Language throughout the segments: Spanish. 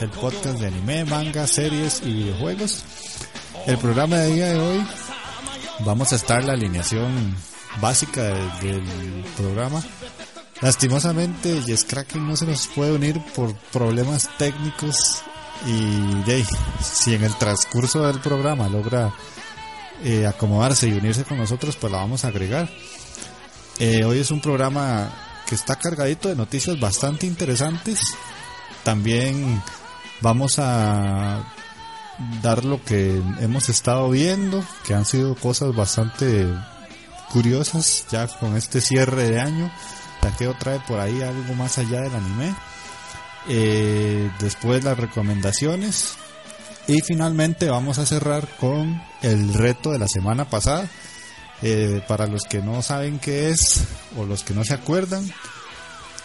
El podcast de anime, manga, series y videojuegos. El programa de día de hoy vamos a estar la alineación básica del, programa. Lastimosamente, Yes Kraken no se nos puede unir por problemas técnicos y de si en el transcurso del programa logra eh, acomodarse y unirse con nosotros, pues la vamos a agregar. Eh, hoy es un programa que está cargadito de noticias bastante interesantes. También vamos a dar lo que hemos estado viendo, que han sido cosas bastante curiosas ya con este cierre de año. Taqueo trae por ahí algo más allá del anime. Eh, después las recomendaciones. Y finalmente vamos a cerrar con el reto de la semana pasada. Eh, para los que no saben qué es o los que no se acuerdan,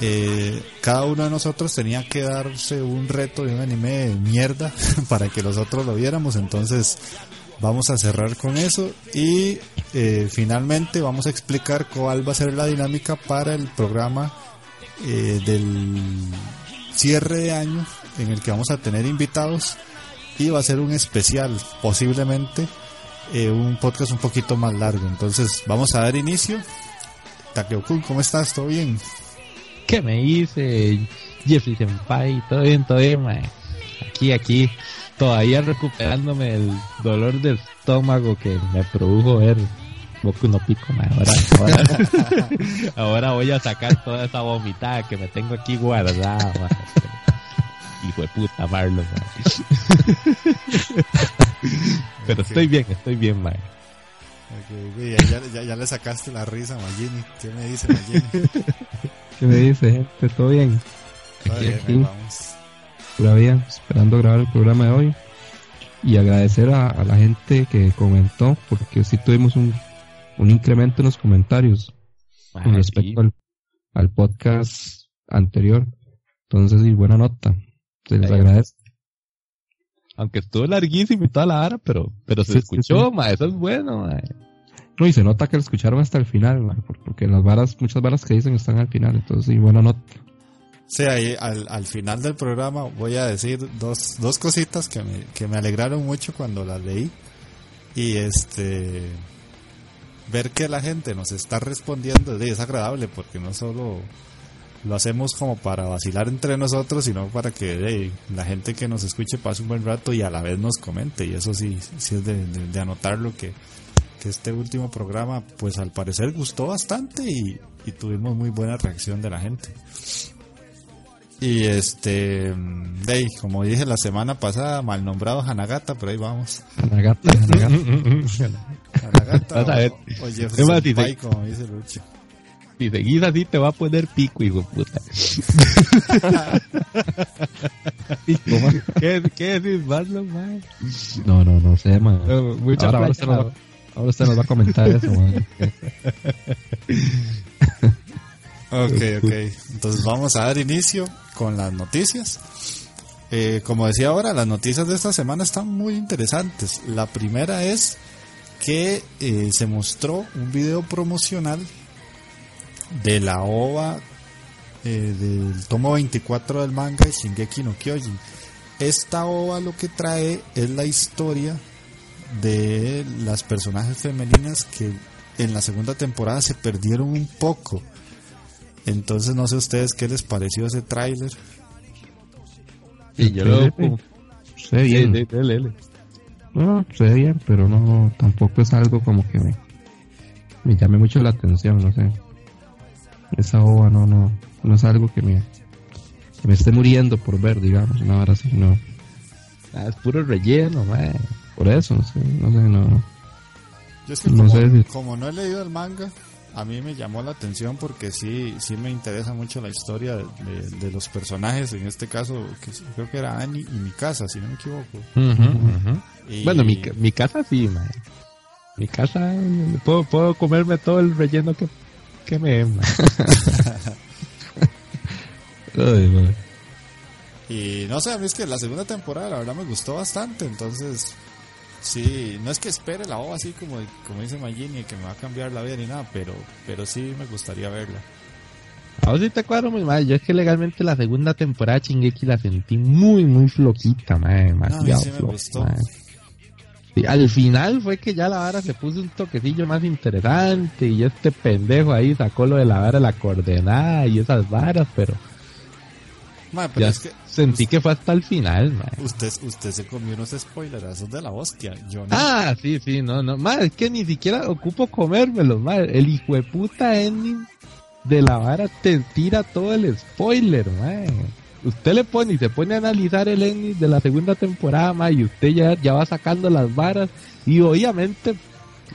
eh, cada uno de nosotros tenía que darse un reto de un anime de mierda para que nosotros lo viéramos. Entonces vamos a cerrar con eso y eh, finalmente vamos a explicar cuál va a ser la dinámica para el programa del cierre de año en el que vamos a tener invitados y va a ser un especial posiblemente eh, un podcast un poquito más largo. Entonces, vamos a dar inicio. Takeo-kun, ¿cómo estás? ¿Todo bien? ¿Qué me dice Jeffrey Senpai? ¿Todo bien, todo bien, mae? Aquí, aquí, todavía recuperándome el dolor del estómago que me produjo ver Boku no Pico, Ahora, ahora, ahora, voy a sacar toda esa vomitada que me tengo aquí guardada, Hijo de puta, Marlon, Pero estoy bien, estoy bien, mae. ya, ya, le sacaste la risa a Magini. ¿Qué me dice Magini? ¿Qué me dice, gente? ¿Todo bien? Todo bien, aquí, vamos. Pura vida, esperando grabar el programa de hoy. Y agradecer a, la gente que comentó, porque sí tuvimos un, un incremento en los comentarios con respecto al, al, podcast anterior. Entonces, sí, buena nota. Se les agradece aunque estuvo larguísimo y toda la hora, pero, pero se escuchó, eso es bueno, No, y se nota que lo escucharon hasta el final, porque las varas, muchas varas que dicen están al final, entonces sí, buena nota. Sí, ahí al, al final del programa voy a decir dos, dos cositas que me, que me alegraron mucho cuando las leí. Y este ver que la gente nos está respondiendo es agradable porque no solo lo hacemos como para vacilar entre nosotros, sino para que la gente que nos escuche pase un buen rato y a la vez nos comente. Y eso sí, sí es de, de, anotar lo que, que este último programa, pues al parecer gustó bastante y, tuvimos muy buena reacción de la gente. Y este, Dey, como dije la semana pasada, mal nombrado Hanagata, pero ahí vamos. Hanagata, Hanagata. Hanagata o, como dice Lucho. Si seguís así te va a poner pico, hijo de puta. ¿Qué, ¿Qué decís, Marlon, man? No, no, no sé, man. ahora, va, ahora, usted nos va, a comentar eso, man. ok, ok. Entonces vamos a dar inicio con las noticias. Eh, como decía ahora, las noticias de esta semana están muy interesantes. La primera es que eh, se mostró un video promocional de la OVA eh, del tomo 24 del manga de Shingeki no Kyojin. Esta ova lo que trae es la historia de las personajes femeninas que en la segunda temporada se perdieron un poco. Entonces no sé ustedes qué les pareció ese tráiler. Y yo lo sé bien. No, sé bien, pero no tampoco es algo como que me, me llame mucho la atención, no sé. Esa ova no no no es algo que me que me esté muriendo por ver, digamos, no ahora sí no. Ah, es puro relleno, man. Por eso, no sé, no sé, no. Yo es que como, no como no he leído el manga, a mí me llamó la atención porque sí, sí me interesa mucho la historia de, los personajes, en este caso que creo que era Annie y mi casa, si no me equivoco. Bueno, mi, mi casa sí, man. Mi casa, puedo, puedo comerme todo el relleno que, que me... Ay, y no sé, a mí es que la segunda temporada la verdad me gustó bastante, entonces Sí, no es que espere la OVA así como, como dice Magini, que me va a cambiar la vida ni nada, pero, pero sí me gustaría verla. A ver si te acuerdo muy mal, yo es que legalmente la segunda temporada Chingeki la sentí muy, muy floquita, madre, demasiado no, sí al final fue que ya la vara se puso un toquecillo más interesante y este pendejo ahí sacó lo de la vara la coordenada y esas varas, pero pero es que sentí que fue hasta el final, Usted, usted se comió unos spoilerazos de la hostia, yo no. Ah, sí, sí, no, no. Madre, es que ni siquiera ocupo comérmelo, madre. El hijo de puta ending de la vara te tira todo el spoiler, madre. Usted le pone y se pone a analizar el ending de la segunda temporada, madre, y usted ya, ya va sacando las varas. Y obviamente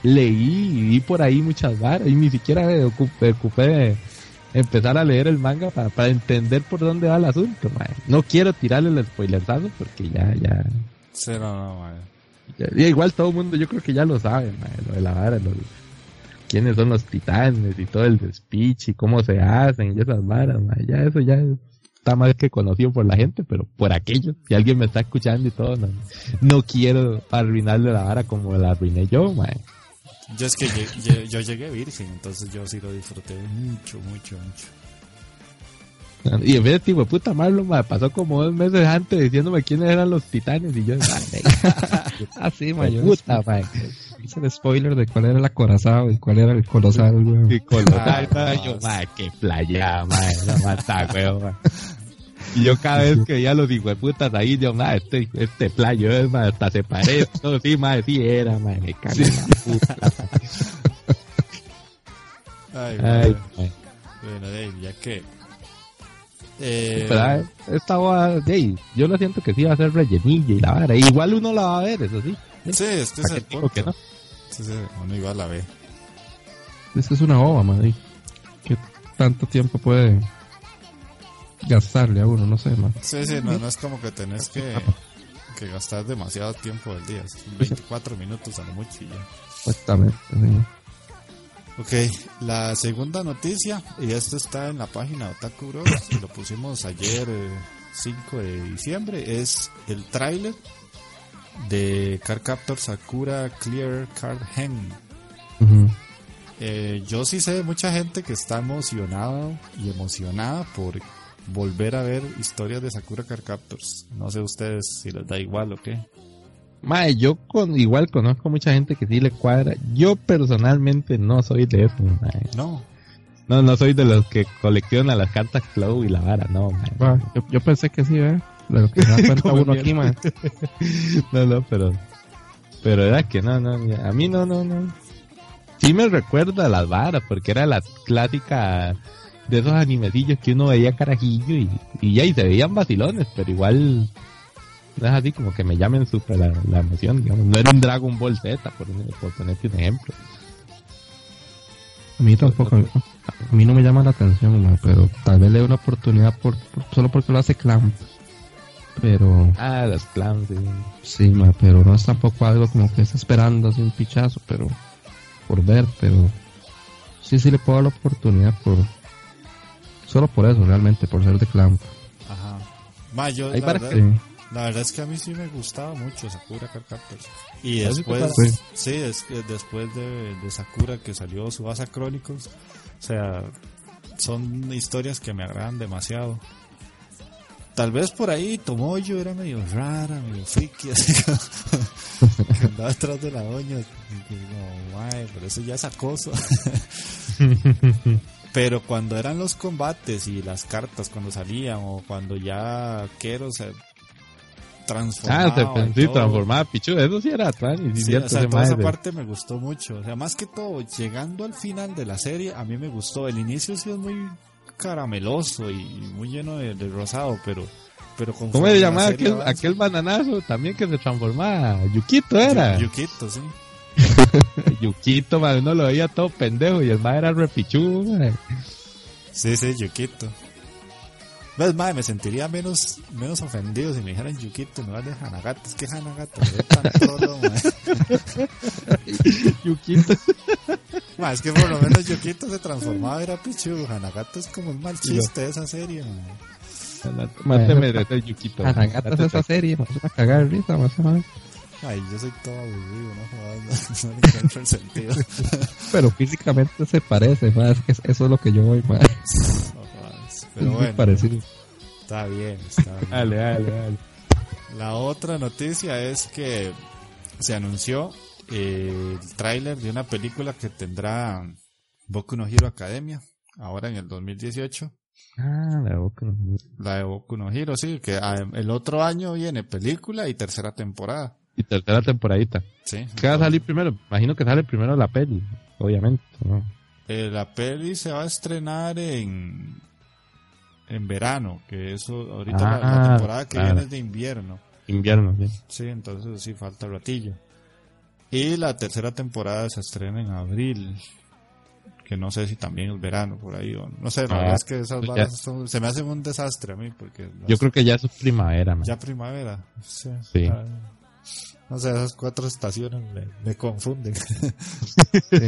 leí y vi por ahí muchas varas y ni siquiera me ocupé, ocupé empezar a leer el manga para, entender por dónde va el asunto, No quiero tirarle el spoilerazo porque ya, ya. Sí, no, no, igual todo el mundo yo creo que ya lo sabe, lo de la vara, quiénes son los titanes y todo el speech y cómo se hacen y esas varas, ya eso ya está más que conocido por la gente, pero por aquello, si alguien me está escuchando y todo, no, quiero arruinarle la vara como la arruiné yo, man. Yo es que yo, llegué virgen, entonces yo sí lo disfruté mucho, mucho, mucho. Y en vez de tipo puta Marlon, me pasó como dos meses antes diciéndome quiénes eran los titanes y yo, ah, sí, man, puta, man. Hice el spoiler de cuál era el acorazado y cuál era el colosal, güey. Y colosal, ah, yo, man, qué playa, man, la mata, güey, y yo cada vez que veía los hijos de putas ahí, yo, ma, este, este playo, es, ma, hasta se parece, sí, ma, sí era, ma, me cago en la puta. Ay, Ay Bueno, Dave, ya que... Eh... Pero, esta boda, Dave, yo lo siento que sí va a ser rellenilla y la vara. Igual uno la va a ver, eso sí. Sí, este es el punto. Que no? Sí, sí, uno igual la ve. Es que es una ova, madre. ¿Qué tanto tiempo puede gastarle a uno, no sé, más. Sí, sí, no, no es como que tenés que, que gastar demasiado tiempo del día, 24 minutos a lo mucho y ya. Exactamente, sí. Ok, la segunda noticia, y esto está en la página de Otaku Bros, y lo pusimos ayer 5 eh, de diciembre, es el tráiler de Car Captor Sakura Clear Card Hen. eh, yo sí sé mucha gente que está emocionada y emocionada por volver a ver historias de Sakura Car Captors. No sé ustedes si les da igual o qué. Mae, yo con, igual conozco mucha gente que sí le cuadra. Yo personalmente no soy de eso, No. No, no soy de los que coleccionan las cartas Flow y la vara, no, mae. yo, pensé que sí, ¿eh? De lo que se da cuenta uno aquí, mae. no, no, pero... Pero era que no, no, a mí no, no, no. Sí me recuerda las varas, porque era la clásica de esos animecillos que uno veía carajillo y, y ya y se veían vacilones, pero igual no es así como que me llamen súper la, emoción, digamos. No era un Dragon Ball Z, por, por ponerte un ejemplo. A mí tampoco, a mí no me llama la atención, pero tal vez le dé una oportunidad por, solo porque lo hace Clamp. Pero. Ah, las Clamp, sí. Sí, pero no es tampoco algo como que está esperando así un pichazo, pero. Por ver, pero. Sí, sí le puedo dar la oportunidad por, Solo por eso, realmente, por ser de Clamp. Ajá. Ma, yo, la, verdad, la verdad es que a mí sí me gustaba mucho Sakura Card Y después, sí, es, después de, de, Sakura que salió Subasa Chronicles, o sea, son historias que me agradan demasiado. Tal vez por ahí Tomoyo era medio rara, medio friki, así que andaba detrás de la doña. y "Mae, pero eso ya es acoso. pero cuando eran los combates y las cartas cuando salían o cuando ya Kero se transformaba. Ah, sí, transformaba Pichu. Eso sí era. Y sí, o sea, toda esa parte me gustó mucho. O sea, más que todo, llegando al final de la serie, a mí me gustó. El inicio sí es muy carameloso y muy lleno de, de rosado, pero, pero ¿Cómo la llamaba aquel, aquel bananazo también que se transformaba? Yukito era. Yu- Yukito, sí. Yukito, mae, uno lo veía todo pendejo y el mae era repichu, mae. Sí, sí, Yukito. ¿Ves, madre? Me sentiría menos, menos ofendido si me dijeran Yukito en lugar de Hanagata. Es que Hanagata es. Yukito. Ma, es que por lo menos Yukito se transformaba, era Pichu. Hanagata es como el mal chiste de esa serie, mae. Máteme de ese Yukito. mae. Hanagata es esa serie, más una cagada de risa, más o menos. Ay, yo soy todo aburrido, no jodas, no, no le encuentro el sentido. Pero físicamente se parece, ma, es que eso es lo que yo voy. No. Es Pero muy bueno, parecido. está bien, está bien. Dale, dale, dale. La otra noticia es que se anunció eh, el tráiler de una película que tendrá Boku no Hero Academia, ahora en el 2018. Ah, la boca. La de Boku no Hero, sí, que ah, el otro año viene película y tercera temporada. Y tercera temporadita. Sí. ¿Qué va a salir primero? Imagino que sale primero la peli, obviamente, ¿no? Eh, la peli se va a estrenar en en verano, que eso ahorita la- la, Ah, temporada que claro. viene es de invierno. Invierno, sí. Sí, entonces sí falta ratillo. Y la tercera temporada se estrena en abril. Que no sé si también es verano por ahí o no sé, la Ah, verdad es que esas pues varas son- se me hacen un desastre a mí porque Yo creo que ya es primavera, man. ya primavera. Sí. Sí. No sé, esas cuatro estaciones me, me confunden. Sí,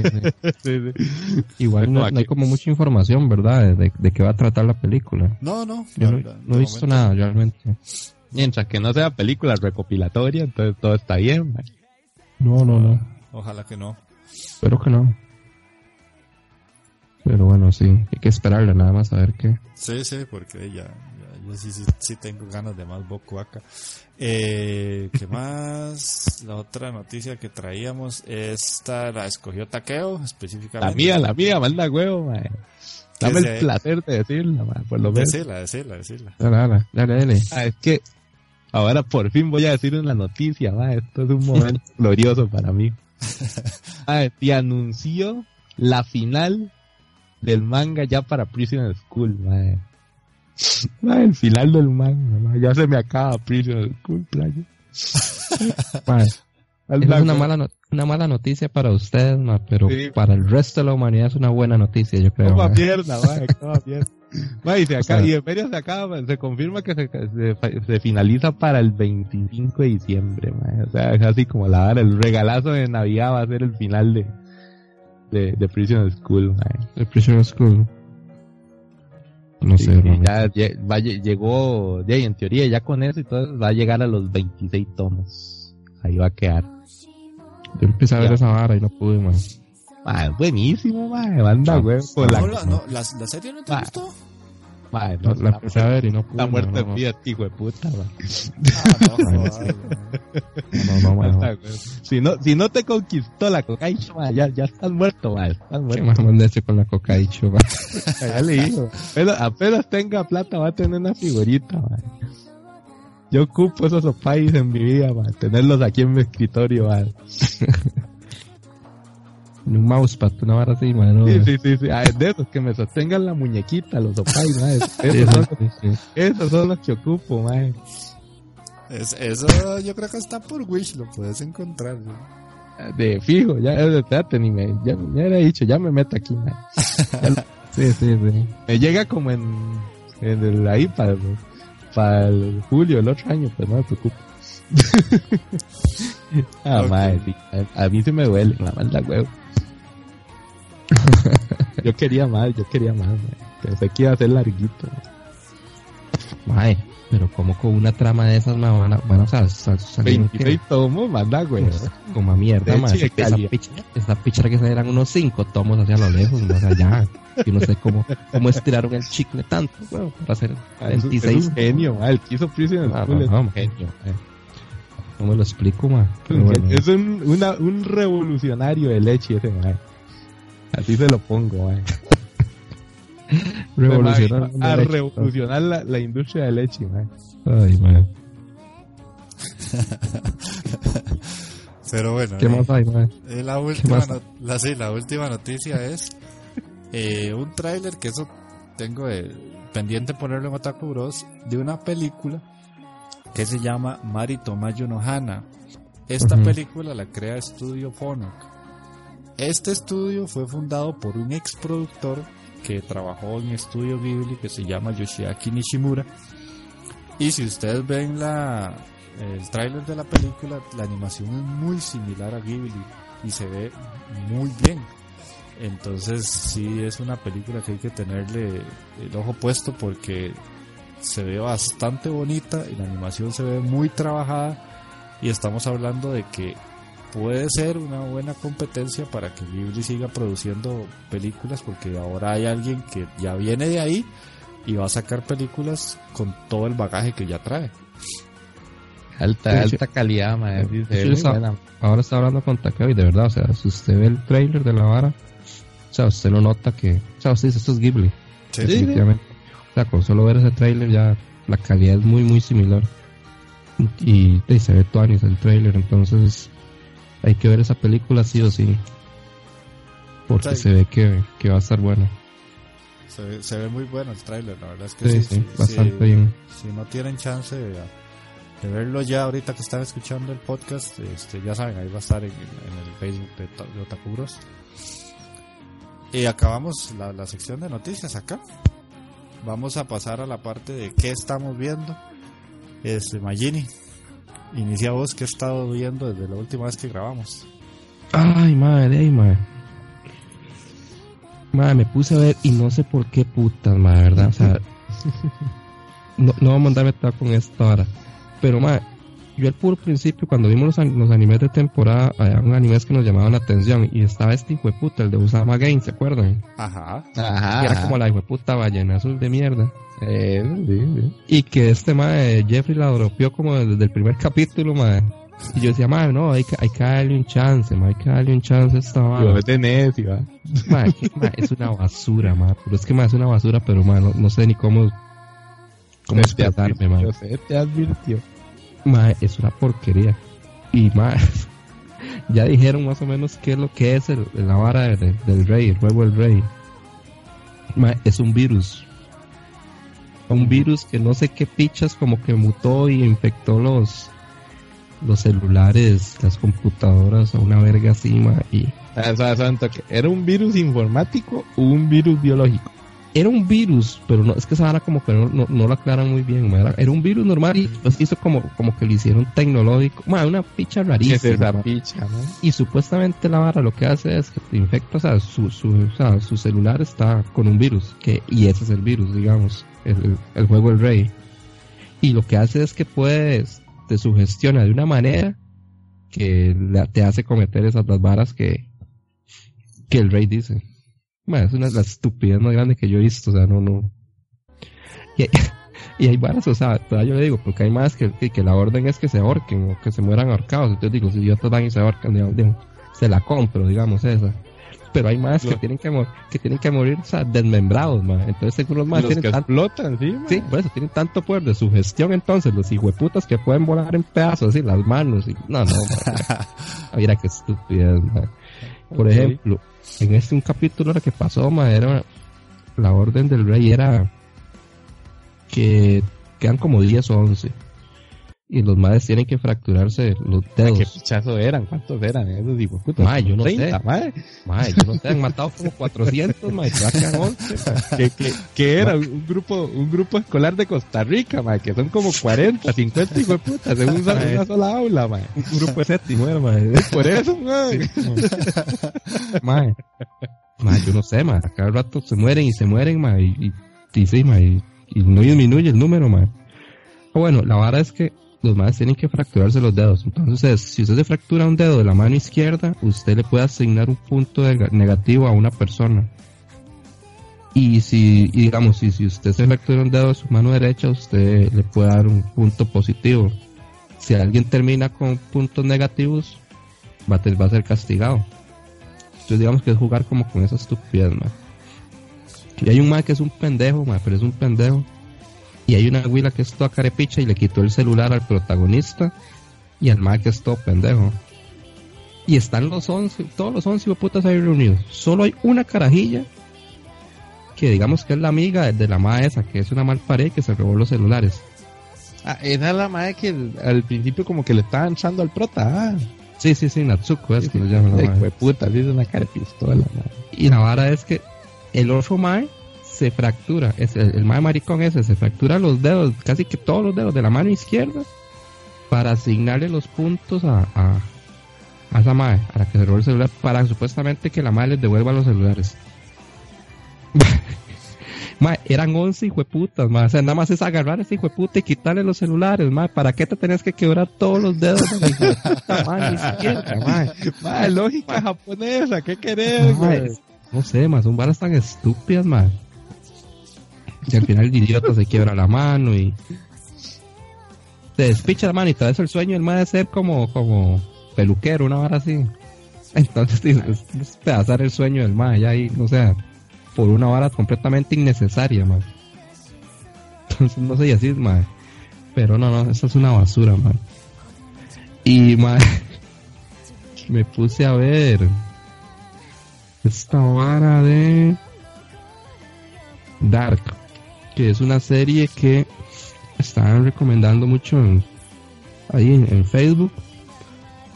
sí. Igual no, hay como mucha información, ¿verdad? De, de, qué va a tratar la película. No, no. Yo no, he visto momento- nada realmente. Mientras que no sea película recopilatoria, entonces todo está bien, man. No, no, no. Ojalá que no. Espero que no. Pero bueno, sí. Hay que esperarle nada más a ver qué. Sí, sí, porque ya, ya yo sí, sí, sí tengo ganas de más Boku acá. Eh, ¿Qué más? La otra noticia que traíamos, esta la escogió Takeo específicamente. La mía, la mía, manda huevo, man. Dame el placer de decirla, man, por lo menos. Decila, decila, decila. Dale, dale, dale, dale. Ah, es que ahora por fin voy a decir una noticia, ma. Esto es un momento glorioso para mí. Ah, y anunció la final del manga ya para Prisoner School, ma. Ma, el final del manga, ma. Ya se me acaba Prisoner School, playa. Es una mala, no- una mala noticia para usted, ma, pero Sí. para el resto de la humanidad es una buena noticia, yo creo. Toma ma. mierda, ma, toma mierda. Ma, y, se O acaba, sea- y en medio se acaba, se confirma que se, se, se finaliza para el 25 de diciembre, ma. O sea, es así como la vara, el regalazo de Navidad va a ser el final de, de, de Prison School, ma. El Prisoner School. No Sí, sé, ya lle- va- llegó, ya, en teoría ya con eso y todo va a llegar a los 26 tomos. Ahí va a quedar. Yo empecé a ver Ya. esa vara y no pude, man. Ma, buenísimo, ma, banda Ah, huevo con la, No, la, no, la, la serie no te Ah. gustó? Ma, La, no, la empecé a ver y no pude. está ma, muerto no, en no, vida, hijo de puta. Ah, man. Si no, si no te conquistó la cocaicho, ya, ya estás muerto, ma, estás Qué muerto. más con la coca dicho, ma. Ya le digo. Apenas, apenas tenga plata va a tener una figurita. Yo ocupo esos opais en mi vida, ma, tenerlos aquí en mi escritorio. Un mousepad, una vara así, ma. No, Sí, sí, sí, sí. Ah, de esos que me sostengan la muñequita, los opais. Esos, esos son, esos los que ocupo, ma. Es- eso yo creo que está por Wish, lo puedes encontrar. ¿no? De fijo, ya, espérate, ni me, ya, ya le he dicho, ya me meto aquí, ma. Sí, sí, sí. Me llega como en, en el, ahí para, para el julio, el otro año, pues no me preocupo. ah, madre, a, a mí se me duele, la maldad, huevo. yo quería más, yo quería más, madre. Pensé que iba a ser larguito. Mae, pero como con una trama de esas, mae, van a, van a, salir 26 tomos, manda, güey. como, como a mierda, mae. Esa, esa que salieran unos 5 tomos hacia lo lejos, más allá. Yo no sé cómo, cómo estiraron el chicle tanto, weón, para hacer Ah, es un- 26. Es un genio, ma. El que hizo Prison Ah, School no, es no, un ma. genio. ma. No me lo explico, genio. Es un, una- un revolucionario de leche ese, ma. Así se lo pongo, ma. Revolucionar a leche. revolucionar la, la industria de leche, ma. Ay, mae. Pero bueno, ¿Qué eh, más hay, mae? eh, la, última más? no- la, sí, la última noticia es eh, un tráiler que eso tengo eh, pendiente ponerlo en Otaku Bros de una película que se llama Mari Tomayo no Hana. Esta película la crea Studio Phonok. Este estudio fue fundado por un ex productor que trabajó en Estudio Ghibli que se llama Yoshiaki Nishimura. Y si ustedes ven la, el tráiler de la película, la animación es muy similar a Ghibli y se ve muy bien. Entonces sí es una película que hay que tenerle el ojo puesto porque se ve bastante bonita y la animación se ve muy trabajada y estamos hablando de que puede ser una buena competencia para que Ghibli siga produciendo películas porque ahora hay alguien que ya viene de ahí y va a sacar películas con todo el bagaje que ya trae. Alta, Sí, alta calidad, ma. Sí, Sí, se ve sí, muy esa- buena. Ahora está hablando con Takeo y de verdad, o sea, si usted ve el trailer de la vara, o sea, usted no nota que, o sea, usted dice, esto es Ghibli, Sí, definitivamente. O sea, con solo ver ese trailer ya la calidad es muy, muy similar. Y, y se ve Tuanis el trailer, entonces hay que ver esa película sí o sí. Porque se ve que, que va a estar buena. Se, ve- se ve muy bueno el tráiler, la verdad es que Sí, sí, sí, bastante sí. bien. si no tienen chance de, de verlo ya ahorita que están escuchando el podcast, este, ya saben, ahí va a estar en, en el Facebook de, de Otaku Bros. Y acabamos la, la sección de noticias acá. Vamos a pasar a la parte de qué estamos viendo. Este, Magini, inicia vos qué has estado viendo desde la última vez que grabamos. Ay, madre, ay, madre. Madre, me puse a ver y no sé por qué putas, madre, ¿verdad? O sea, no, no vamos a andar con esto ahora. Pero, madre, yo al puro principio, cuando vimos los, an- los animes de temporada, había un animes que nos llamaban la atención y estaba este hijo de puta, el de Usama Game, ¿se acuerdan? Ajá. Ajá. Que era como la hijo de puta ballena azul de mierda. Eh, sí, sí. Y que este madre, Jeffrey la dropeó como desde el primer capítulo, madre. Y yo decía, madre, no, hay que, hay que darle un chance, madre, hay que darle un chance a esta vara. Yo es de necio, va. Ma, que- ma, es una basura, ma. Pero es que ma, es una basura, pero ma, no, no sé ni cómo, cómo Te expresarme, ma. advirtió, sé, te advirtió. Ma, es una porquería. Y ma, ya dijeron más o menos qué es lo que es el, la vara de- del rey, el huevo del rey. Ma, es un virus. Un virus que no sé qué pichas como que mutó y infectó los los celulares, las computadoras a una verga así, ma, y Ah, ¿Era un virus informático o un virus biológico? Era un virus, pero no, es que esa vara como que no, no, no lo aclaran muy bien, era, un virus normal y pues hizo como, como que lo hicieron tecnológico, ma, una picha rarísima. Y supuestamente la vara lo que hace es que te infecta, o sea, su, su, o sea, su celular está con un virus, que, y ese es el virus, digamos, el, el juego del rey. Y lo que hace es que puedes, te sugestiona de una manera que te hace cometer esas las varas que, que el rey dice. Es una de las estupidez más grandes que yo he visto, o sea, no, no. Y, y hay varas, o sea, todavía yo le digo, porque hay más que, que, que la orden es que se ahorquen o que se mueran ahorcados. Entonces digo, si idiotas van y se ahorcan, digamos, digo, se la compro, digamos, esa. Pero hay más que Lo- tienen que, que tienen que morir, o sea, desmembrados, man. Entonces seguro los más Los tienen que explotan, sí, man. sí, por eso tienen tanto poder de sugestión entonces, los hijueputas que pueden volar en pedazos, así, las manos, y, no, no, man. Mira qué estupidez, man. Por Ok. ejemplo, en este un capítulo lo que pasó, ma, era la orden del rey era que quedan como 10 o 11 y los madres tienen que fracturarse los ¿Qué dedos. pichazo eran? ¿Cuántos eran esos hijos putas? Ma, yo no sé. 30, madre. Yo no sé, han matado como 400, ma, y ya quedan 11. ma. que, que, que era un grupo un grupo escolar de Costa Rica, ma, que son como 40, 50 hijos de putas en un solo- una sola aula, ma. Un grupo de séptimo, era, ma. Por eso, ma. Mae, mae, yo no sé, ma, a cada rato se mueren y se mueren, ma, y, y, y sí, ma, y, y no disminuye el número, ma. Bueno, la vara es que los madres tienen que fracturarse los dedos. Entonces, si usted se fractura un dedo de la mano izquierda, usted le puede asignar un punto negativo a una persona. Y si, digamos, si, si usted se fractura un dedo de su mano derecha, usted le puede dar un punto positivo. Si alguien termina con puntos negativos, va a, va a ser castigado. Entonces, digamos que es jugar como con esa estupidez, man. Y hay un man que es un pendejo, man, pero es un pendejo y hay una huila que es toda carepicha y le quitó el celular al protagonista y al mal que es todo pendejo. Y están los 11, todos los 11 putas ahí reunidos. Solo hay una carajilla que digamos que es la amiga de la madre esa, que es una mal pared que se robó los celulares. Ah, esa es la madre que al principio como que le estaban echando al prota. Ah. Sí, sí, sí, Natsuko es que lo llaman la madre. puta, es una cara pistola. Y la vara es que el otro mae se fractura, es el, el maricón ese, se fractura los dedos, casi que todos los dedos de la mano izquierda, para asignarle los puntos a, a, esa madre, a la que se robó el celular, para supuestamente que la madre les devuelva los celulares. madre, eran 11 hijueputas, madre. O sea, nada más es agarrar a ese hijueputa y quitarle los celulares, madre. ¿Para qué te tenías que quebrar todos los dedos de la madre? Ni siquiera, madre. lógica japonesa, ¿qué querés, No sé, más son balas tan estúpidas, madre. Y al final el idiota se quiebra la mano y se despicha la mano y todo eso el sueño el más de ser como, como peluquero, una hora así. Entonces es, pedazar el sueño del más ya ahí, o sea, por una hora completamente innecesaria, más. Entonces no sé si así más. Pero no, no, eso es una basura, man. Y más me puse a ver esta vara de Dark es una serie que están recomendando mucho ahí en, Facebook.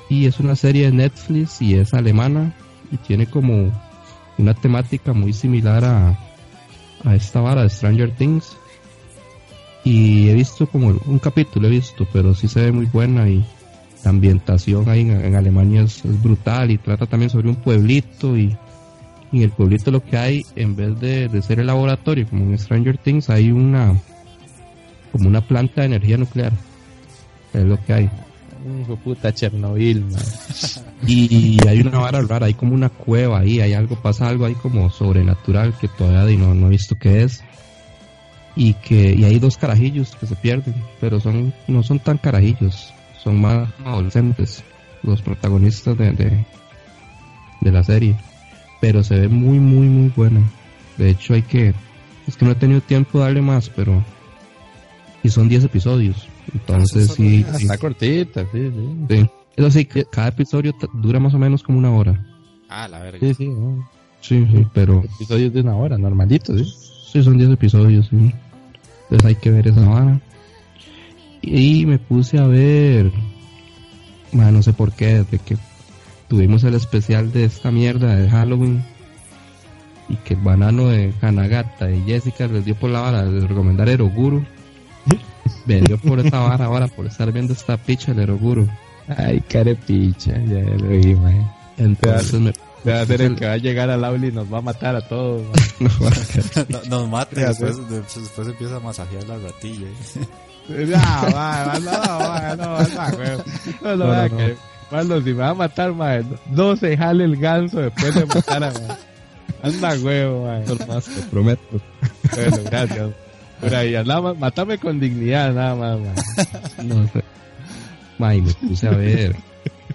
Y es una serie de Netflix y es alemana y tiene como una temática muy similar a, a esta vara de Stranger Things. Y he visto como un capítulo, he visto, pero sí se ve muy buena y la ambientación ahí en, Alemania es, brutal y trata también sobre un pueblito y en el pueblito lo que hay, en vez de, ser el laboratorio como en Stranger Things, hay una como una planta de energía nuclear. Es lo que hay. Hijo puta Chernobyl, Y, hay una vara rara, hay como una cueva ahí, hay algo, pasa algo ahí como sobrenatural que todavía no, no he visto qué es. Y que y hay dos carajillos que se pierden, pero son no son tan carajillos, son más adolescentes, los protagonistas de, de, de la serie pero se ve muy, muy, muy buena. De hecho, hay que. Es que no he tenido tiempo de darle más, pero. Y son 10 episodios. Entonces, ah, sí, Está cortita, sí, sí. Eso sí, cada episodio dura más o menos como una hora. Ah, la verga. Sí, sí, sí, sí, pero. Episodios de una hora, normalito, sí. Sí, son 10 episodios, sí. Entonces hay que ver esa hora. Y me puse a ver. Bueno, no sé por qué, de que tuvimos el especial de esta mierda de Halloween y que el banano de Hanagata y Jessica les dio por la vara de recomendar Eroguru. Me dio por esta vara ahora por estar viendo esta picha del Eroguru. Ay, carepicha, ya lo vi, man. Entonces me. Va a ser el que va a llegar al aula y nos va a matar a todos. nos, nos mata y después, después, empieza a masajear la ratilla. no, va, no, va, no, no, no, no, no, cuando si me va a matar, mae, no se jale el ganso después de matar a mae. Anda huevo, mae. más, te prometo. Bueno, gracias. Por ahí, nada más, matame con dignidad, nada más, mae. No sé. Mae, me puse a ver.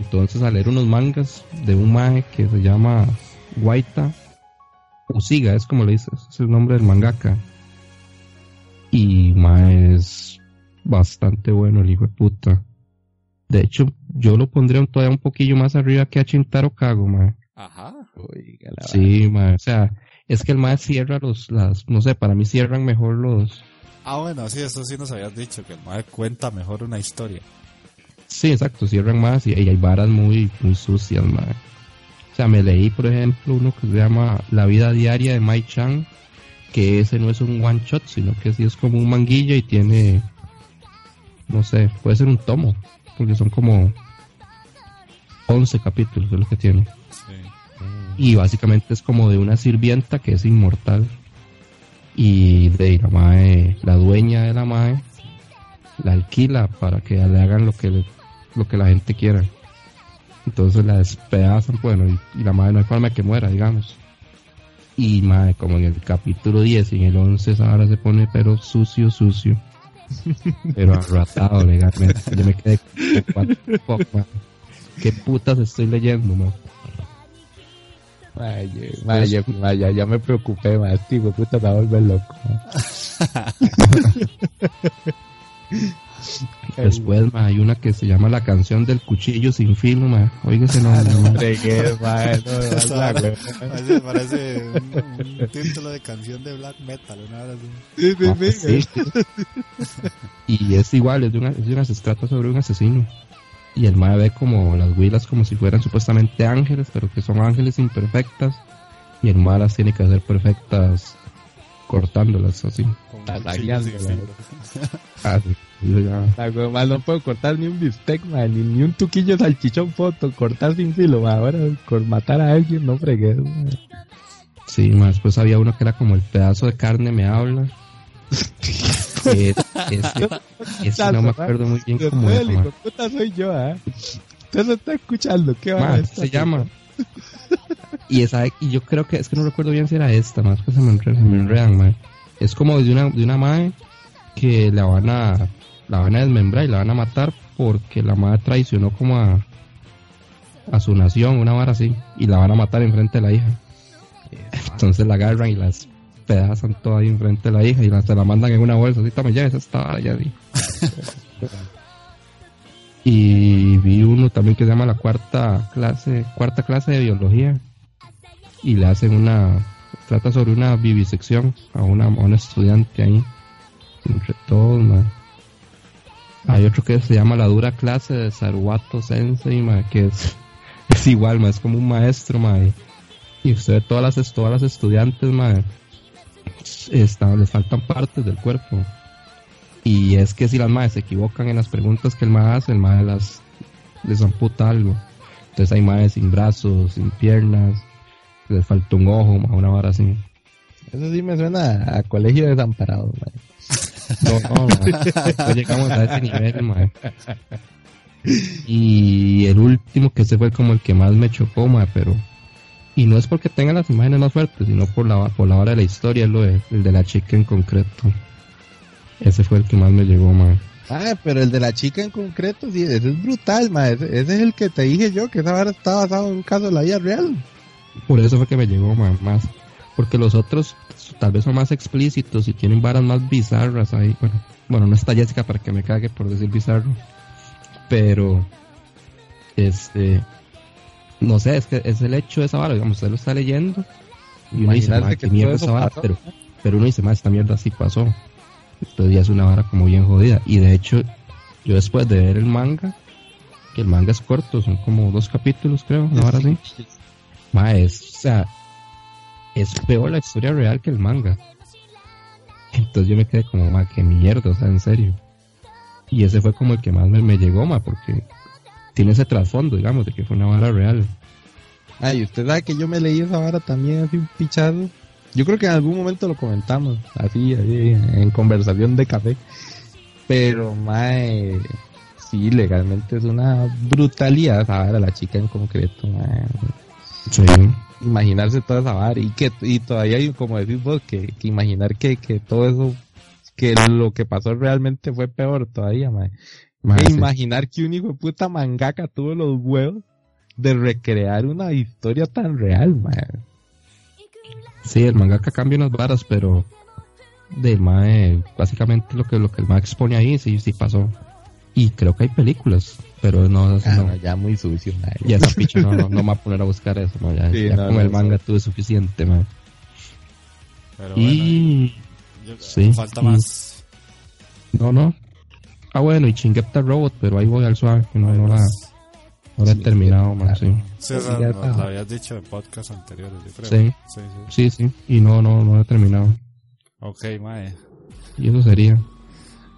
Entonces a leer unos mangas de un mae que se llama Guaita Usiga, es como le dices, es el nombre del mangaka. Y mae es bastante bueno el hijo de puta. De hecho, yo lo pondría todavía un poquillo más arriba que a Chintaro Kago, ma. Ajá. sí, ma. O sea, es que el ma cierra los, las, no sé, para mí cierran mejor los... Ah, bueno, sí, eso sí nos habías dicho, que el ma cuenta mejor una historia. Sí, exacto, cierran más y, hay varas muy, muy sucias, ma. O sea, me leí, por ejemplo, uno que se llama La vida diaria de Mai Chang, que ese no es un one shot, sino que sí es como un manguilla y tiene, no sé, puede ser un tomo porque son como 11 capítulos de lo que tiene. Y básicamente es como de una sirvienta que es inmortal y de la mae, la dueña de la mae la alquila para que le hagan lo que, lo que la gente quiera. Entonces la despedazan, bueno, y, la madre no hay forma de que muera, digamos. Y madre, como en el capítulo 10 y en el 11 ahora se pone pero sucio, sucio. Pero arratado legalmente. Yo me quedé ¿Qué putas estoy leyendo, man? Vaya, vaya, ya me preocupé, más tipo, puta, me va a volver loco. Después, ma, hay una que se llama La canción del cuchillo sin filo, ma. Óigase no, no, Parece, parece un, título de canción de black metal, una hora Sí, sí, sí. y es igual, es de una, es de una, se trata sobre un asesino. Y el mae ve como las huilas como si fueran supuestamente ángeles, pero que son ángeles imperfectas. Y el mae las tiene que hacer perfectas cortándolas así. ah, no puedo cortar ni un bistec, ni, ni, un tuquillo de salchichón foto, cortar sin filo, ahora con matar a alguien no fregué. Sí, más después había uno que era como el pedazo de carne me habla. ese, ese no me acuerdo muy bien cómo es. puta soy yo, ¿eh? Usted se está escuchando, ¿qué va Se llama. y esa, y yo creo que, es que no recuerdo bien si era esta, más que se me enredan, Es como de una, de una madre que la van a, la van a desmembrar y la van a matar porque la madre traicionó como a, a su nación, una vara así, y la van a matar enfrente de la hija. Entonces la agarran y las pedazan todo ahí enfrente de la hija y se la mandan en una bolsa. Así, toma ya, esa está, ya vi. y vi uno también que se llama la cuarta clase, cuarta clase de biología. Y le hacen una, trata sobre una vivisección a una, a estudiante ahí. Entre todos, Hay otro que se llama la dura clase de Saruato Sensei, que es, es igual, es como un maestro, Y usted todas las, todas las estudiantes, les faltan partes del cuerpo. Y es que si las madres se equivocan en las preguntas que el mae hace, el mae las les amputa algo. Entonces hay madres sin brazos, sin piernas, les falta un ojo, una vara así. Eso sí me suena a colegio desamparado, No, no, no, llegamos a ese nivel, Y el último que ese fue como el que más me chocó, pero y no es porque tenga las imágenes más fuertes, sino por la, por la hora de la historia, lo de, el de la chica en concreto. Ese fue el que más me llegó, man. Ah, pero el de la chica en concreto, sí, ese es brutal, man. Ese, es el que te dije yo, que esa vara está basado en un caso de la vida real. Por eso fue que me llegó, man, más. Porque los otros tal vez son más explícitos y tienen varas más bizarras ahí. Bueno, bueno no está Jessica para que me cague por decir bizarro. Pero, este, no sé, es que es el hecho de esa vara, digamos, usted lo está leyendo y uno dice, qué mierda esa vara, pero, pero uno dice, más esta mierda sí pasó. Entonces ya es una vara como bien jodida. Y de hecho, yo después de ver el manga, que el manga es corto, son como dos capítulos, creo, una vara así. Ma, es, o sea, es peor la historia real que el manga. Entonces yo me quedé como, ma, qué mierda, o sea, en serio. Y ese fue como el que más me, llegó, ma, porque tiene ese trasfondo, digamos, de que fue una vara real. Ay, usted sabe que yo me leí esa vara también así un pichado. Yo creo que en algún momento lo comentamos, así, así en conversación de café. Pero, mae, sí, legalmente es una brutalidad vara, la chica en concreto. Sí. Imaginarse toda esa vara y que y todavía hay, como decís vos, que, que imaginar que, que todo eso, que lo que pasó realmente fue peor todavía, mae imaginar que un hijo de puta mangaka tuvo los huevos de recrear una historia tan real, man. Sí, el mangaka cambia unas varas, pero de mae, básicamente lo que lo que el mae expone ahí sí sí pasó. Y creo que hay películas, pero no, ah, ya muy sucio, Ya esa picha no, no, me va a poner a buscar eso, ya, con el manga tuve suficiente, man. y sí, falta más. No, no, Ah, bueno, y Chingepta Robot, pero ahí voy al suave, que no, no la, no la he terminado, man, sí. Sí, lo habías dicho en podcast anteriores, yo creo. Sí, sí, sí, sí, y no, no, no la he terminado. Ok, mae. Y eso sería.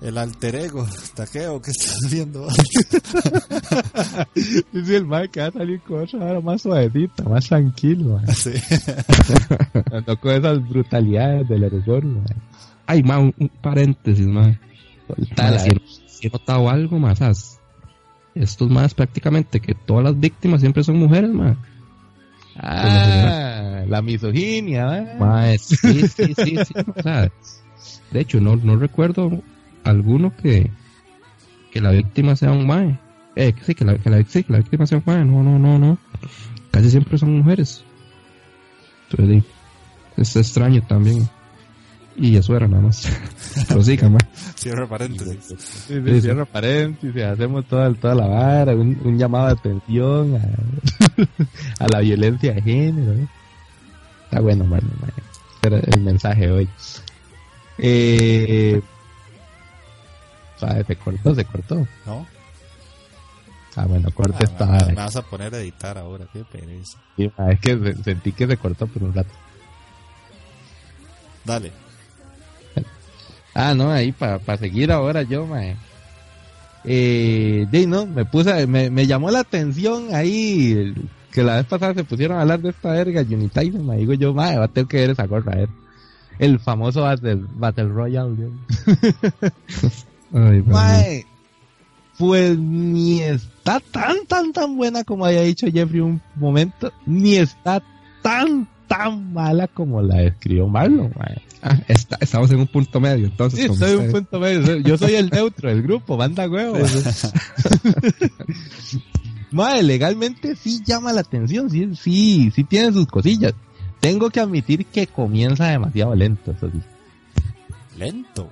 El alter ego, taqueo, ¿qué estás viendo? sí, el mae que va a salir con ahora más suavecita, más tranquilo, mae. Sí. no con esas brutalidades del error, mae. Ay, mae, un, un paréntesis, Soltala. si, si he notado algo más. Estos más prácticamente que todas las víctimas siempre son mujeres, más. Ah, la misoginia, ¿eh? Mae, sí, sí, sí, sí, o sea, de hecho, no, no recuerdo alguno que, que la víctima sea un mae. Eh, que sí, que la, que la, sí, que la víctima sea un mae. No, no, no, no. Casi siempre son mujeres. Entonces, es extraño también. Y eso era nada más. Pero sí. Cierra paréntesis. Sí, sí, cierra paréntesis, hacemos toda, toda la vara, un, un llamado de atención a, a la violencia de género. ¿eh? Está bueno, mano, mano. Ese era el mensaje hoy. Eh, se cortó, se cortó. ¿No? Ah, bueno, corta Ah, esta me, vas a poner a editar ahora, qué pereza. Sí, es que se- sentí que se cortó por un rato. Dale. Ah, no, ahí para seguir ahora yo, mae. Eh, no, me puse, me, me llamó la atención ahí que la vez pasada se pusieron a hablar de esta verga Unitizer, me digo yo, mae, va a tener que ver esa gorra, a ver. El famoso Battle, Battle Royale. Ay. Mae, pues ni está tan, tan, tan buena como había dicho Jeffrey un momento, ni está tan, tan mala como la describió Marlon, mae. Ah, está- estamos en un punto medio, entonces. Sí, soy un punto medio. Yo soy el neutro del grupo, banda huevo. Madre, legalmente sí llama la atención, sí, sí, sí tiene sus cosillas. Tengo que admitir que comienza demasiado lento, eso sí. Lento.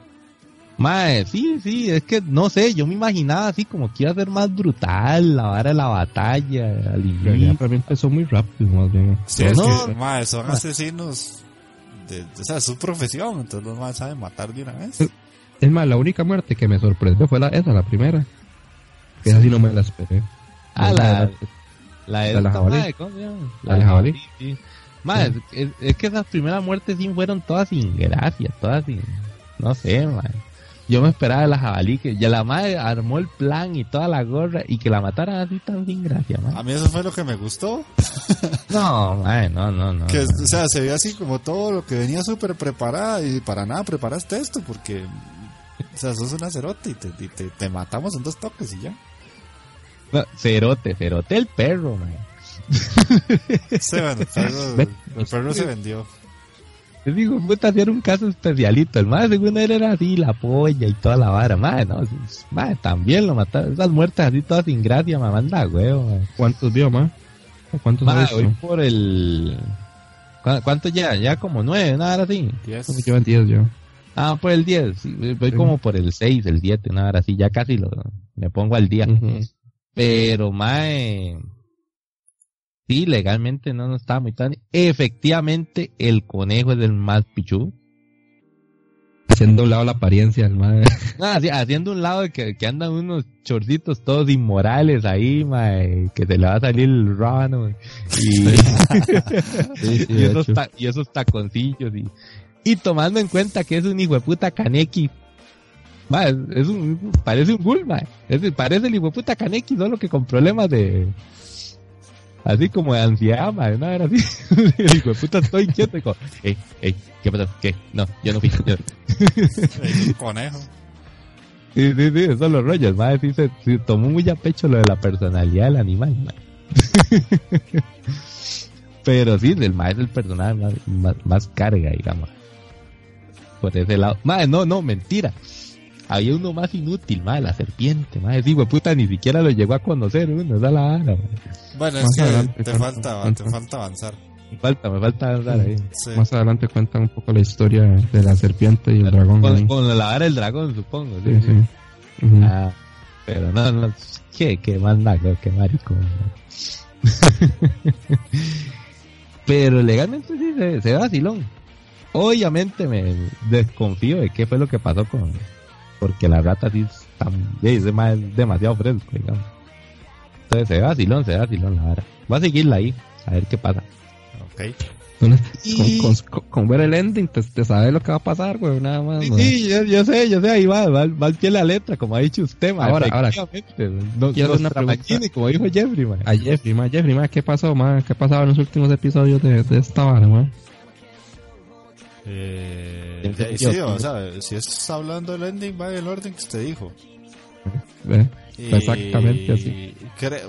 Madre, sí, sí, es que no sé, yo me imaginaba así como que iba a ser más brutal, la vara de la batalla, al inicio. mí empezó muy rápido, más bien. Sí, No, es no. que, mae, son asesinos. De, o sea, es su profesión, entonces los más saben matar de una vez. Es más, la única muerte que me sorprendió fue la, esa, la primera. Que esa sí no me la esperé. Ah, la, la de ¿La jabalí? ¿La de jabalí? sí, sí. Madre, es, es que esas primeras muertes sí fueron todas sin gracia, todas sin, no sé, madre. Yo me esperaba de la jabalí que ya la madre armó el plan y toda la gorra y que la mataran así tan sin gracia, madre. A mí eso fue lo que me gustó. No, madre, no, no, no. Que, o sea, se ve así como todo lo que venía súper preparada y para nada preparaste esto porque, o sea, sos una cerote y te, y te, te matamos en dos toques y ya. No, cerote, cerote el perro, madre. Sí, bueno, el perro, el perro se vendió. Yo digo, puta, si era un caso especialito. El más según él era así, la polla y toda la vara. Madre, no, madre, también lo mataron. Esas muertes así todas sin gracia, me manda huevo, madre. ¿Cuántos vio, más? ¿Cuántos ha Ma, visto? voy por el... ¿Cu- ¿Cuánto ya? Ya como nueve, nada así. Diez. ¿Cómo llevan 10 yo? Ah, por el 10. sí, Voy Sí. como por el 6, el 7, nada así. Ya casi lo, me pongo al día. Pero, mae... Sí, legalmente no, no estaba muy tan... Efectivamente, el conejo es el más pichu. Haciendo un lado la apariencia del madre. Ah, sí, haciendo un lado de que, que andan unos chorcitos todos inmorales ahí, mae, que se le va a salir el rábano. Y, Sí, sí, y, de esos ta- y esos taconcillos. Y, y tomando en cuenta que es un hijo de puta Kaneki. es, un, parece un ghoul. Es- parece el hijo de puta Kaneki, solo que con problemas de... Así como de ansiedad, mae, una era así. de puta estoy quieto y como, ey, ey, ¿qué pasó? ¿Qué? No, yo no fui. yo- un conejo. Sí, sí, sí, esos son los rollos, madre, sí se, se tomó muy a pecho lo de la personalidad del animal, madre. Pero sí, el madre es el personaje más, más, más carga, digamos. Por ese lado. Madre, no, no, mentira. Había uno más inútil, madre, la serpiente, madre, sí, puta, ni siquiera lo llegó a conocer uno, esa es la vara. Bueno, Más es que adelante, te falta- te falta avanzar. Me falta, me falta andar ahí. Sí. Más adelante cuentan un poco la historia de la serpiente y el dragón. Con, con la vara del dragón, supongo. sí, Sí, sí. sí. Ujú. Ah, pero no, no, qué, qué mandaco, qué marico. pero legalmente sí se, se ve vacilón. Obviamente me desconfío de qué fue lo que pasó con, porque la rata sí es demasiado fresco, digamos. Entonces se ve vacilón, se ve vacilón la vara. Voy a seguirla ahí, a ver qué pasa. Ok. Y- Con, con- con ver el ending te, te sabes lo que va a pasar, güey, nada más. Sí, yo, yo sé, yo sé, ahí va, va, va al pie de la letra, como ha dicho usted, ma, Ahora, ahora. No, Quiero una pregunta. Como dijo Jeffrey, ma. A Jeffrey, ma, Jeffrey, ma, ¿qué pasó, ma? ¿Qué pasaba en los últimos episodios de, de esta vara, ma? Eh, sí, o sea, si es hablando del ending, va en el orden que usted dijo. exactamente así.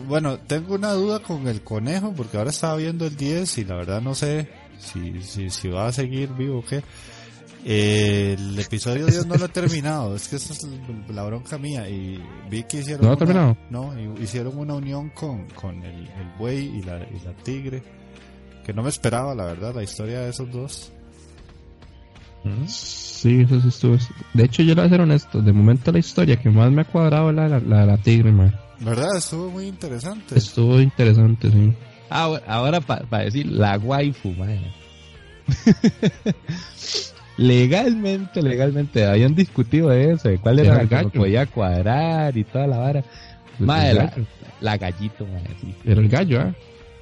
bueno, tengo una duda con el conejo, porque ahora estaba viendo el 10 y la verdad no sé si, si, si va a seguir vivo o qué. el episodio 10 no lo he terminado, es que esa es la bronca mía. Y vi que hicieron. ¿No terminado? No, hicieron una unión con, con el, el buey y la, y la tigre. Que no me esperaba, la verdad, la historia de esos dos. Sí, eso sí estuvo. De hecho, yo le voy a ser honesto. De momento, la historia que más me ha cuadrado la, la, la, la tigre, man. ¿Verdad? Estuvo muy interesante. Estuvo interesante, sí. Ahora, ahora para decir la waifu, man. legalmente, legalmente, habían discutido eso, de cuál era, el que podía cuadrar y toda la vara. Madre, la, la, gallito, madre, sí. Era el gallo, ¿eh?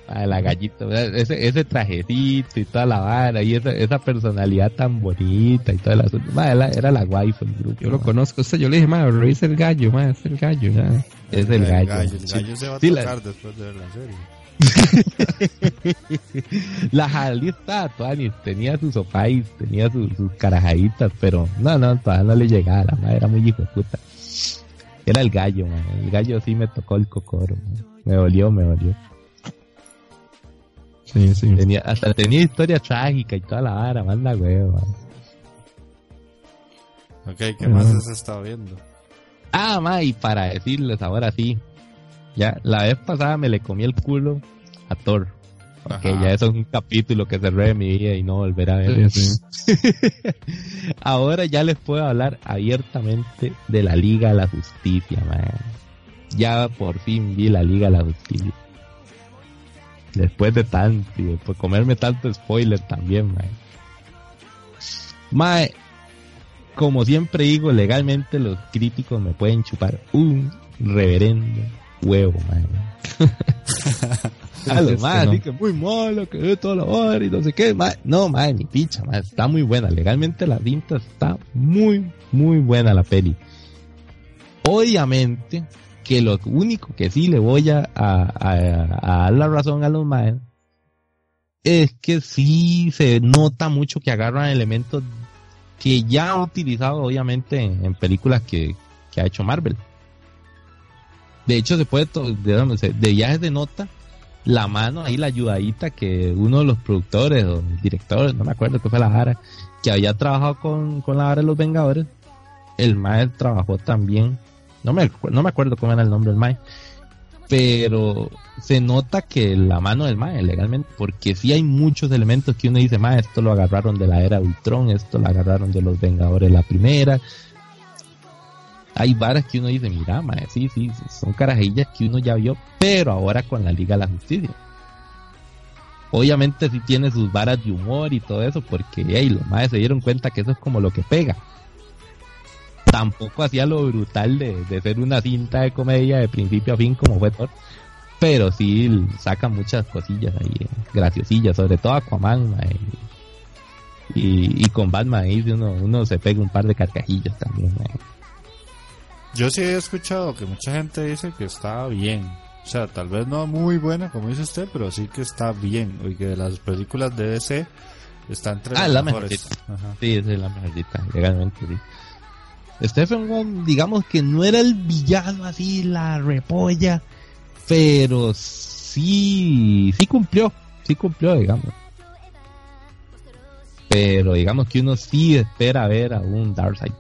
A la gallito, ese, ese trajecito y toda la vara y esa, esa personalidad tan bonita y toda la era, era la waifu del grupo. Yo lo conozco, o yo le dije, madre, es el gallo, madre, es el gallo, ya. Es el, gallo. El gallo se va a tocar después de ver la serie. la Jalí estaba toda tenía sus sopais, tenía sus, sus carajaditas, pero no, no, todavía no le llegaba, la madre era muy hijo de puta. Era el gallo, man. el gallo sí me tocó el cocoro, me dolió, me dolió. Sí, sí. Tenía, hasta tenía historia trágica y toda la vara, manda hueva. Ok, ¿qué más has estado viendo? Ah, ma, y para decirles ahora sí. Ya, la vez pasada me le comí el culo a Thor. Que ya eso es un capítulo que cerré de mi vida y no volverá a ver. ahora ya les puedo hablar abiertamente de la Liga de la Justicia, man. Ya por fin vi la Liga de la Justicia. Después de tanto, y por comerme tanto spoiler también, mae. Mae, como siempre digo, legalmente los críticos me pueden chupar un reverendo huevo, mae. A lo más, así que muy malo, que es toda la hora y no sé qué, mae. No, mae, ni picha, mae, está muy buena. Legalmente la cinta está muy, muy buena la peli. Obviamente, que lo único que sí le voy a, dar la razón a los maes es que sí se nota mucho que agarran elementos que ya han utilizado obviamente en, películas que, ha hecho Marvel. De hecho, se puede, de, de viajes de nota, la mano ahí, la ayudadita que uno de los productores o directores, no me acuerdo qué fue la vara, que había trabajado con, con la vara de los Vengadores, el maestro trabajó también no me, no me acuerdo cómo era el nombre del Mae. Pero se nota que la mano del Mae, legalmente, porque sí hay muchos elementos que uno dice, Mae, esto lo agarraron de la era Ultron, esto lo agarraron de los Vengadores la primera. Hay varas que uno dice, mira, Mae, sí, sí, son carajillas que uno ya vio, pero ahora con la Liga de la Justicia. Obviamente sí tiene sus varas de humor y todo eso, porque hey, los Maes se dieron cuenta que eso es como lo que pega tampoco hacía lo brutal de, ser una cinta de comedia de principio a fin como fue Thor. Pero sí saca muchas cosillas ahí, eh, graciosillas, sobre todo Aquaman, y, y, con Batman ahí uno, uno se pega un par de carcajillas también. Yo sí he escuchado que mucha gente dice que está bien. O sea, tal vez no muy buena, como dice usted, pero sí que está bien. Y que de las películas de DC está entre ah, la mejores. Sí, es la mejorita, legalmente, sí. Stephen Wong, digamos que no era el villano así, la repolla, pero sí, sí cumplió, sí cumplió, digamos. Pero digamos que uno sí espera ver a un Darkseid.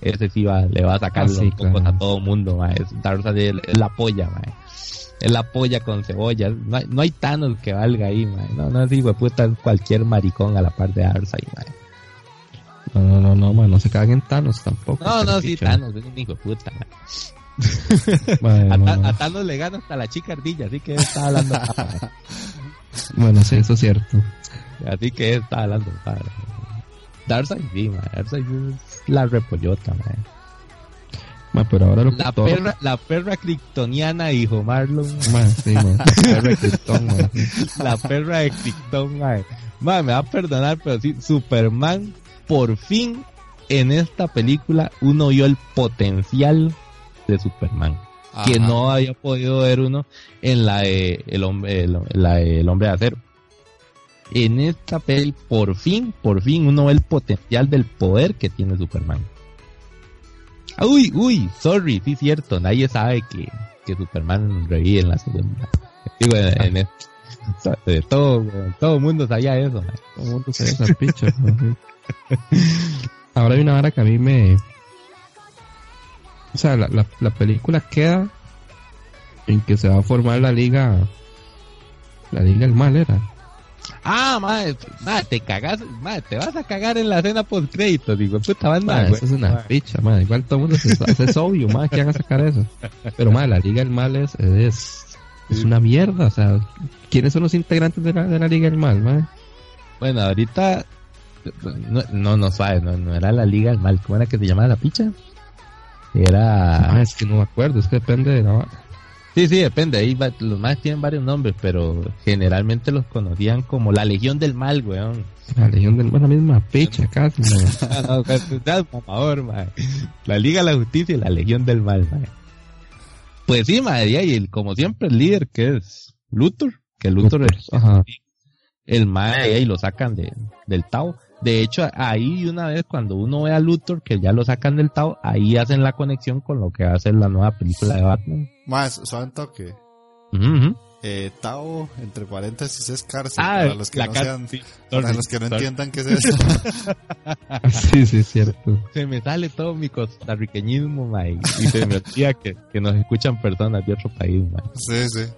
Ese sí va, le va a sacar ah, los a todo mundo, Darkseid es, la polla, Es la polla con cebolla. No hay, no hay Thanos que valga ahí, No, no, sí, puta, cualquier maricón a la par de Darkseid, no, no, no, no, man, no se caguen Thanos tampoco. No, no, sí, Thanos es un hijo de puta, a, Thanos le gana hasta la chica ardilla, así que está hablando. bueno, sí, eso es cierto. Así que está hablando, padre. Darkseid, sí, man. Darkseid es la repollota, man. Man, pero ahora lo la perra, la perra kryptoniana, hijo Marlon. Man, sí, man. La perra de Krypton, man. La perra de Krypton, man. Man, me va a perdonar, pero sí, Superman por fin en esta película uno vio el potencial de Superman. Que no había podido ver uno en la de el hombre, el, la de el hombre de acero. en esta peli, por fin, por fin, uno ve el potencial del poder que tiene Superman. Uy, uy, sorry, sí es cierto, nadie sabe que, que Superman revive en la segunda. Digo, en, en todo, todo el mundo sabía eso. Todo el mundo sabía esa picha. Ahora hay una hora que a mí me... O sea, la, la, la película queda en que se va a formar la liga... La liga del mal era. Ah, madre, madre, te cagas, madre, te vas a cagar en la escena post crédito, digo, puta banda, Eso es una ficha, madre. Igual todo el mundo se sabe, es obvio, madre, que van a sacar eso. Pero, madre, la Liga del Mal es, es, es una mierda, o sea, ¿quiénes son los integrantes de la, de la Liga del Mal, madre? Bueno, ahorita, no, no, no sabes, no, no, era la Liga del Mal, ¿cómo era que se llamaba la picha? Era... Ah, es que no me acuerdo, es que depende de la... Sí, sí, depende. Ahí va, los más tienen varios nombres, pero generalmente los conocían como la Legión del Mal, weón. La Legión del Mal, la misma fecha casi. no, por favor, man. La Liga de la Justicia y la Legión del Mal, man. Pues sí, madre, y el, como siempre el líder que es Luthor, que Luthor es Ajá. el mae y lo sacan de, del Tao. De hecho, ahí una vez cuando uno ve a Luthor, que ya lo sacan del Tao, ahí hacen la conexión con lo que va a ser la nueva película de Batman. Más, suave toque. Uh -huh. Eh, Tao, entre paréntesis, es cárcel. Ah, para los que la no, sean, sí, para sorry, los que no sorry. entiendan qué es eso. Sí, sí, es cierto. Se me sale todo mi costarriqueñismo, mae, y se me olvida que, que nos escuchan personas de otro país, mae. sí, sí.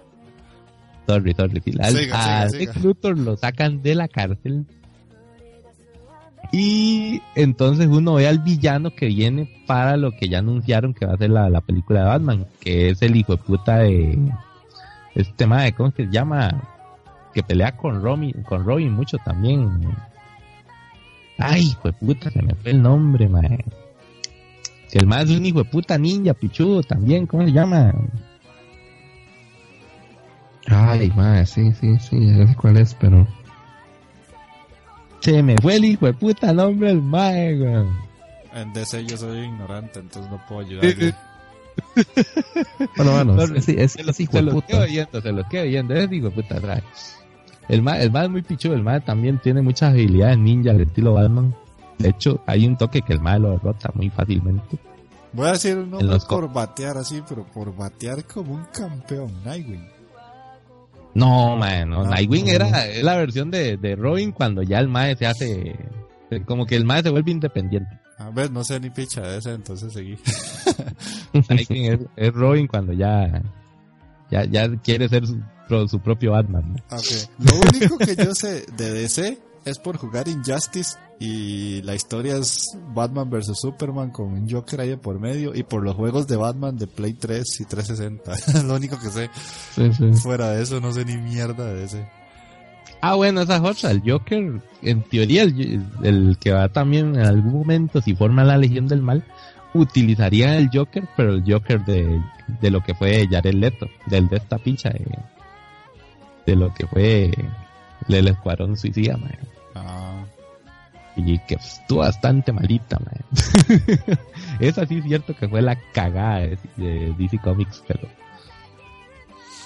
Sorry, sorry. sí. Al- Siga, a siga, Lex siga. Luthor lo sacan de la cárcel. Y entonces uno ve al villano que viene para lo que ya anunciaron que va a ser la, la película de Batman, que es el hijo de puta de este tema cómo se llama, que pelea con Robin, con Robin mucho también. Ay, hijo de puta, se me fue el nombre, mae. Que el más es un hijo de puta ninja, pichudo también, ¿cómo se llama? Ay, madre, sí, sí, sí, ya sé cuál es, pero... Se me fue el hijo de puta nombre del mae, weón. En DC yo soy ignorante, entonces no puedo ayudarle. Bueno, bueno, No, es, es, Se los, hijo se de los puta. quedo oyendo, se los quedo oyendo. Es hijo de puta atrás. El mae, el mae es muy pichudo, el mae también tiene muchas habilidades ninja al estilo Batman. De hecho, hay un toque que el mae lo derrota muy fácilmente. Voy a decir un nombre por batear así, pero por batear como un campeón, Nightwing. No. No, Nightwing era la versión de, de Robin cuando ya el mae se hace... Como que el mae se vuelve independiente. A ver, no sé ni picha de ese, entonces seguí. Nightwing es, es Robin cuando ya, ya, ya quiere ser su, su propio Batman. ¿no? Lo único que yo sé de DC es por jugar Injustice y la historia es Batman vs Superman con un Joker ahí por medio y por los juegos de Batman de Play 3 y 360. Es lo único que sé. Sí, sí. Fuera de eso no sé ni mierda de ese. Ah, bueno, esa es otra. El Joker, en teoría, el, el que va también en algún momento, si forma la Legión del Mal, utilizaría el Joker, pero el Joker de, de lo que fue Jared Leto, del de esta pincha, de, de lo que fue el Escuadrón Suicida, man. Ah, Y que estuvo bastante malita, man. Esa sí es cierto que fue la cagada de, de DC Comics, pero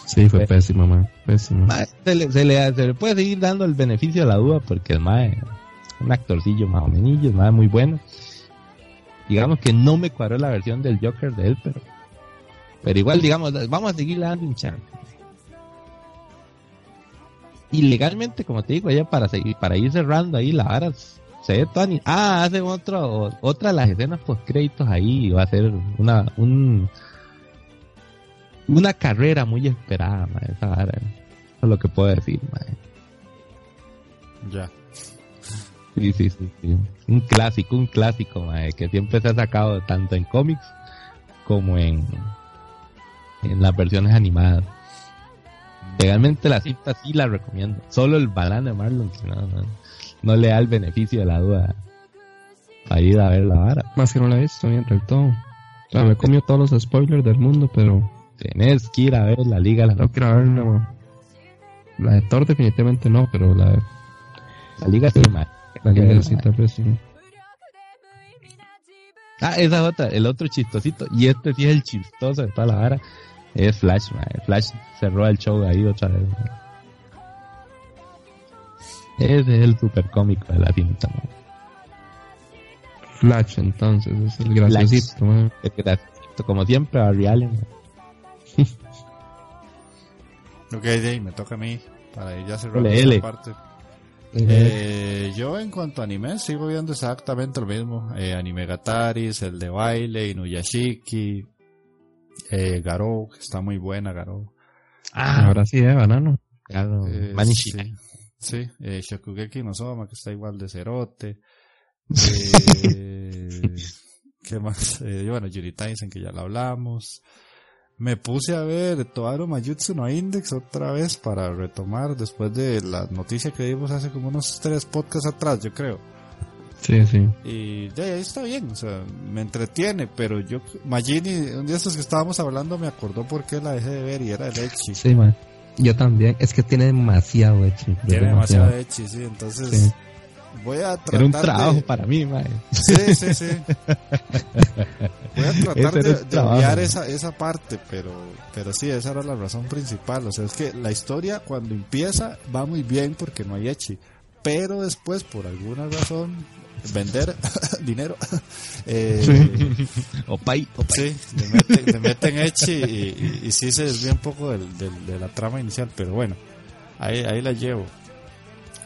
Sí, fue pésima, man. Pésima. Se, le, se, le, se le puede seguir dando el beneficio de la duda porque el mae es un actorcillo más o menos, mae muy bueno. Digamos que no me cuadró la versión del Joker de él, pero pero igual digamos, vamos a seguirle dando un chance. Y legalmente, como te digo, ya para seguir, para ir cerrando ahí la vara se ve toda ni- Ah, hacen otro, otra de las escenas post créditos ahí, va a ser una, un una carrera muy esperada, esa vara. Eso es lo que puedo decir, ya. Sí, sí, sí, sí. Un clásico, un clásico, que siempre se ha sacado tanto en cómics como en, en las versiones animadas. Legalmente la cinta sí la recomiendo. Solo el balán de Marlon, que no, no, no le da el beneficio de la duda para ir a ver la vara. Más que no la he visto bien del todo. O sea, me he comido todos los spoilers del mundo, pero Tenés que ir a ver la Liga la, no quiero verla, man. La de Thor definitivamente no, pero la de la Liga sí, mae. la Liga sí, tal vez sí. Ah, esa es otra, el otro chistosito. Y este sí es el chistoso de toda la vara. Es Flash. Flash cerró el show ahí otra vez. Ese es el super cómico de la cinta, man. Flash, entonces, es el graciosito, man. El graciosito, como siempre, Barry Allen. man. Ok, Jay, me toca a mí para ir ya cerrando parte. Eh, yo en cuanto a anime sigo viendo exactamente lo mismo. Eh, anime Gataris, el de baile, Inuyashiki, eh, Garou, que está muy buena Garou. Ahora sí, eh, banano. Claro, Eh, Manishi. sí, sí, eh, Shokugeki no Soma, que está igual de cerote. Eh, ¿Qué más? Eh, bueno, Yuri Taisen, que ya lo hablamos. Me puse a ver Toaru Mayutsu no Index otra vez para retomar después de la noticia que dimos hace como unos tres podcasts atrás, yo creo. Sí, sí. Y de ahí está bien, o sea, me entretiene, pero yo, Magini, un día estos que estábamos hablando me acordó por qué la dejé de ver y era el Echi. Sí, man. Yo también. Es que tiene demasiado hecho. Tiene demasiado Echi, sí, entonces Sí. voy a tratar Era un trabajo de... para mí, man. Sí, sí, sí. Voy a tratar de, de trabajo. obviar esa, esa parte, pero, pero sí, esa era la razón principal. O sea, es que la historia cuando empieza va muy bien porque no hay Echi. Pero después, por alguna razón, vender dinero. eh, Opay, Sí, le meten, le meten Echi y, y, y sí se desvía un poco del, del- de la trama inicial, pero bueno, ahí, ahí la llevo.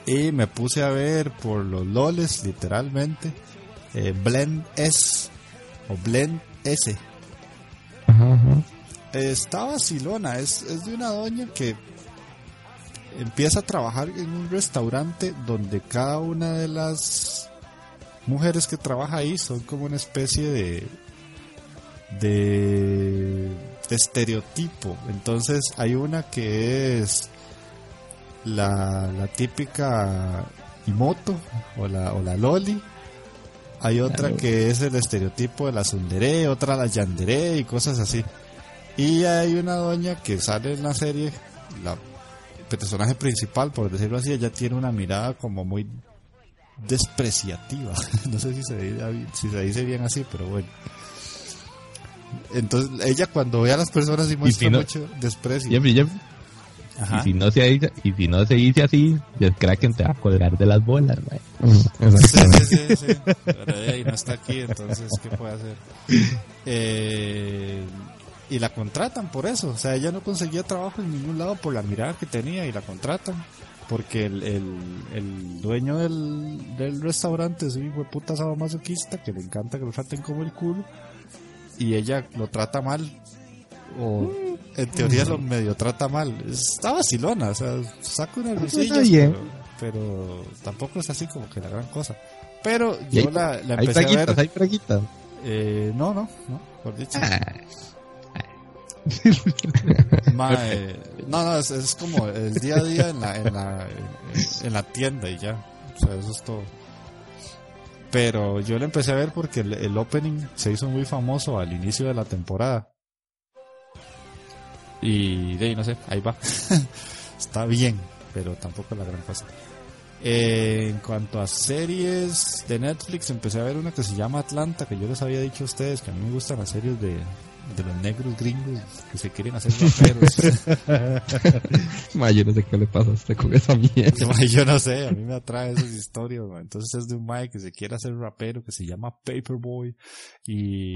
Y me puse a ver por los loles, literalmente, eh, Blend S o Blend S. Ajá, ajá. Está vacilona, es, es de una doña que empieza a trabajar en un restaurante donde cada una de las mujeres que trabaja ahí son como una especie de de estereotipo. Entonces hay una que es la, la típica Imoto o la, o la Loli. Hay otra Claro. que es el estereotipo de la Sundere, otra la Yandere y cosas así. Y hay una doña que sale en la serie, la personaje principal, por decirlo así, ella tiene una mirada como muy despreciativa. No sé si se, dice- si se dice bien así, pero bueno. Entonces, ella cuando ve a las personas sí muestra si no- mucho desprecio. Ajá. Y si no se dice, y si no se dice así, el Kraken te va a colgar de las bolas, Sí, Exactamente. sí, sí, sí. Pero de ahí no está aquí, entonces, ¿qué puede hacer? Eh, y la contratan por eso. O sea, ella no conseguía trabajo en ningún lado por la mirada que tenía y la contratan. Porque el, el, el dueño del, del restaurante es un hijo de puta sadomasoquista que le encanta que lo traten como el culo. Y ella lo trata mal. O en teoría lo medio trata mal. Está vacilona, o sea, saca unas risillas, bien. pero, pero tampoco es así como que la gran cosa. Pero yo hay- la, la Hay empecé a fraguitas, ver. hay fraguitas. Eh, no, no, no, por dicho. Eh, no, no, es, es como el día a día en la, en la, en, en la tienda y ya. O sea, eso es todo. Pero yo lo empecé a ver porque el, el opening se hizo muy famoso al inicio de la temporada. Y de ahí, no sé, ahí va. Está bien, pero tampoco es la gran cosa. Eh, en cuanto a series de Netflix, empecé a ver una que se llama Atlanta, que yo les había dicho a ustedes que a mí me gustan las series de, de los negros gringos que se quieren hacer raperos. Ma, yo no sé qué le pasa a usted con esa mierda. Ma, yo no sé, a mí me atrae esas historias. ma. Entonces es de un mae que se quiere hacer rapero, que se llama Paperboy. Y,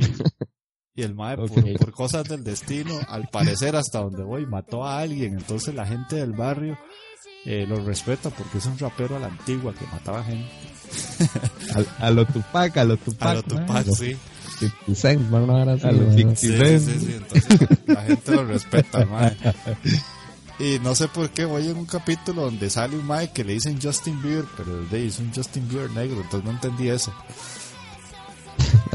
y el mae, por, por cosas del destino, al parecer hasta donde voy, mató a alguien. Entonces la gente del barrio eh, lo respeta porque es un rapero a la antigua que mataba gente. a, a lo Tupac, a lo Tupac. A lo Tupac, man. sí. 50 Cent, van a así, A los ma, 50 Sí, Sí, sí, ven. sí, sí, entonces la gente lo respeta. Y no sé por qué voy en un capítulo donde sale un mae que le dicen Justin Bieber, pero de ahí es un Justin Bieber negro, entonces no entendí eso.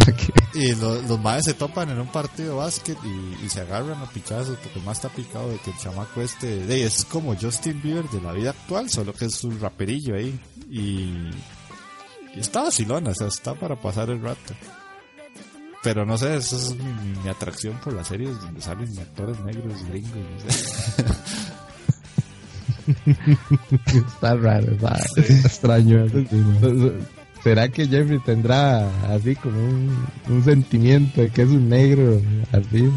Ok. Y lo- los maes se topan en un partido de básquet y, y se agarran a pichazos porque el más está picado de que el chamaco este de ahí es como Justin Bieber de la vida actual, solo que es un raperillo ahí. Y, y está vacilona, o sea, está para pasar el rato. Pero no sé, esa es mi, mi- mi atracción por las series donde salen actores negros gringos. no sé. Está raro, está extraño. sí. ¿Será que Jeffrey tendrá así como un, un sentimiento de que es un negro? Así,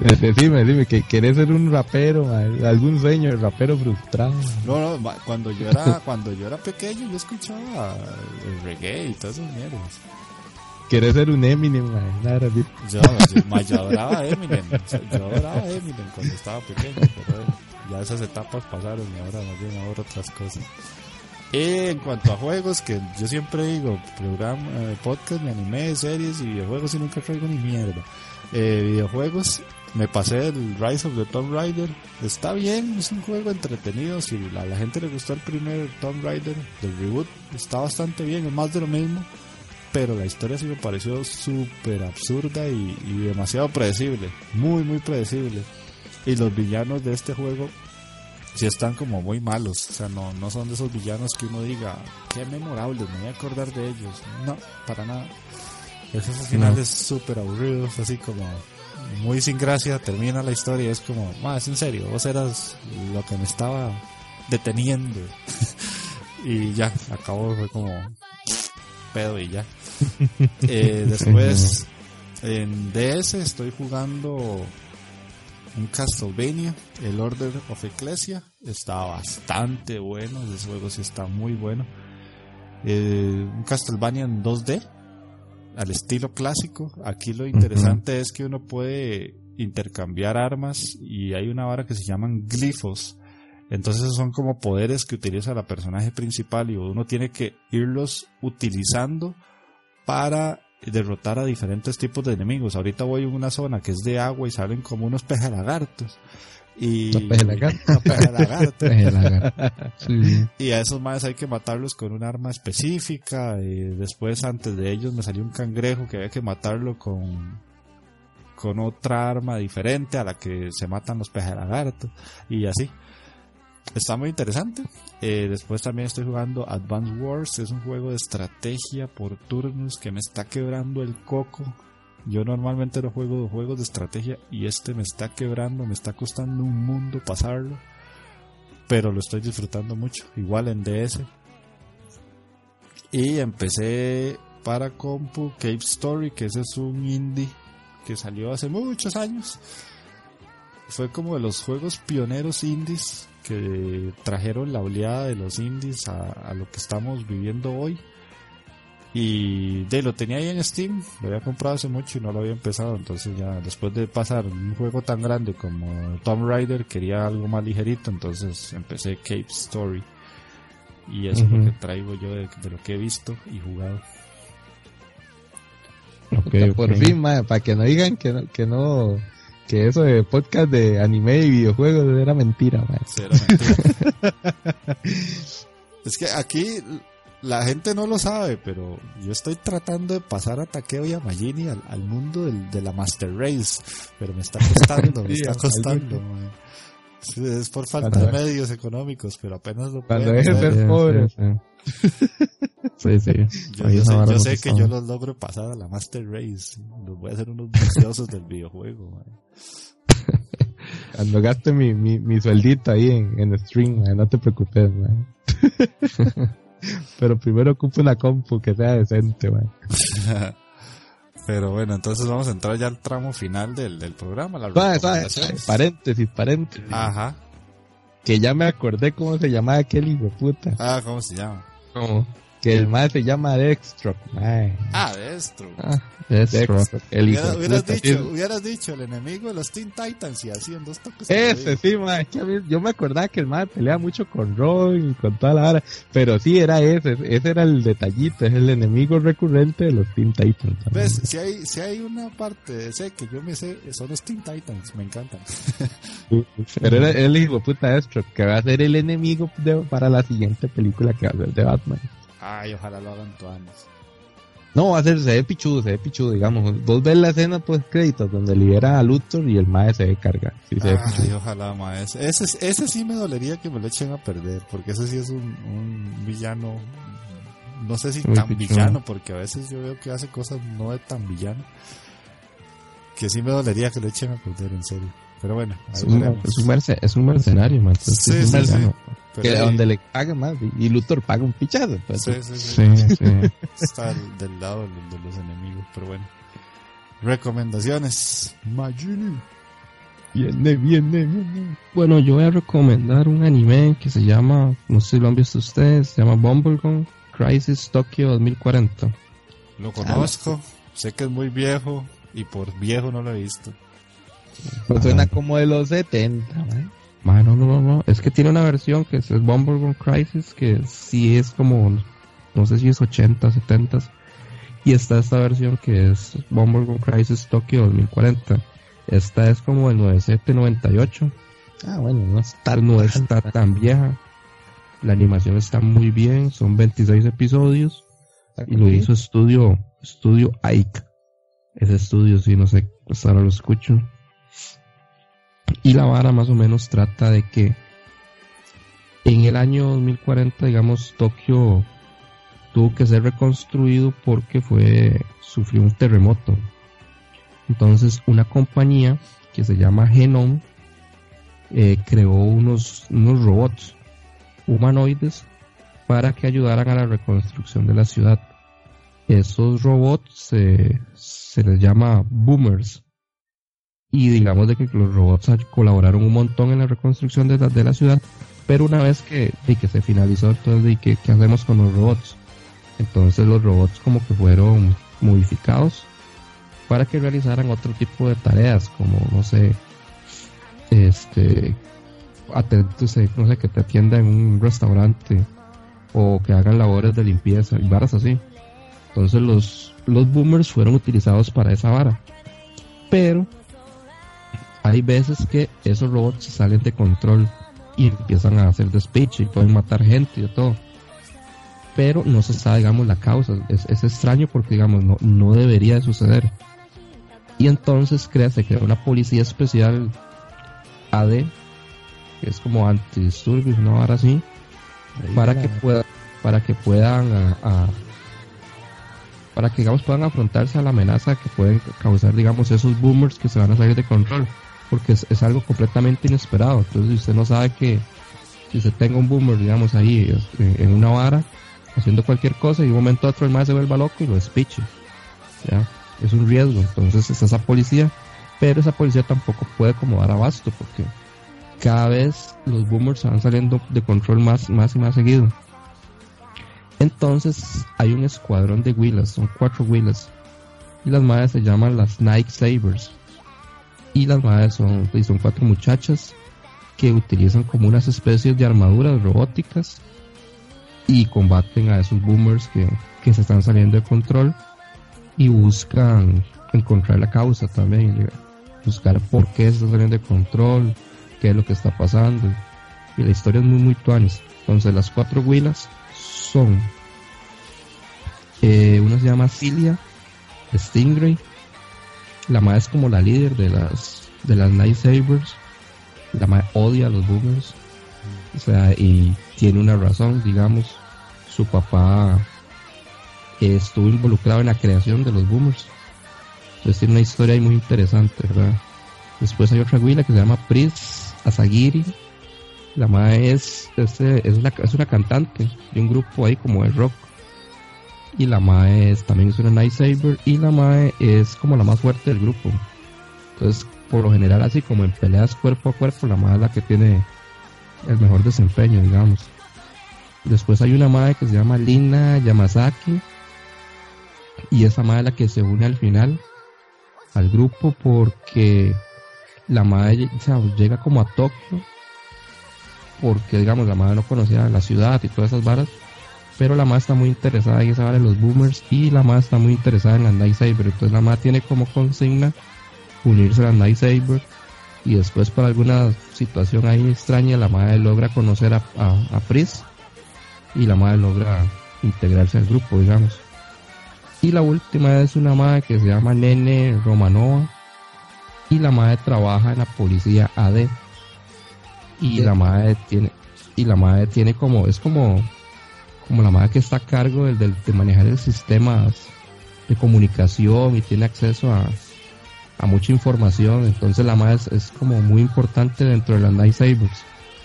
man? Decime, decime, que querés ser un rapero, algún sueño de rapero frustrado. No, no, cuando yo era, cuando yo era pequeño yo escuchaba el reggae y todas esas mierdas. Querés ser un Eminem, man. Nada, yo, yo, yo, adoraba Eminem. Yo adoraba Eminem cuando estaba pequeño, pero ya esas etapas pasaron y ahora más bien ahora otras cosas. En cuanto a juegos, que yo siempre digo, programa, eh, podcast, me anime, series y videojuegos y nunca traigo ni mierda. Eh, videojuegos, me pasé el Rise of the Tomb Raider. Está bien, es un juego entretenido. Si a la gente le gustó el primer Tomb Raider del reboot, está bastante bien, es más de lo mismo. Pero la historia sí me pareció súper absurda y, y demasiado predecible. Muy, muy predecible. Y los villanos de este juego sí están como muy malos. O sea, no, no son de esos villanos que uno diga, qué memorables, me voy a acordar de ellos. No, para nada. Esos finales súper aburridos, así como muy sin gracia, termina la historia, es como, más en serio, vos eras lo que me estaba deteniendo. y ya, acabó, fue como pedo y ya. Eh, después, en DS estoy jugando un Castlevania, el Order of Ecclesia, está bastante bueno, ese juego sí está muy bueno. Eh, un Castlevania en 2D, al estilo clásico. Aquí lo interesante es que uno puede intercambiar armas y hay una vara que se llaman glifos. Entonces son como poderes que utiliza la personaje principal y uno tiene que irlos utilizando para derrotar a diferentes tipos de enemigos. Ahorita voy en una zona que es de agua y salen como unos pejalagartos. Y, y a esos más hay que matarlos con un arma específica. Y después, antes de ellos, me salió un cangrejo que había que matarlo con, con otra arma diferente a la que se matan los peces lagartos. Y así. Está muy interesante. Eh, después también estoy jugando Advance Wars. Es un juego de estrategia por turnos que me está quebrando el coco yo normalmente no juego juegos de estrategia y este me está quebrando, me está costando un mundo pasarlo, pero lo estoy disfrutando mucho, igual en DS. Y empecé para compu Cave Story, que ese es un indie que salió hace muchos años. Fue como de los juegos pioneros indies que trajeron la oleada de los indies a, a lo que estamos viviendo hoy y de lo tenía ahí en Steam, lo había comprado hace mucho y no lo había empezado, entonces ya después de pasar un juego tan grande como Tomb Raider quería algo más ligerito, entonces empecé Cape Story. Y eso es lo que traigo yo de, lo que he visto y jugado. Por fin, para que no digan que no, que no, que eso de podcast de anime y videojuegos era mentira, era mentira. es que aquí la gente no lo sabe, pero yo estoy tratando de pasar a Takeo y a Magini al, mundo de la Master Race, pero me está costando, me está costando. Es por falta de medios económicos, pero apenas lo Cuando dejes ser pobre. Sí, sí. Yo, sé, que yo los logro pasar a la Master Race. Los voy a hacer unos viciosos del videojuego. Cuando gaste mi, mi, mi sueldito ahí en, en stream, no te preocupes. Man. Pero primero ocupo una compu que sea decente, man. Pero bueno, entonces vamos a entrar ya al tramo final del, del programa. La paréntesis, paréntesis. Ajá. Que ya me acordé cómo se llamaba aquel hijo puta. Ah, ¿cómo se llama? ¿Cómo? Que el más se llama Dextro. Ah, Dextro. Ah. El hubieras, dicho, hubieras dicho el enemigo de los Teen Titans y así en dos toques. Ese, sí, man. yo me acordaba que el más pelea mucho con Roy y con toda la hora. Pero sí, era ese. Ese era el detallito. Es el enemigo recurrente de los Teen Titans. ¿Ves? Si hay, si hay una parte de ese que yo me sé, son los Teen Titans. Me encantan. Pero era el hijo puta Dextro, que va a ser el enemigo para la siguiente película que va a ser de Batman. Ay, ojalá lo hagan antes. No, va a ser, se ve pichudo, se ve pichudo, digamos. Vos ves la escena pues créditos donde libera a Luthor y el mae se ve carga. Sí, se Ay, ojalá, mae. Ese, ese sí me dolería que me lo echen a perder, porque ese sí es un, un villano, no sé si tan villano, porque a veces yo veo que hace cosas no de tan villano, que sí me dolería que lo echen a perder, en serio. Pero bueno, es un, es, un mercenario, man. Sí, sí, sí. Que donde le paga más y Luthor paga un pichazo. Pues. Sí, sí, sí. Está del, lado de, los enemigos, pero bueno. Recomendaciones. Magini. Viene, viene, viene. Bueno, yo voy a recomendar un anime que se llama, no sé si lo han visto ustedes, se llama Bumblegum Crisis Tokyo 2040. Lo conozco, sé que es muy viejo y por viejo no lo he visto. Pues suena como de los 70, ¿eh? No, no, no, no. Es que tiene una versión que es Bumblegum Crisis, que sí es como, no sé si es 80, 70. Y está esta versión que es Bumblegum Crisis Tokyo 2040. Esta es como el 9798. Ah, bueno, no está, no está tan vieja. La animación está muy bien, son 26 episodios. Y lo hizo estudio, estudio Ike. Ese estudio, sí, no sé, pues ahora lo escucho. Y la vara más o menos trata de que en el año 2040, digamos, Tokio tuvo que ser reconstruido porque fue sufrió un terremoto. Entonces una compañía que se llama Genome eh, creó unos, unos robots humanoides para que ayudaran a la reconstrucción de la ciudad. Esos robots se les llama boomers. Y digamos de que los robots colaboraron un montón en la reconstrucción de la, de la ciudad. Pero una vez que, de que se finalizó, entonces, de que, ¿qué hacemos con los robots? Entonces los robots como que fueron modificados para que realizaran otro tipo de tareas, como no sé, este, no sé, que te atienda en un restaurante o que hagan labores de limpieza y varas así. Entonces los, los boomers fueron utilizados para esa vara. Pero hay veces que esos robots se salen de control y empiezan a hacer despecho y pueden matar gente y todo pero no se sabe, digamos, la causa. Es, extraño porque, digamos, no, no debería de suceder. Y entonces crea, se crea una policía especial AD, que es como antidisturbios, una vara así, para que pueda, para que puedan a, para que digamos puedan afrontarse a la amenaza que pueden causar digamos esos boomers que se van a salir de control porque es, es algo completamente inesperado entonces si usted no sabe que si se tenga un boomer digamos ahí este, en una vara haciendo cualquier cosa y un momento a otro el más se vuelva loco y lo despiche. ¿ya? Es un riesgo. Entonces es esa policía, pero esa policía tampoco puede como dar abasto porque cada vez los boomers van saliendo de control más, más y más seguido. Entonces hay un escuadrón de Willas, son cuatro Willas. Y las madres se llaman las Night Sabers. Y las madres son, son cuatro muchachas que utilizan como unas especies de armaduras robóticas y combaten a esos boomers que, se están saliendo de control y buscan encontrar la causa también, buscar por qué se está saliendo de control, qué es lo que está pasando. Y la historia es muy, muy tuanis. Entonces, las cuatro huilas son: eh, una se llama Cilia Stingray, la madre es como la líder de las, de las la madre odia a los boomers, o sea, y tiene una razón, digamos. Su papá estuvo involucrado en la creación de los boomers. Entonces tiene una historia ahí muy interesante, ¿verdad? Después hay otra huila que se llama Pris Asagiri. La madre es, es, es, una cantante de un grupo ahí como de rock. Y la madre es, también es una Night Saber. Y la madre es como la más fuerte del grupo. Entonces, por lo general, así como en peleas cuerpo a cuerpo, la madre es la que tiene el mejor desempeño, digamos. Después hay una madre que se llama Lina Yamazaki. Y esa madre es la que se une al final al grupo porque la madre llega como a Tokio porque digamos la madre no conocía la ciudad y todas esas varas pero la madre está muy interesada en esa vara de los boomers y la madre está muy interesada en la Night Saber. Entonces la madre tiene como consigna unirse a la Night Saber y después por alguna situación ahí extraña la madre logra conocer a, a, Pris y la madre logra integrarse al grupo, digamos. Y la última es una madre que se llama Nene Romanova y la madre trabaja en la policía AD y la madre tiene y la madre tiene como es como como la madre que está a cargo del, de manejar el sistemas de comunicación y tiene acceso a, a mucha información. Entonces la más es, como muy importante dentro de las Night Sabers.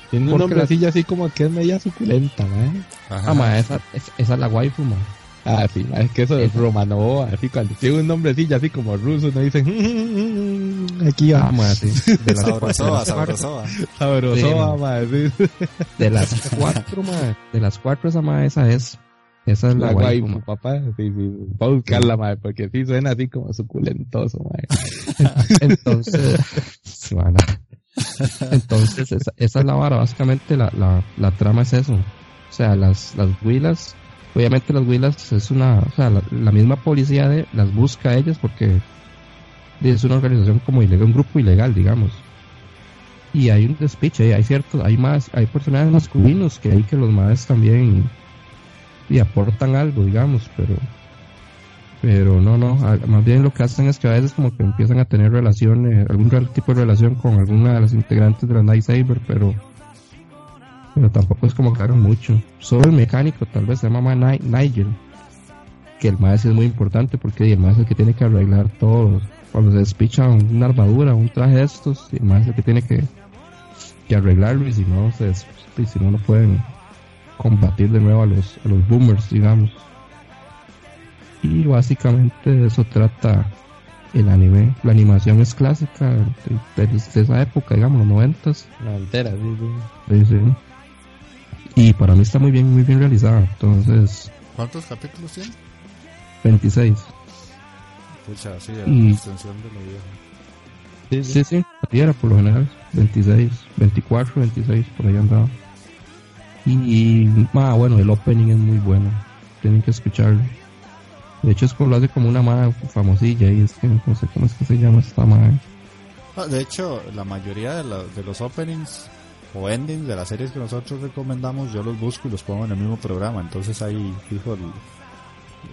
Tiene un nombrecillo así como que es media suculenta, ¿eh? Ajá. Ah, esa, esa, es la waifu, man. Ah, sí, es que eso es romano, así cuando tiene un nombrecillo así como ruso, no dicen... aquí Ah, mae, sí. De las Sabrosoa, cuatro- sabrosoa. Sabrosoa, Sí. De las cuatro, mae. De las cuatro, esa mae, esa es. Esa es la, La waifu, mae. papá. Sí, a buscarla, mae, porque sí suena así como suculentoso, mae. Entonces, entonces esa, esa es la vara, básicamente la, la, la trama es eso. O sea, las, las huilas, obviamente las huilas es una, o sea, la, misma policía de, las busca a ellas porque es una organización como ilegal, un grupo ilegal, digamos. Y hay un despiche, hay, ciertos, hay más, hay personajes masculinos que hay que los más también y aportan algo, digamos, pero pero no, no, más bien lo que hacen es que a veces como que empiezan a tener relaciones, algún tipo de relación con alguna de las integrantes de la Night Saber, pero pero tampoco es como que hagan mucho. Solo el mecánico tal vez se llama Ni- Nigel, que el maestro es muy importante porque el maestro es el que tiene que arreglar todo. Cuando se despicha una armadura, un traje de estos, el maestro es el que tiene que, que arreglarlo y si no, se, si no, no pueden combatir de nuevo a los, a los boomers, digamos. Y básicamente de eso trata el anime. La animación es clásica de, de- de esa época, digamos, los noventas. No entera, sí, sí. Sí, sí. Y para mí está muy bien, muy bien realizada. Entonces, ¿Cuántos capítulos tiene? 26. Pucha, sí, Y- la extensión de lo viejo. Sí, sí. Sí, era por lo general. 26, 24, 26, por ahí andaba. Y, y, ah, bueno, el opening es muy bueno. Tienen que escucharlo. De hecho, es como lo hace como una madre famosilla y es que no sé cómo es que se llama esta madre. Ah, De hecho, la mayoría de, la- de los openings o endings de las series que nosotros recomendamos, yo los busco y los pongo en el mismo programa. Entonces ahí, fijo, el-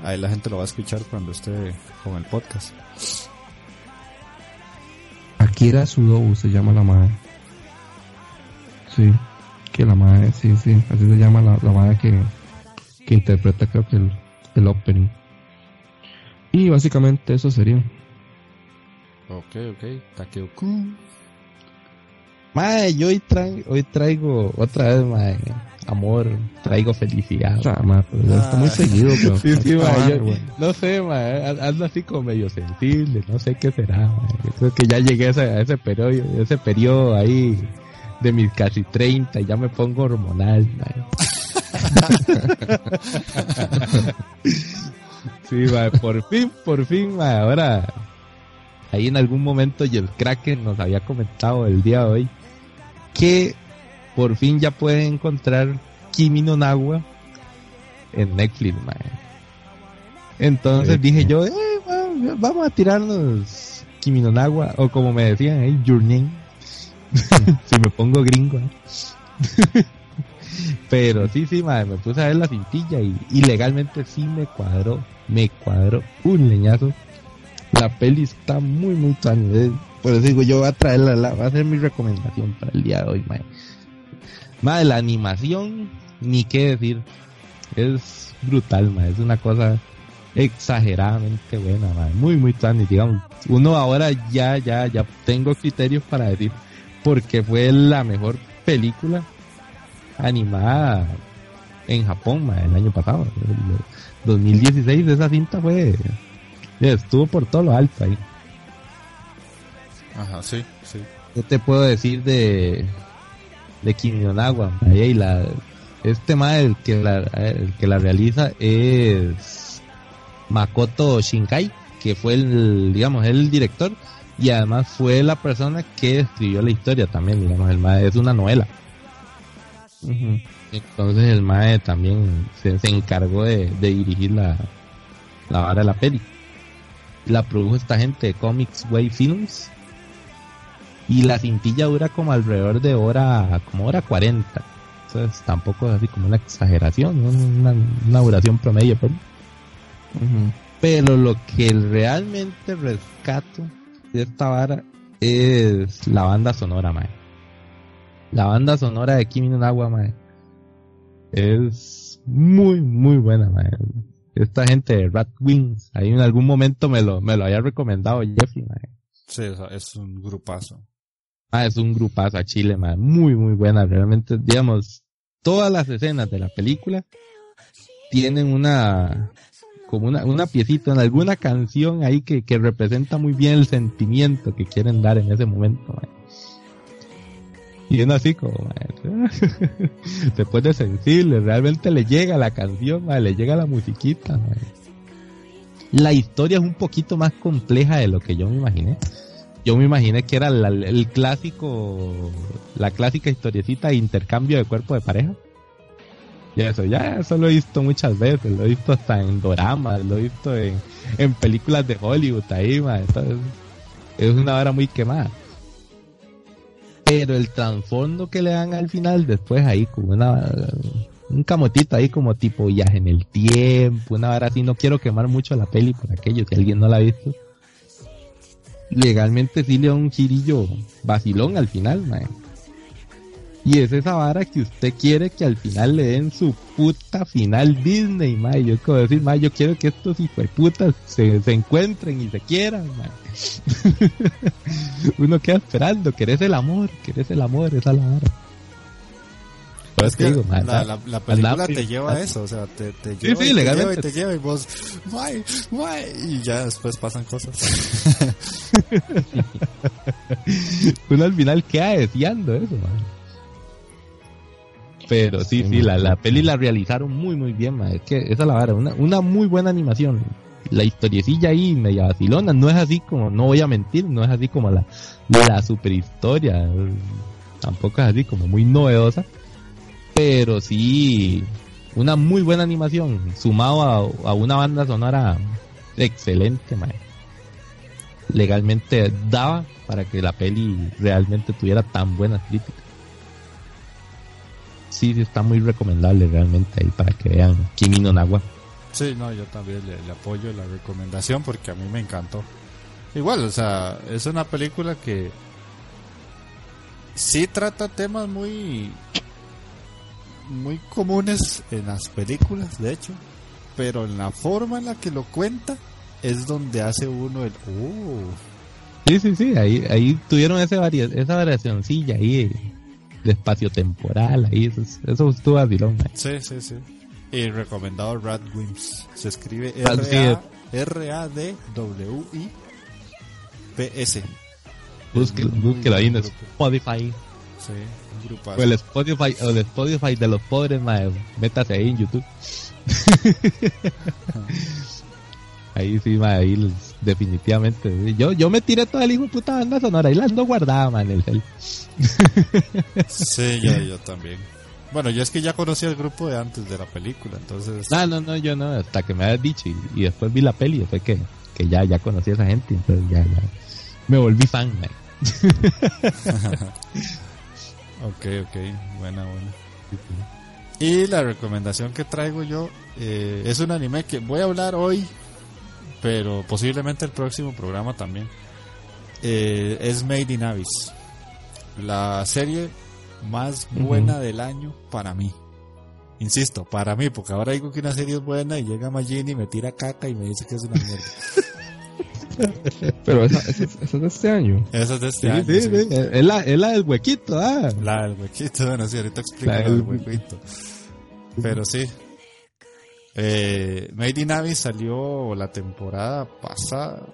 ahí la gente lo va a escuchar cuando esté con el podcast. Akira Sudobu se llama la madre. Sí, que la madre, sí, sí, así se llama la, la madre que, que interpreta creo que el, el opening. Y básicamente eso sería. Ok, ok. Takeo-kun. Mae, yo hoy, tra- hoy traigo otra vez, mae, amor, traigo felicidad. Madre, está muy Ah. seguido, pero Sí, sí, madre, yo- no sé, a- ando así como medio sensible, no sé qué será. Yo creo que ya llegué a ese, a ese periodo, ese periodo ahí de mis casi 30 y ya me pongo hormonal, mae. sí, mae, por fin, por fin, mae, ahora ahí en algún momento y el Kraken nos había comentado el día de hoy que por fin ya pueden encontrar Kimi no Nawa en Netflix. Entonces Sí, dije sí. yo, eh, va- vamos a tirarnos Kimi no Nawa, o como me decían Your Name. si me pongo gringo, ¿eh? Pero sí, sí, mae, me puse a ver la cintilla y, y legalmente sí me cuadró, me cuadró un leñazo. La peli está muy, muy tan. eh, Por eso digo, yo voy a traerla, la, va a ser mi recomendación para el día de hoy, mae. Mae, la animación, ni qué decir. Es brutal, mae. Es una cosa exageradamente buena, mae. Muy, muy tan. Digamos, uno ahora ya, ya, ya tengo criterios para decir porque fue la mejor película animada en Japón, mae, el año pasado. El 2016, esa cinta fue. Estuvo por todo lo alto ahí. Ajá, sí, sí. ¿Qué te puedo decir de de mae? Y la, este mae, el que la, el que la realiza es Makoto Shinkai, que fue el, digamos, el director y además fue la persona que escribió la historia también, digamos, el mae es una novela. Entonces el mae también se, se encargó de, de dirigir la, la vara de la peli. La produjo esta gente de Comics Way Films. Y la cintilla dura como alrededor de hora, como hora 40. Entonces tampoco es así como una exageración, una, una duración promedio. Pero, Ujú. pero lo que realmente rescato de esta vara es la banda sonora, mae. La banda sonora de Kimi no Nawa, mae. Es muy, muy buena, mae. Esta gente de Rat Wings, ahí en algún momento me lo, me lo había recomendado Jeffy. Sí, es un grupazo. Ah, es un grupazo a Chile, mae. Muy, muy buena. Realmente, digamos, todas las escenas de la película tienen una, como una, una piecita, en alguna canción ahí que, que representa muy bien el sentimiento que quieren dar en ese momento. Y uno así como, se pone sensible, realmente le llega la canción, le llega la musiquita. La historia es un poquito más compleja de lo que yo me imaginé. Yo me imaginé que era el clásico, la clásica historiecita de intercambio de cuerpo de pareja. Y eso, ya eso lo he visto muchas veces, lo he visto hasta en doramas, lo he visto en, en películas de Hollywood ahí, es una hora muy quemada pero el trasfondo que le dan al final después ahí como una un camotito ahí como tipo viaje en el tiempo, una vara así, no quiero quemar mucho la peli por aquello, si alguien no la ha visto. Legalmente sí le da un girillo vacilón al final, mae. Y es esa vara que usted quiere que al final le den su puta final Disney, mae. Yo es como decir, mae, yo quiero que estos hijos de putas se, se encuentren y se quieran, mae. Uno queda esperando, querés el amor, querés el amor, esa es la vara. Es que digo, la, la, la, película te lleva a eso, o sea, te, te lleva, sí, sí, y te lleva y te lleva y vos, guay, guay, y ya después pasan cosas. Uno al final queda deseando eso, man. Pero sí, sí, la, la peli la realizaron muy, muy bien, man. Es que esa es la vara, una, una muy buena animación la historiecilla ahí media vacilona, no es así como, no voy a mentir, no es así como la, la super historia, tampoco es así como muy novedosa, pero sí una muy buena animación, sumado a, una banda sonora excelente, legalmente daba para que la peli realmente tuviera tan buenas críticas. Sí, está muy recomendable realmente ahí para que vean Kimi no Nawa. Sí, no, yo también le, apoyo la recomendación porque a mí me encantó. Igual, o sea, es una película que sí trata temas muy muy comunes en las películas, de hecho, pero en la forma en la que lo cuenta es donde hace uno el oh. Sí, sí, sí, ahí ahí tuvieron ese esa variacióncilla ahí de espacio temporal, ahí eso, eso estuvo avilón. Sí, sí, sí. Y recomendado Radwimps. Se escribe R-A-D-W-I-P-S. Búsquelo ahí en Spotify. Sí, un O el Spotify, o el Spotify de los pobres, mae. Métase ahí en YouTube. ahí sí, mae, ahí definitivamente. Yo, yo me tiré toda el hijo puta banda sonora y la ando guardada, man, el cel. sí, yo, yo también. Bueno, yo es que ya conocía el grupo de antes de la película, entonces... No, no, no, yo no, hasta que me habías dicho y, después vi la peli, fue que, que ya, ya conocí a esa gente, entonces ya, ya me volví fan, man. ok, ok, buena, buena. Y la recomendación que traigo yo eh, es un anime que voy a hablar hoy, pero posiblemente el próximo programa también. Eh, es Made in Abyss. La serie más buena del año para mí. Insisto, para mí, porque ahora digo que una serie es buena y llega Magini y me tira caca y me dice que es una mierda. Pero esa, esa, es de este año. Esa es de este año. Sí, sí. Es, la, es la del huequito, ah. La del huequito, bueno, sí, ahorita explico la, del huequito. Pero sí. Eh, Made in Abyss salió la temporada pasada.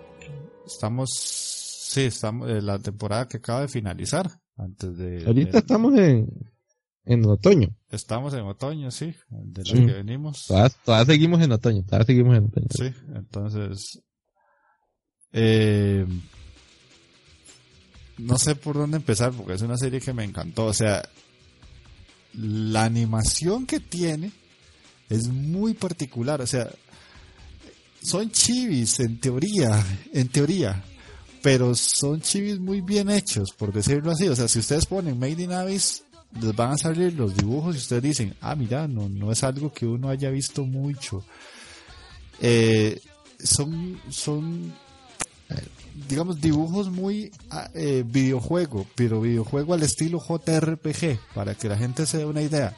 Estamos, sí, estamos, eh, la temporada que acaba de finalizar. Antes de. Ahorita estamos en, en otoño. Estamos en otoño, sí. De lo que venimos. Todavía, seguimos en otoño. Todavía seguimos en otoño. Sí, entonces. Eh, no sé por dónde empezar porque es una serie que me encantó. O sea, la animación que tiene es muy particular. O sea, son chivis en teoría, en teoría, pero son chivis muy bien hechos, por decirlo así. O sea, si ustedes ponen Made in Abyss, les van a salir los dibujos y ustedes dicen, ah, mira, no, no es algo que uno haya visto mucho. Eh, son, son, eh, digamos, dibujos muy ah, eh, videojuego, pero videojuego al estilo JRPG, para que la gente se dé una idea.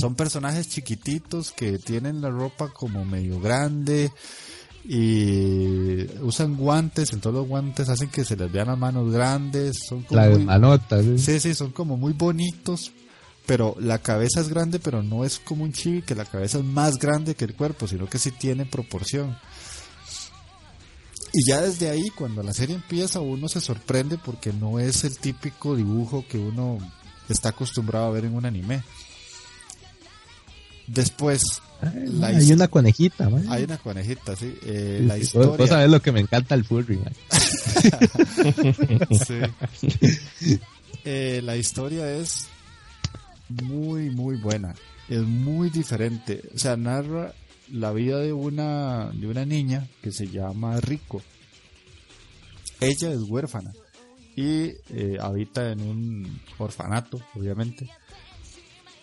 Son personajes chiquititos que tienen la ropa como medio grande, y usan guantes, en todos los guantes hacen que se les vean las manos grandes, son como muy, ¿sí? sí, son como muy bonitos pero la cabeza es grande, pero no es como un chibi, que la cabeza es más grande que el cuerpo, sino que sí tiene proporción. Y ya desde ahí, cuando la serie empieza, uno se sorprende porque no es el típico dibujo que uno está acostumbrado a ver en un anime. Después, hay una conejita, Hay una conejita, sí. Eh, la historia. Vos sabés lo que me encanta el furry, eh, la historia es muy, muy buena. Es muy diferente. O sea, narra la vida de una, de una niña que se llama Rico. Ella es huérfana y eh, habita en un orfanato, obviamente,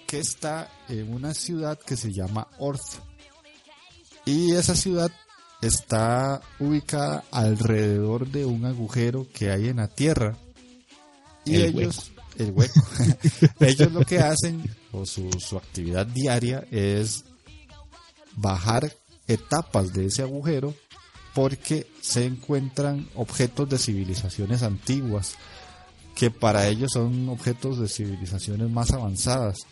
que está en una ciudad que se llama Orth. Y esa ciudad está ubicada alrededor de un agujero que hay en la tierra. Y ellos, el hueco, ellos lo que hacen, o su, su actividad diaria es bajar etapas de ese agujero porque se encuentran objetos de civilizaciones antiguas que para ellos son objetos de civilizaciones más avanzadas.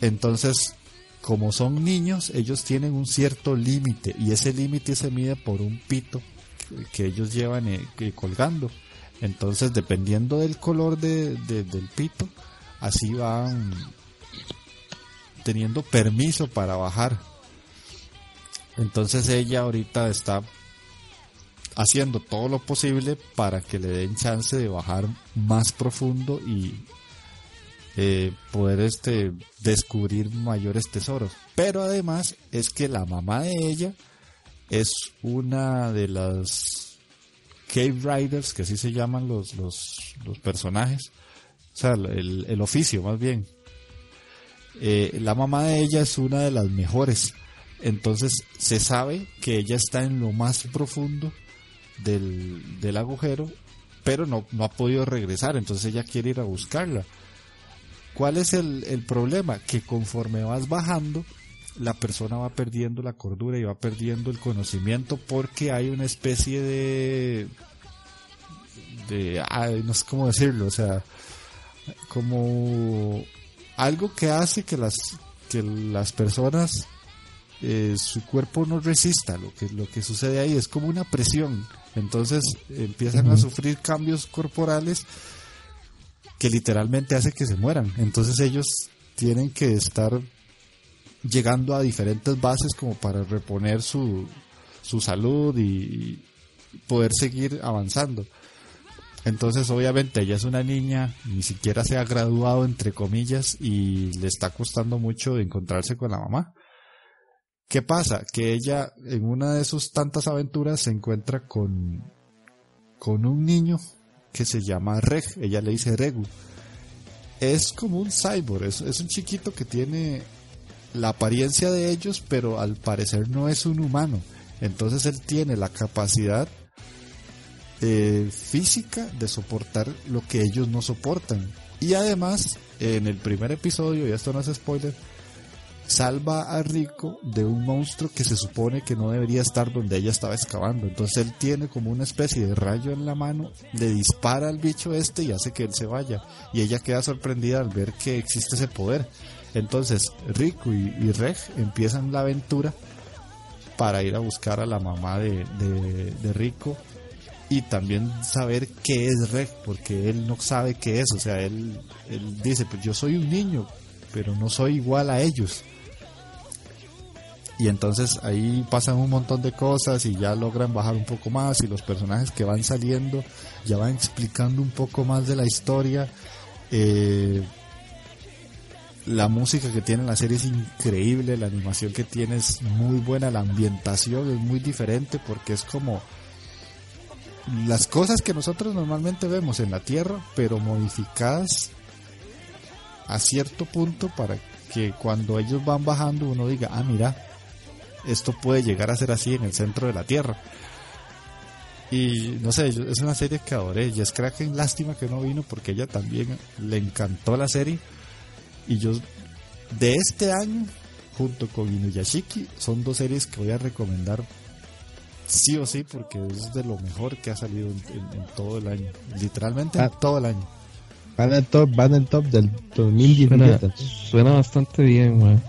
Entonces, como son niños, ellos tienen un cierto límite y ese límite se mide por un pito que ellos llevan eh, colgando. Entonces, dependiendo del color de, del pito, así van teniendo permiso para bajar. Entonces ella ahorita está haciendo todo lo posible para que le den chance de bajar más profundo y eh, poder este descubrir mayores tesoros. Pero además es que la mamá de ella es una de las Cave Riders, que así se llaman los, los, personajes, o sea, el, el oficio más bien. Eh, la mamá de ella es una de las mejores entonces se sabe que ella está en lo más profundo del, agujero, pero no, no, ha podido regresar, entonces ella quiere ir a buscarla. ¿Cuál es el, el problema? Que conforme vas bajando, la persona va perdiendo la cordura y va perdiendo el conocimiento porque hay una especie de de no sé cómo decirlo o sea como algo que hace que las que las personas eh, su cuerpo no resista. Lo que, lo que sucede ahí es como una presión. Entonces empiezan a sufrir cambios corporales que literalmente hace que se mueran. Entonces ellos tienen que estar llegando a diferentes bases como para reponer su, su salud y poder seguir avanzando. Entonces, obviamente, ella es una niña, ni siquiera se ha graduado, entre comillas, y le está costando mucho encontrarse con la mamá. ¿Qué pasa? Que ella en una de sus tantas aventuras se encuentra con, con un niño que se llama Reg, ella le dice Regu. Es como un cyborg, es, un chiquito que tiene la apariencia de ellos, pero al parecer no es un humano. Entonces él tiene la capacidad eh, física de soportar lo que ellos no soportan. Y además, en el primer episodio, y esto no es spoiler, salva a Rico de un monstruo que se supone que no debería estar donde ella estaba excavando. Entonces él tiene como una especie de rayo en la mano, le dispara al bicho este y hace que él se vaya. Y ella queda sorprendida al ver que existe ese poder. Entonces Rico y, Reg empiezan la aventura para ir a buscar a la mamá de, de Rico y también saber qué es Reg, porque él no sabe qué es, o sea, él, él dice, pues yo soy un niño, pero no soy igual a ellos y entonces ahí pasan un montón de cosas y ya logran bajar un poco más y los personajes que van saliendo ya van explicando un poco más de la historia. Eh, la música que tiene la serie es increíble, la animación que tiene es muy buena, la ambientación es muy diferente porque es como las cosas que nosotros normalmente vemos en la Tierra, pero modificadas a cierto punto para que cuando ellos van bajando uno diga, ah, mira, esto puede llegar a ser así en el centro de la Tierra. Y no sé, es una serie que adoré. Jess Kraken, lástima que no vino porque ella también le encantó la serie. Y yo, de este año, junto con Inuyashiki, son dos series que voy a recomendar sí o sí porque es de lo mejor que ha salido en, todo el año. Literalmente en ah. todo el año. Van en top, van en top del 2017. Suena, bastante bien, man.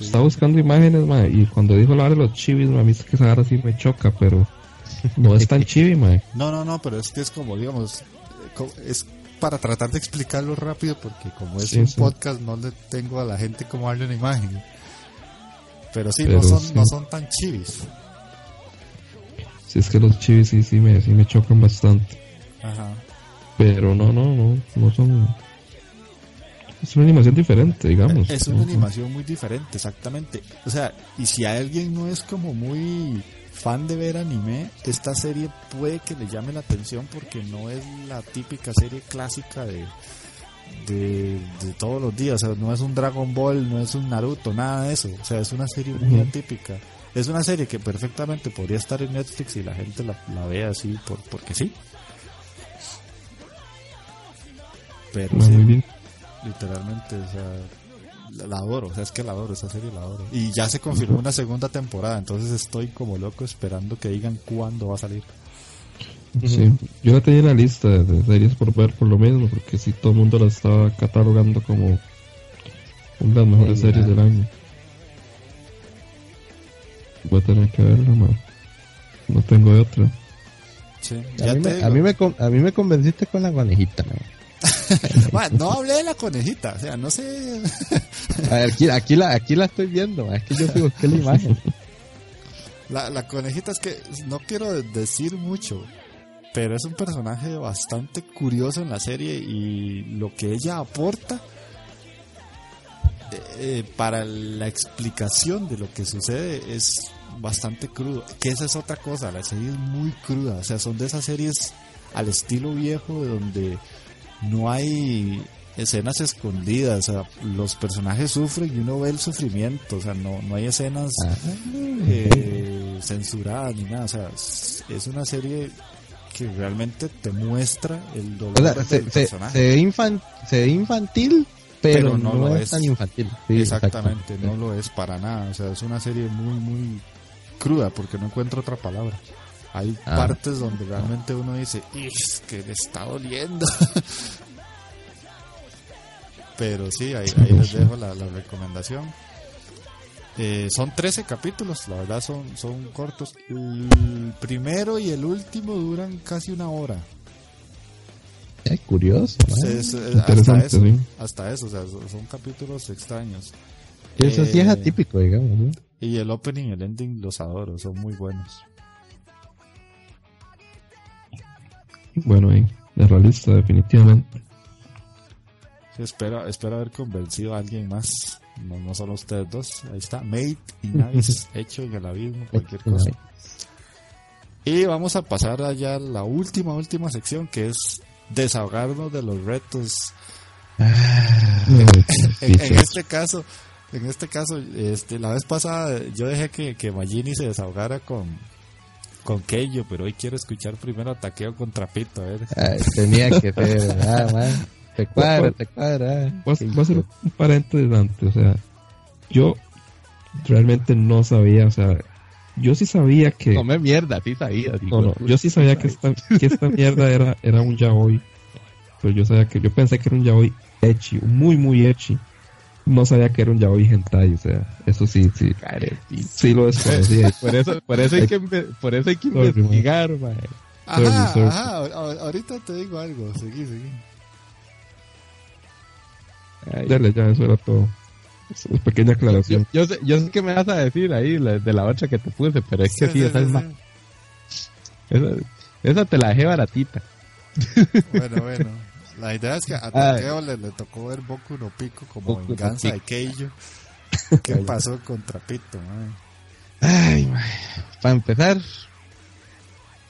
Estaba buscando imágenes, man, y cuando dijo la de los chivis, man, a mí que esa ahora sí me choca, pero no es tan chivi, man. No, no, no, pero es que es como, digamos, es para tratar de explicarlo rápido, porque como es un podcast, no le tengo a la gente como darle una imagen. Pero sí, no, son, no son tan chivis. Si es que los chivis sí, sí me, sí me chocan bastante. Ajá. Pero no, no, no, no son... Es una animación diferente, digamos. Es una animación muy diferente, exactamente. O sea, y si alguien no es como muy fan de ver anime, esta serie puede que le llame la atención porque no es la típica serie clásica de, de, todos los días. O sea, no es un Dragon Ball, no es un Naruto, nada de eso. O sea, es una serie muy atípica. Es una serie que perfectamente podría estar en Netflix y la gente la, la ve así por, porque sí. Pero sí, literalmente, o sea, la adoro, o sea, es que la adoro, esa serie la adoro. Y ya se confirmó una segunda temporada, entonces estoy como loco esperando que digan cuándo va a salir. Sí, yo la tenía en la lista de series por ver por lo mismo, porque si todo el mundo la estaba catalogando como una de las mejores series del año. Voy a tener que verla, No tengo de otra. Sí, a, mí me, a, mí me, a, mí me, convenciste con la conejita, ¿no? no hablé de la conejita, o sea, no sé. aquí, aquí, la, aquí la estoy viendo, es que yo digo que la imagen. La, la conejita es que no quiero decir mucho, pero es un personaje bastante curioso en la serie y lo que ella aporta eh, eh, para la explicación de lo que sucede es bastante crudo. Que esa es otra cosa, la serie es muy cruda, o sea, son de esas series al estilo viejo de donde no hay escenas escondidas, o sea, los personajes sufren y uno ve el sufrimiento, o sea, no, no hay escenas ah. eh, censuradas ni nada, o sea, es una serie que realmente te muestra el dolor del personaje. Se, ve infantil, pero, no, es, tan infantil. exactamente, no lo es para nada, o sea, es una serie muy, muy cruda, porque no encuentro otra palabra. Hay ah. partes donde realmente uno dice, es que le está doliendo. Pero sí, ahí, les dejo la, recomendación. Eh, son 13 capítulos, la verdad son, son cortos. El primero y el último duran casi una hora. Es curioso. hasta, eso, hasta eso, o sea, son capítulos extraños. eso sí es eh, atípico, digamos. Y el opening y el ending los adoro, son muy buenos. Bueno, ahí, de realista, definitivamente. espero, espero haber convencido a alguien más, no, no solo ustedes dos. Ahí está, Made in Nice, hecho en el abismo, cualquier cosa. Y vamos a pasar allá a la última, última sección que es desahogarnos de los retos. Ah, en, este caso, en este caso, este, la vez pasada yo dejé que, que Magini se desahogara con, con Keio, pero hoy quiero escuchar primero a Taqueo con Trapito, a ver. tenía que ser, ah, man. Te cuadra, te cuadra. Voy a hacer un paréntesis antes, o sea, yo realmente no sabía, o sea, yo sí sabía que... Come mierda, sí sabía. no, no, yo sí sabía que esta, que esta mierda era, era un yaoi. Pero yo sabía que, yo pensé que era un yaoi echi, muy, muy echi no sabía que era un yaoi hentai, o sea, eso sí, sí, sí lo desconocía. por eso, por eso hay que, por eso hay que investigar, man. Ajá, ajá, ahorita te digo algo, seguí, seguí. Dale, ya, eso era todo. Es pequeña aclaración. Yo, sé, yo sé que me vas a decir ahí de la otra que te puse, pero es que sí, esa es más. Esa, esa te la dejé baratita. Bueno, bueno. La idea es que a Takeo le, le, tocó ver Boku no Pico como venganza de Keijo. ¿Qué pasó con Trapito? Ay, para empezar,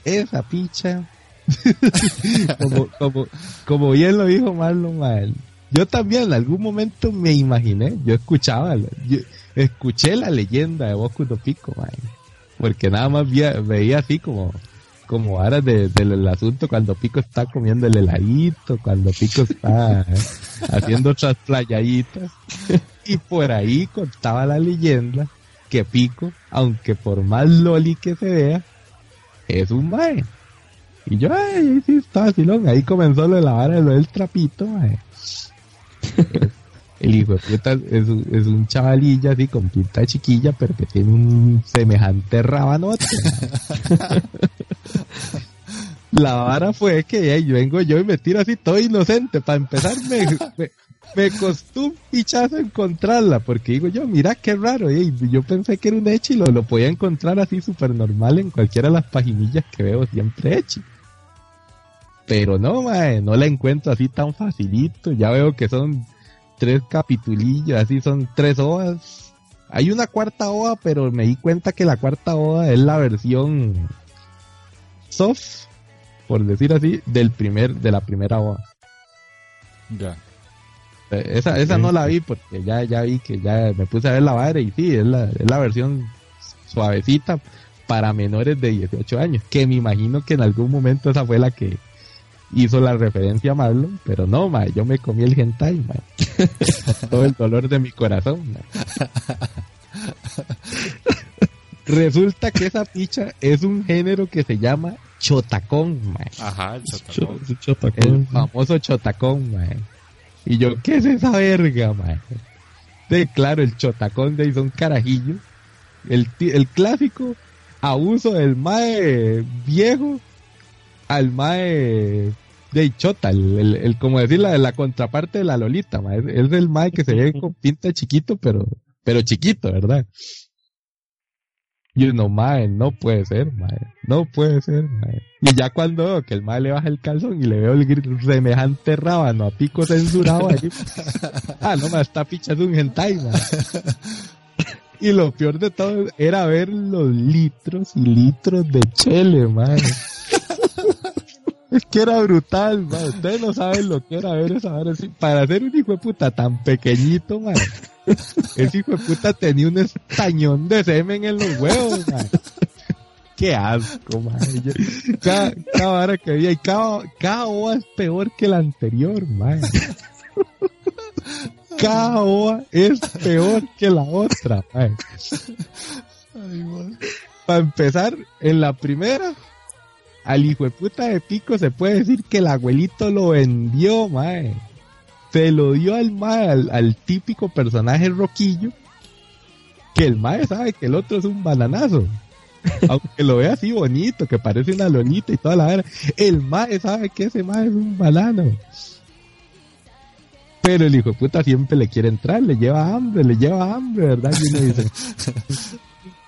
esa picha, como, como, como bien lo dijo Marlon Mal, yo también en algún momento me imaginé, yo escuchaba, yo escuché la leyenda de Boku no Pico, man, porque nada más veía así como como ahora del asunto cuando Pico está comiendo el heladito, cuando Pico está haciendo otras playaditas. y por ahí contaba la leyenda que Pico, aunque por más loli que se vea, es un mae. Y yo, ay, sí, está vacilón. Ahí comenzó lo de la vara, lo del trapito, mae. El hijo es, un- chavalilla así con pinta de chiquilla, pero que tiene un semejante mae. La vara fue que yo vengo yo y me tiro así todo inocente. Para empezar, me, me, costó un pichazo encontrarla, porque digo yo, mira qué raro, yo pensé que era un Echi lo, lo podía encontrar así súper normal en cualquiera de las paginillas que veo siempre Echi. Pero no, mae, no la encuentro así tan facilito, ya veo que son tres capitulillos, así son tres hojas. Hay una cuarta hoja, pero me di cuenta que la cuarta hoja es la versión soft, por decir así, del primer, de la primera hoja. Ya. Eh, Esa, esa no la vi porque ya, ya vi que ya me puse a ver la madre y sí, es la, es la versión suavecita para menores de 18 años, que me imagino que en algún momento esa fue la que hizo la referencia a Marlon, pero no, ma, yo me comí el hentai, ma. Todo el dolor de mi corazón. ma. Resulta que esa picha es un género que se llama chotacón, ma. Ajá, el Cho- chotacón. El famoso chotacón, mae. Y yo, ¿qué es esa verga, mae? De, claro, el chotacón de ahí son carajillos. El, el clásico abuso del mae viejo al mae de chota, el, el- el- como decir la, la contraparte de la lolita, mae. Es, el mae que se ve con pinta chiquito, pero, pero chiquito, ¿verdad? Y uno, mae, no puede ser, mae. No puede ser, mae. Y ya cuando veo que el mae le baja el calzón y le veo el semejante rábano a pico censurado ahí. ah, no, mae, esta picha es un hentai, mae. Y lo peor de todo era ver los litros y litros de chele, mae. Es que era brutal, mae. Ustedes no saben lo que era ver esa vara así. Para ser un hijo de puta tan pequeñito, mae. Ese hijo de puta tenía un estañón de semen en los huevos, mae. Qué asco. Yo- Cada, cada vara que veía y cada, cada ova es peor que la anterior, mae. Cada ova es peor que la otra, man. Para empezar, en la primera, al hijo de puta de pico se puede decir que el abuelito lo vendió, mae. Se lo dio al mae, al, al típico personaje roquillo, que el mae sabe que el otro es un bananazo. Aunque lo vea así bonito, que parece una lonita y toda la vera, el mae sabe que ese mae es un banano. Pero el hijo de puta siempre le quiere entrar, le lleva hambre, le lleva hambre, ¿verdad? Y uno dice,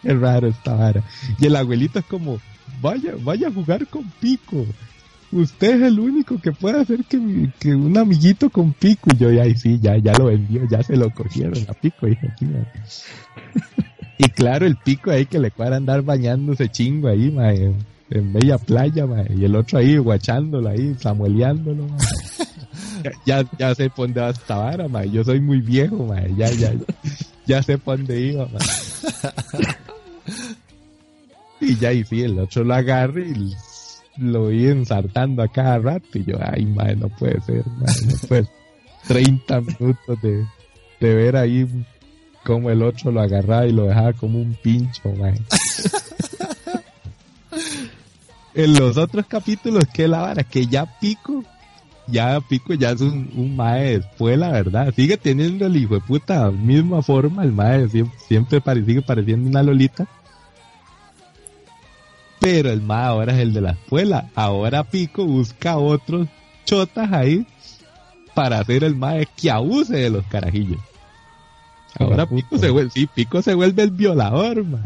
qué raro esta vara. Y el abuelito es como, vaya, vaya a jugar con Pico. Usted es el único que puede hacer que, un amiguito con Pico. Y yo, ay, sí, ya, ya lo vendió, ya se lo cogieron a Pico. hija, chingada. Y claro, el Pico ahí que le cuadra andar bañándose chingo ahí, ma, en, bella playa, y el otro ahí guachándolo ahí, samueleándolo. Ya, ya, sé por dónde va esta vara. Yo soy muy viejo, ma. Ya, ya, ya sé por dónde iba. Y ya, y sí, el otro lo agarra y lo vi ensartando a cada rato. Y yo, ay, madre, no puede ser, madre, no puede ser. 30 minutos de, de ver ahí cómo el otro lo agarraba y lo dejaba como un pincho, madre. en los otros capítulos, que la vara, que ya Pico, ya Pico ya es un, un mae de espuela, ¿verdad? Sigue teniendo el hijo de puta misma forma, el mae siempre, siempre pare- sigue pareciendo una lolita. Pero el mae ahora es el de la espuela. Ahora Pico busca otros chotas ahí para hacer el mae que abuse de los carajillos. Ahora Pico se vuelve, sí, Pico se vuelve el violador, mae.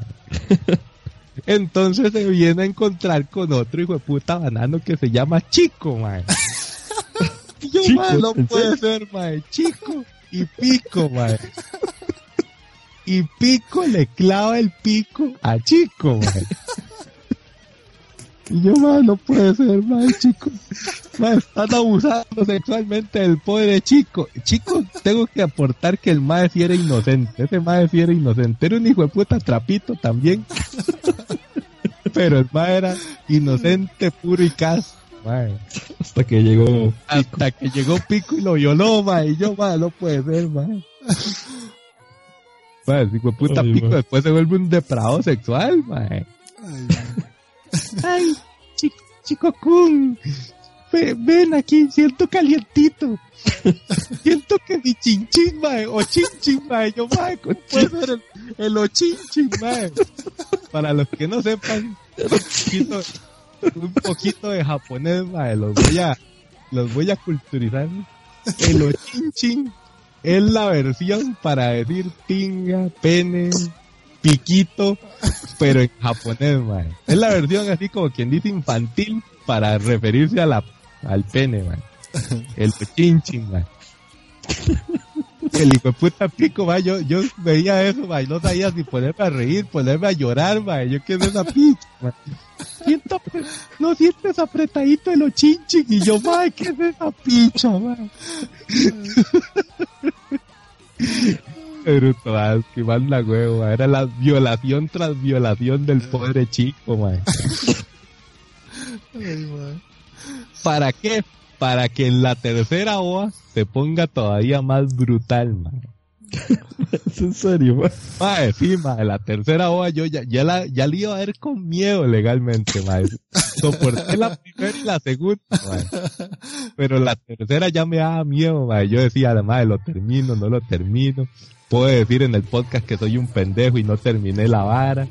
Entonces se viene a encontrar con otro hijo de puta banano que se llama Chico, mae. Y yo, Chico, no ¿en puede ser, mae. Chico y Pico, mae. Y Pico le clava el pico a Chico, mae. Y yo, mae, no puede ser, mae, Chico. Mae, están abusando sexualmente del pobre Chico. Chico, tengo que aportar que el mae sí era inocente. Ese mae sí era inocente. Era un hijo de puta trapito también. Pero el mae era inocente, puro y caso, mae. Hasta que llegó Hasta que llegó Pico y lo violó, mae. Y yo, mae, no puede ser, el hijo de puta Ay, Pico después se vuelve un depravado sexual, mae. Ay, man. Ay, chico, Chico Kun, ven aquí, siento calientito. siento que mi chinchín, mae, o chinchín, mae, yo, mae, ¿cómo puede ser el, el ochinchín, mae? Para los que no sepan, un poquito, un poquito de japonés, mae, los voy a, los voy a culturizar. El ochinchín es la versión para decir pinga, pene, piquito, pero en japonés, mae. Es la versión así como quien dice infantil para referirse a la, al pene, mae. El chinchin, mae. El hijo de puta pico, mae. Yo, yo veía eso, mae. No sabía si ponerme a reír, ponerme a llorar, mae. Yo quiero esa picha, mae. Siento, no sientes apretadito el ochinchín y yo, mae, ¿qué es esa picha, mae? Bruto, que manda huevo, era la violación tras violación del pobre chico, mae. ¿Para qué? Para que en la tercera OA se ponga todavía más brutal, mae. ¿Es en serio? Mae, sí, la tercera OA yo ya, ya la, ya la iba a ver con miedo legalmente, mae. Soporté la primera y la segunda. Pero la tercera ya me daba miedo. Yo decía, además, lo termino, no lo termino. Puedo decir en el podcast que soy un pendejo y no terminé la vara.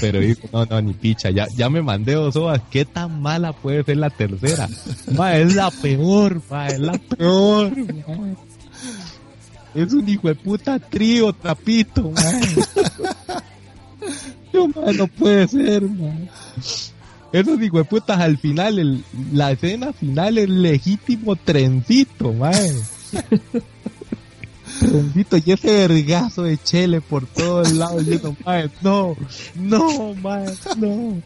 Pero digo, no, no, ni picha, ya, ya me mandé dos hojas. ¿Qué tan mala puede ser la tercera? Ma, es la peor, ma, es la peor. Es un hijo de puta trío, trapito, ma. No puede ser, ma. Esos hijo de putas al final, el, la escena final es legítimo trencito, ma. Trencito y ese vergazo de chele por todos lados. Yo, mae, no, no, mae, no.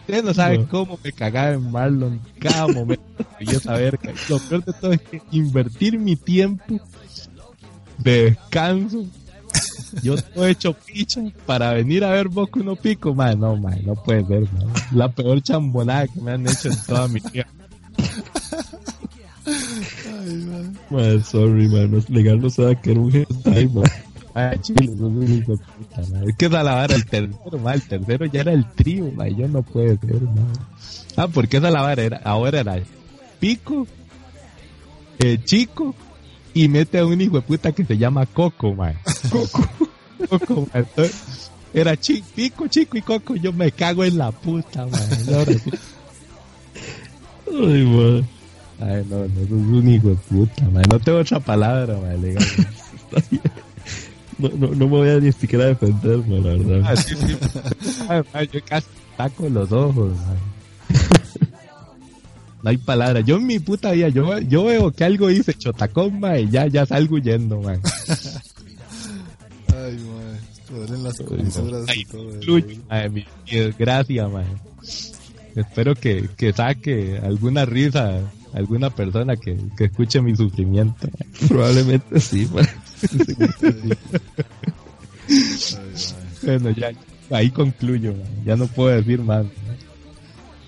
Ustedes no saben cómo me cagaba en Marlon cada momento yo saber que lo peor de todo es que invertir mi tiempo de descanso yo todo hecho picha para venir a ver Boku no Pico, man, no, man, no puede ser, man. La peor chambonada que me han hecho en toda mi vida. Man, sorry, man, no es legal, no sabe que era un hentai, man. Ay, chile, eso es un hijo de puta, man. Es que esa la vara el tercero, man, el tercero ya era el trío, man, yo no puede ser, man. Ah, porque esa la vara era, ahora era Pico, eh, Chico, y mete a un hijo de puta que se llama Coco, man. Coco. Coco, man. Entonces, era chi, Pico, Chico y Coco, yo me cago en la puta, man. Ay, man. Ay, no, no, es un hijo de puta, man. No tengo otra palabra, man, legal. No, no, no me voy a ni siquiera defender, man, la verdad. Ah, sí, sí. Ay, man, yo casi taco los ojos, man. No hay palabra. Yo en mi puta vida, yo, yo veo que algo dice chotacón, man, y ya, ya salgo huyendo, man. Ay, man. Te duelen las comisuras y Ay, todo eso. Man, mi, mi desgracia, man. Espero que, que saque alguna risa alguna persona que, que escuche mi sufrimiento. Probablemente sí, man. Bueno, ya, ahí concluyo, man. ya no puedo decir más.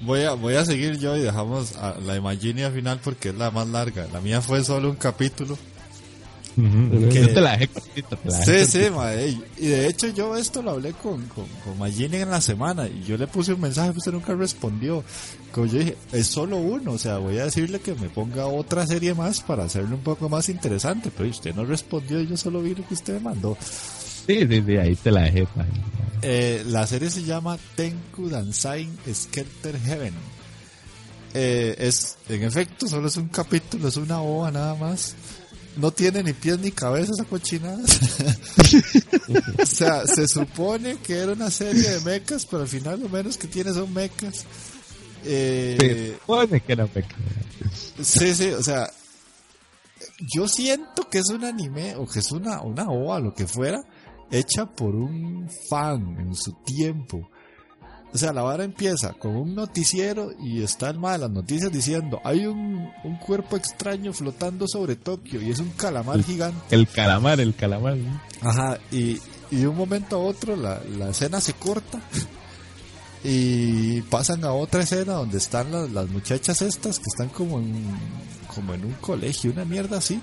Voy a, voy a seguir yo y dejamos a la Imaginia final porque es la más larga. La mía fue solo un capítulo. Que- Yo te la dejé cortita, Sí, sí, ma, ey. Y de hecho yo esto lo hablé con, con, con en la semana y yo le puse un mensaje, pero usted nunca respondió. Como yo dije, es solo uno, o sea, voy a decirle que me ponga otra serie más para hacerlo un poco más interesante, pero usted no respondió y yo solo vi lo que usted me mandó. Sí, sí, sí, ahí te la dejé. Eh, la serie se llama Tenku Dansai Skelter Heaven. Eh, es, en efecto, solo es un capítulo, es una ova nada más. No tiene ni pies ni cabeza esa cochinada. o sea, se supone que era una serie de mechas, pero al final lo menos que tiene son mechas. Eh, Se supone que era pecado. Sí, sí, o sea, yo siento que es un anime o que es una, una OVA, lo que fuera, hecha por un fan en su tiempo. O sea, la vara empieza con un noticiero y está el mal de las noticias diciendo, hay un, un cuerpo extraño flotando sobre Tokio y es un calamar gigante. El calamar, el calamar. ¿no? Ajá, y, y de un momento a otro la, la escena se corta y pasan a otra escena donde están las, las muchachas estas que están como en, como en un colegio, una mierda así,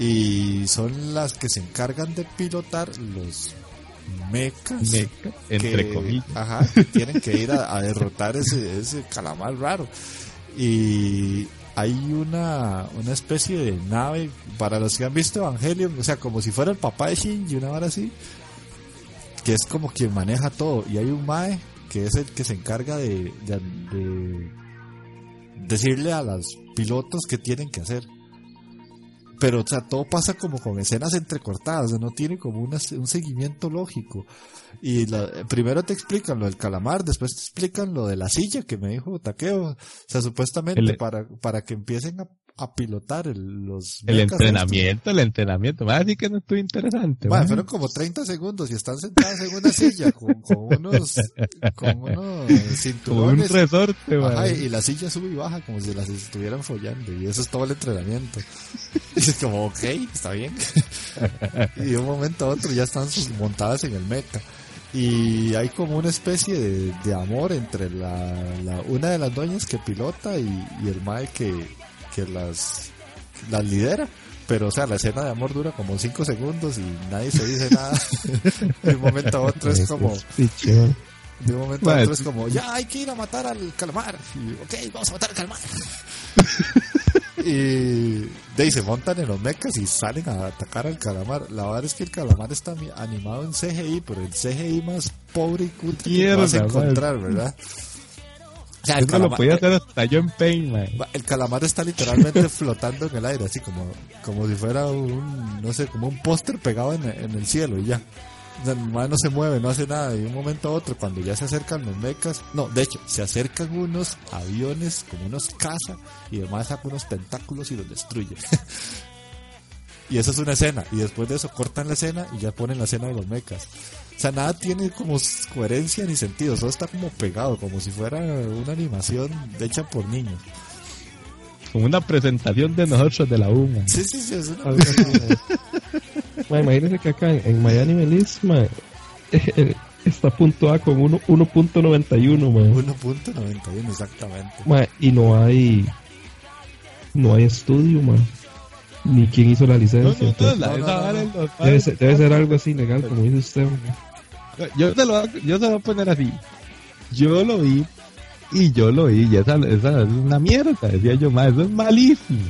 y son las que se encargan de pilotar los mecas. Meca, entre que- comillas. Ajá, que tienen que ir a, a derrotar ese, ese calamar raro. Y hay una, una especie de nave, para los que han visto Evangelion, o sea, como si fuera el papá de Shinji, una hora así, que es como quien maneja todo. Y hay un Mae que es el que se encarga de, de, de decirle a los pilotos qué tienen que hacer. Pero, o sea, todo pasa como con escenas entrecortadas, no tiene como una- un seguimiento lógico. Y la- primero te explican lo del calamar, después te explican lo de la silla que me dijo Takeo. O sea, supuestamente El- para, para que empiecen a, a pilotar el- los El entrenamiento, el entrenamiento. Más así que no estuvo interesante. Bueno, fueron como 30 segundos y están sentados en una silla con, con unos, con unos un cinturones. resorte, mae. Ajá, y la silla sube y baja como si las estuvieran follando y eso es todo el entrenamiento. Y es como, ok, está bien. y de un momento a otro ya están montadas en el mecha. Y hay como una especie de, de amor entre la, la- una de las doñas que pilota y, y el mae que, que las, las lidera. Pero, o sea, la escena de amor dura como 5 segundos y nadie se dice nada. de un momento a otro es como, Sí, chido. de un momento a otro es como, ya hay que ir a matar al calamar. Y, ok, vamos a matar al calamar. y de ahí se montan en los mechas y salen a atacar al calamar. La verdad es que el calamar está animado en CGI, pero el CGI más pobre y cutre que vas a encontrar, ¿verdad? O sea, el lo podía hacer hasta yo en Pain, mae. el calamar está literalmente flotando en el aire, así como, como si fuera un, no sé, como un póster pegado en, en el cielo y ya. O sea, el mae no se mueve, no hace nada. Y de un momento a otro, cuando ya se acercan los mechas, no, de hecho, se acercan unos aviones, como unos caza, y además saca unos tentáculos y los destruye. y esa es una escena. Y después de eso cortan la escena y ya ponen la escena de los mechas. O sea, nada tiene como coherencia ni sentido. Todo está como pegado, como si fuera una animación hecha por niños. Como una presentación de nosotros de la UMA. Sí, sí, sí, es una. Mae, imagínense que acá en, Miami Melis, mae, eh, está puntuada con uno- 1.91, mae. 1.91 exactamente. Mae, y no hay no hay estudio, mae. Ni quién hizo la licencia. no, no, entonces, la- debe, ser, debe ser algo así legal, como dice usted. mae. Yo se, lo, yo se lo voy a poner así. Yo lo vi y yo lo vi y esa, esa es una mierda, decía yo, más eso es malísimo.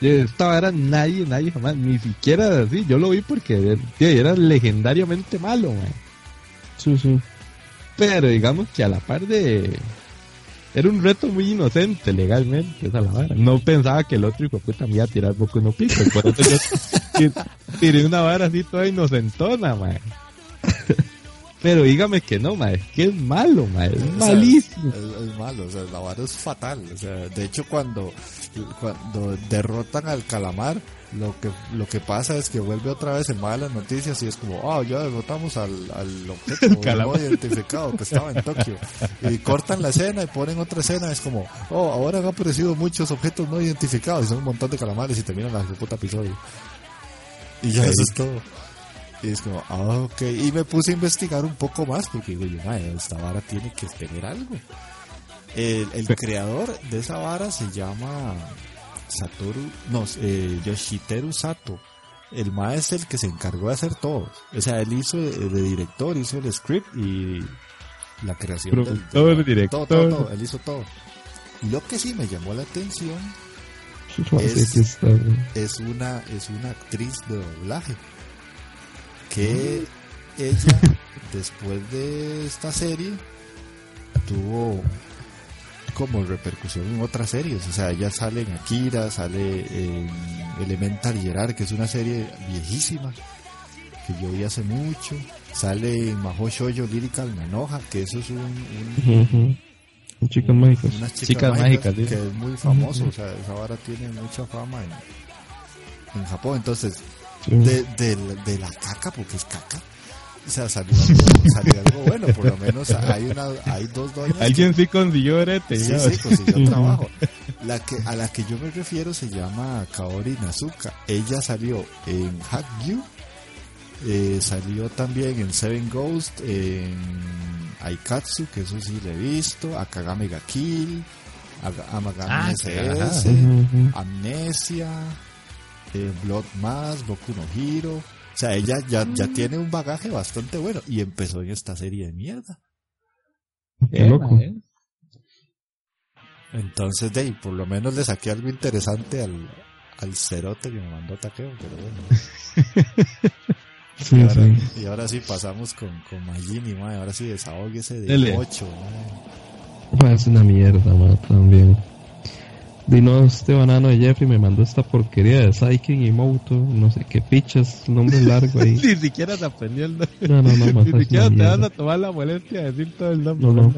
Esta vara nadie, nadie jamás, ni siquiera así, yo lo vi porque tío, era legendariamente malo, man. Sí, sí. pero digamos que a la par de... Era un reto muy inocente legalmente, esa la vara. No pensaba que el otro hijo puta me iba a tirar poco no pico. Por eso yo ti- tiré una vara así toda inocentona, man. Pero dígame que no, ma, es que es malo, ma, es O sea, malísimo. Es, es malo, o sea, la vara es fatal. O sea, de hecho, cuando, cuando derrotan al calamar, lo que, lo que pasa es que vuelve otra vez el mal las noticias y es como, ah, ya derrotamos al, al objeto no identificado que estaba en Tokio. Y cortan la escena y ponen otra escena, es como, oh, ahora han aparecido muchos objetos no identificados y son un montón de calamares y terminan la puta episodio. Y ya Sí. eso es todo. Y es como, ah, ok. Y me puse a investigar un poco más porque digo, yo, "Mae, esta vara tiene que tener algo. El, el creador de esa vara se llama Satoru, no, eh, Yoshiteru Sato. El ma es el que se encargó de hacer todo. O sea, él hizo de, de director, hizo el script y la creación del- Productor, del- director. Todo, todo, todo, él hizo todo. Lo que sí me llamó la atención Es- es una es una actriz de doblaje que ella después de esta serie tuvo como repercusión en otras series o sea ella sale en Akira sale en Elemental Gerard que es una serie viejísima que yo vi hace mucho sale en Mahou Shoujo Lyrical Nanoja que eso es un, un-. Un Chicas mágicas. unas chicas, Chicas mágicas, mágicas, que es muy famoso, o sea, esa vara tiene mucha fama en, en Japón, entonces. De, de, la- de la caca, porque es caca, o sea, salió algo, salió algo bueno, por lo menos hay una, hay dos doñas que- Alguien sí consiguió brete. Sí, sí, consiguió trabajo. La que, a la que yo me refiero se llama Kaori Nazuka. Ella salió en Hack You, eh, salió también en Seven Ghost, en Aikatsu, que eso sí le he visto, Akagame ga Kill, Aga- Amagami Ah, SS. Amnesia, eh, Blood Mass, Boku no Hero. O sea, ella ya, ya tiene un bagaje bastante bueno y empezó en esta serie de mierda. Qué loco. Entonces, de ahí, por lo menos le saqué algo interesante al, al cerote que me mandó taqueo, pero bueno. Sí, y, ahora, sí. y ahora sí pasamos con, con Magini. Ahora sí desahóguese de Dele. 8, Ma, es una mierda, ma, también. Vino este banano de Jeffrey me mandó esta porquería de Saiken y Moto, no sé qué pichas, nombre largo ahí. Ni siquiera se aprendió el nombre. No, no, no, Ni es siquiera te vas a tomar la molestia de decir todo el nombre. No, no.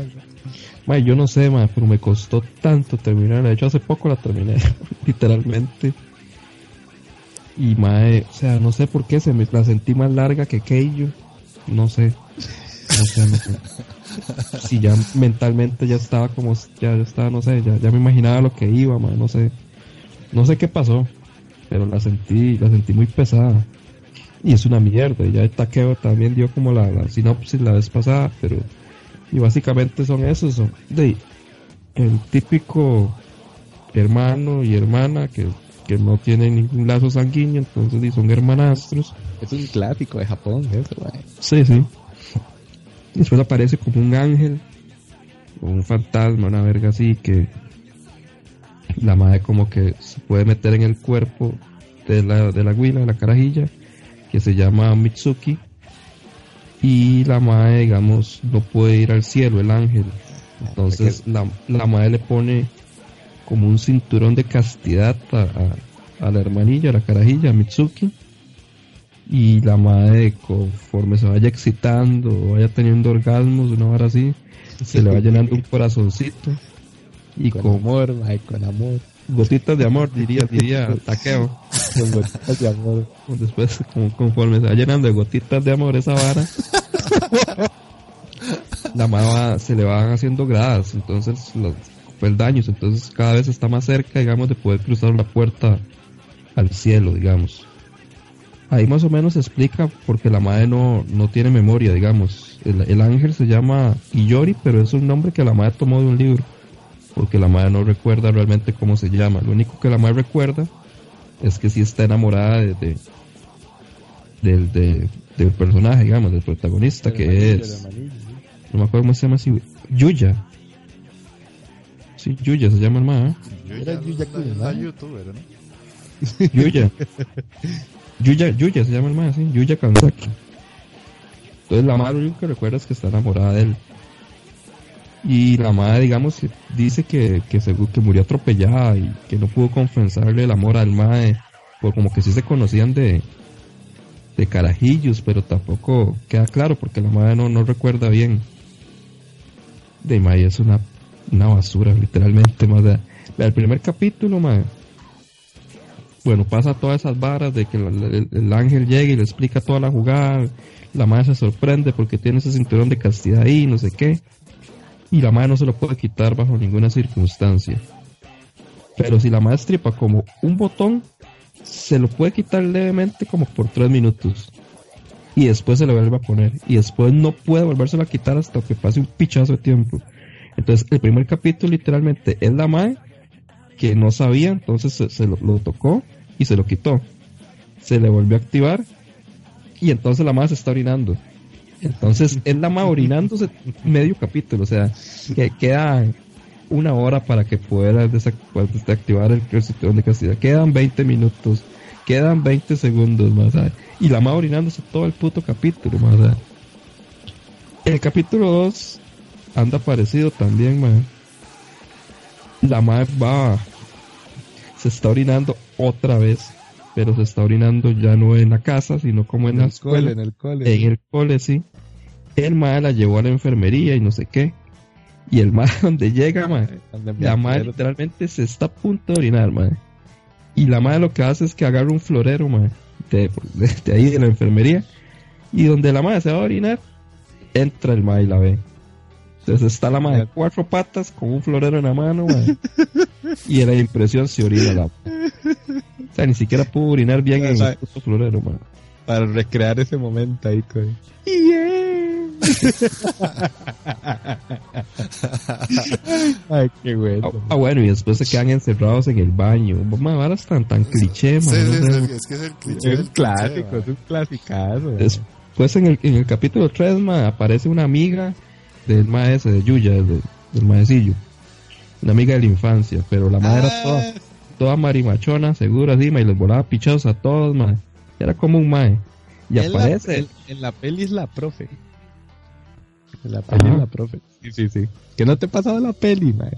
Ma, yo no sé, ma, pero me costó tanto terminarla. De hecho, hace poco la terminé, literalmente. Y mae, o sea, no sé por qué se me la sentí más larga que Keijo. No sé. No sé, no sé. Si ya mentalmente ya estaba como, ya, ya estaba, no sé, ya, ya me imaginaba lo que iba, mae, no sé. No sé qué pasó, pero la sentí, la sentí muy pesada. Y es una mierda. Y ya el taqueo también dio como la, la sinopsis la vez pasada, pero y básicamente son esos, son de el típico hermano y hermana que, que no tienen ningún lazo sanguíneo, entonces y son hermanastros. Es un clásico de Japón, eso. Sí, sí. Después aparece como un ángel, o un fantasma, una verga así, que la madre como que se puede meter en el cuerpo de la, de la guila, de la carajilla, que se llama Mitsuki. Y la madre, digamos, no puede ir al cielo, el ángel. Entonces la, la madre le pone como un cinturón de castidad a, a- a la hermanilla, a la carajilla, a Mitsuki y la madre conforme se vaya excitando o vaya teniendo orgasmos una hora así se le va llenando un corazoncito y Con con amor, mae, con amor. gotitas de amor diría diría taqueo Con gotitas de amor. después conforme se va llenando de gotitas de amor esa vara la madre se le van haciendo gradas entonces los peldaños entonces cada vez está más cerca digamos de poder cruzar la puerta al cielo digamos ahí más o menos se explica porque la madre no, no tiene memoria, digamos. El, el ángel se llama Iyori, pero es un nombre que la madre tomó de un libro, porque la madre no recuerda realmente cómo se llama. Lo único que la madre recuerda es que sí está enamorada de, de- del, de- del personaje, digamos, del protagonista, que es, no me acuerdo cómo se llama así, Yuya. Sí, Yuya se llama el madre. Era Yuya la youtuber, ¿no? Yuya. Yuya, Yuya se llama el man, sí. Yuya Kanzaki. Entonces la madre lo único que recuerda es que está enamorada de él. Y la madre, digamos, dice que, que, seguro que murió atropellada y que no pudo confesarle el amor al madre. Por como que sí se conocían de, de carajillos, pero tampoco queda claro porque la madre no, no recuerda bien. De madre es una, una basura, literalmente. Más el primer capítulo, madre bueno, pasa todas esas varas de que el, el- el ángel llega y le explica toda la jugada, la madre se sorprende porque tiene ese cinturón de castidad ahí, no sé qué, y la madre no se lo puede quitar bajo ninguna circunstancia. Pero si la madre estripa como un botón, se lo puede quitar levemente como por tres minutos. Y después se le vuelve a poner. Y después no puede volvérselo a quitar hasta que pase un pichazo de tiempo. Entonces, el primer capítulo literalmente es la madre que no sabía, entonces se, lo, tocó y se lo quitó. Se le volvió a activar y entonces la madre se está orinando. Entonces es la madre orinándose medio capítulo, o sea, que queda una hora para que pueda pueda desactivar el, cinturón de castidad. Quedan 20 minutos, quedan 20 segundos más. Y la madre orinándose todo el puto capítulo más. El capítulo 2 anda parecido también, man. La madre va, se está orinando otra vez, pero se está orinando ya no en la casa, sino como en, En la el escuela. cole, en el cole. En el cole, sí. El madre la llevó a la enfermería y no sé qué. Y el madre donde llega, madre, Donde la acuerdo. literalmente se está a punto de orinar, madre. Y la madre lo que hace es que agarra un florero, madre, de, de- de ahí de la enfermería. Y donde la madre se va a orinar, entra el madre y la ve. Entonces está la madre de cuatro patas con un florero en la mano, madre. Y en la impresión se orina la madre. O sea, ni siquiera pudo orinar bien en el puto florero, madre. Para recrear ese momento ahí, güey. Ay, qué bueno. Ah, ah, bueno, y después se quedan encerrados en el baño. Mamá, ahora están tan cliché, man, sí, no sé. sí, es que es el cliché. Es un clásico, cliché, es un clasicazo. Después en el, en el capítulo 3, ma, aparece una amiga del maestro de Yuya, del, del maecillo. Una amiga de la infancia, pero la madre era toda, Ah, toda marimachona, segura, así, ma, y les volaba pichados a todos, ma. Era como un mae. Y en, la, aparece. en- la peli es la profe. En la peli Ajá. es la profe. Sí, sí, sí. Que no te ha pasado la peli, mae.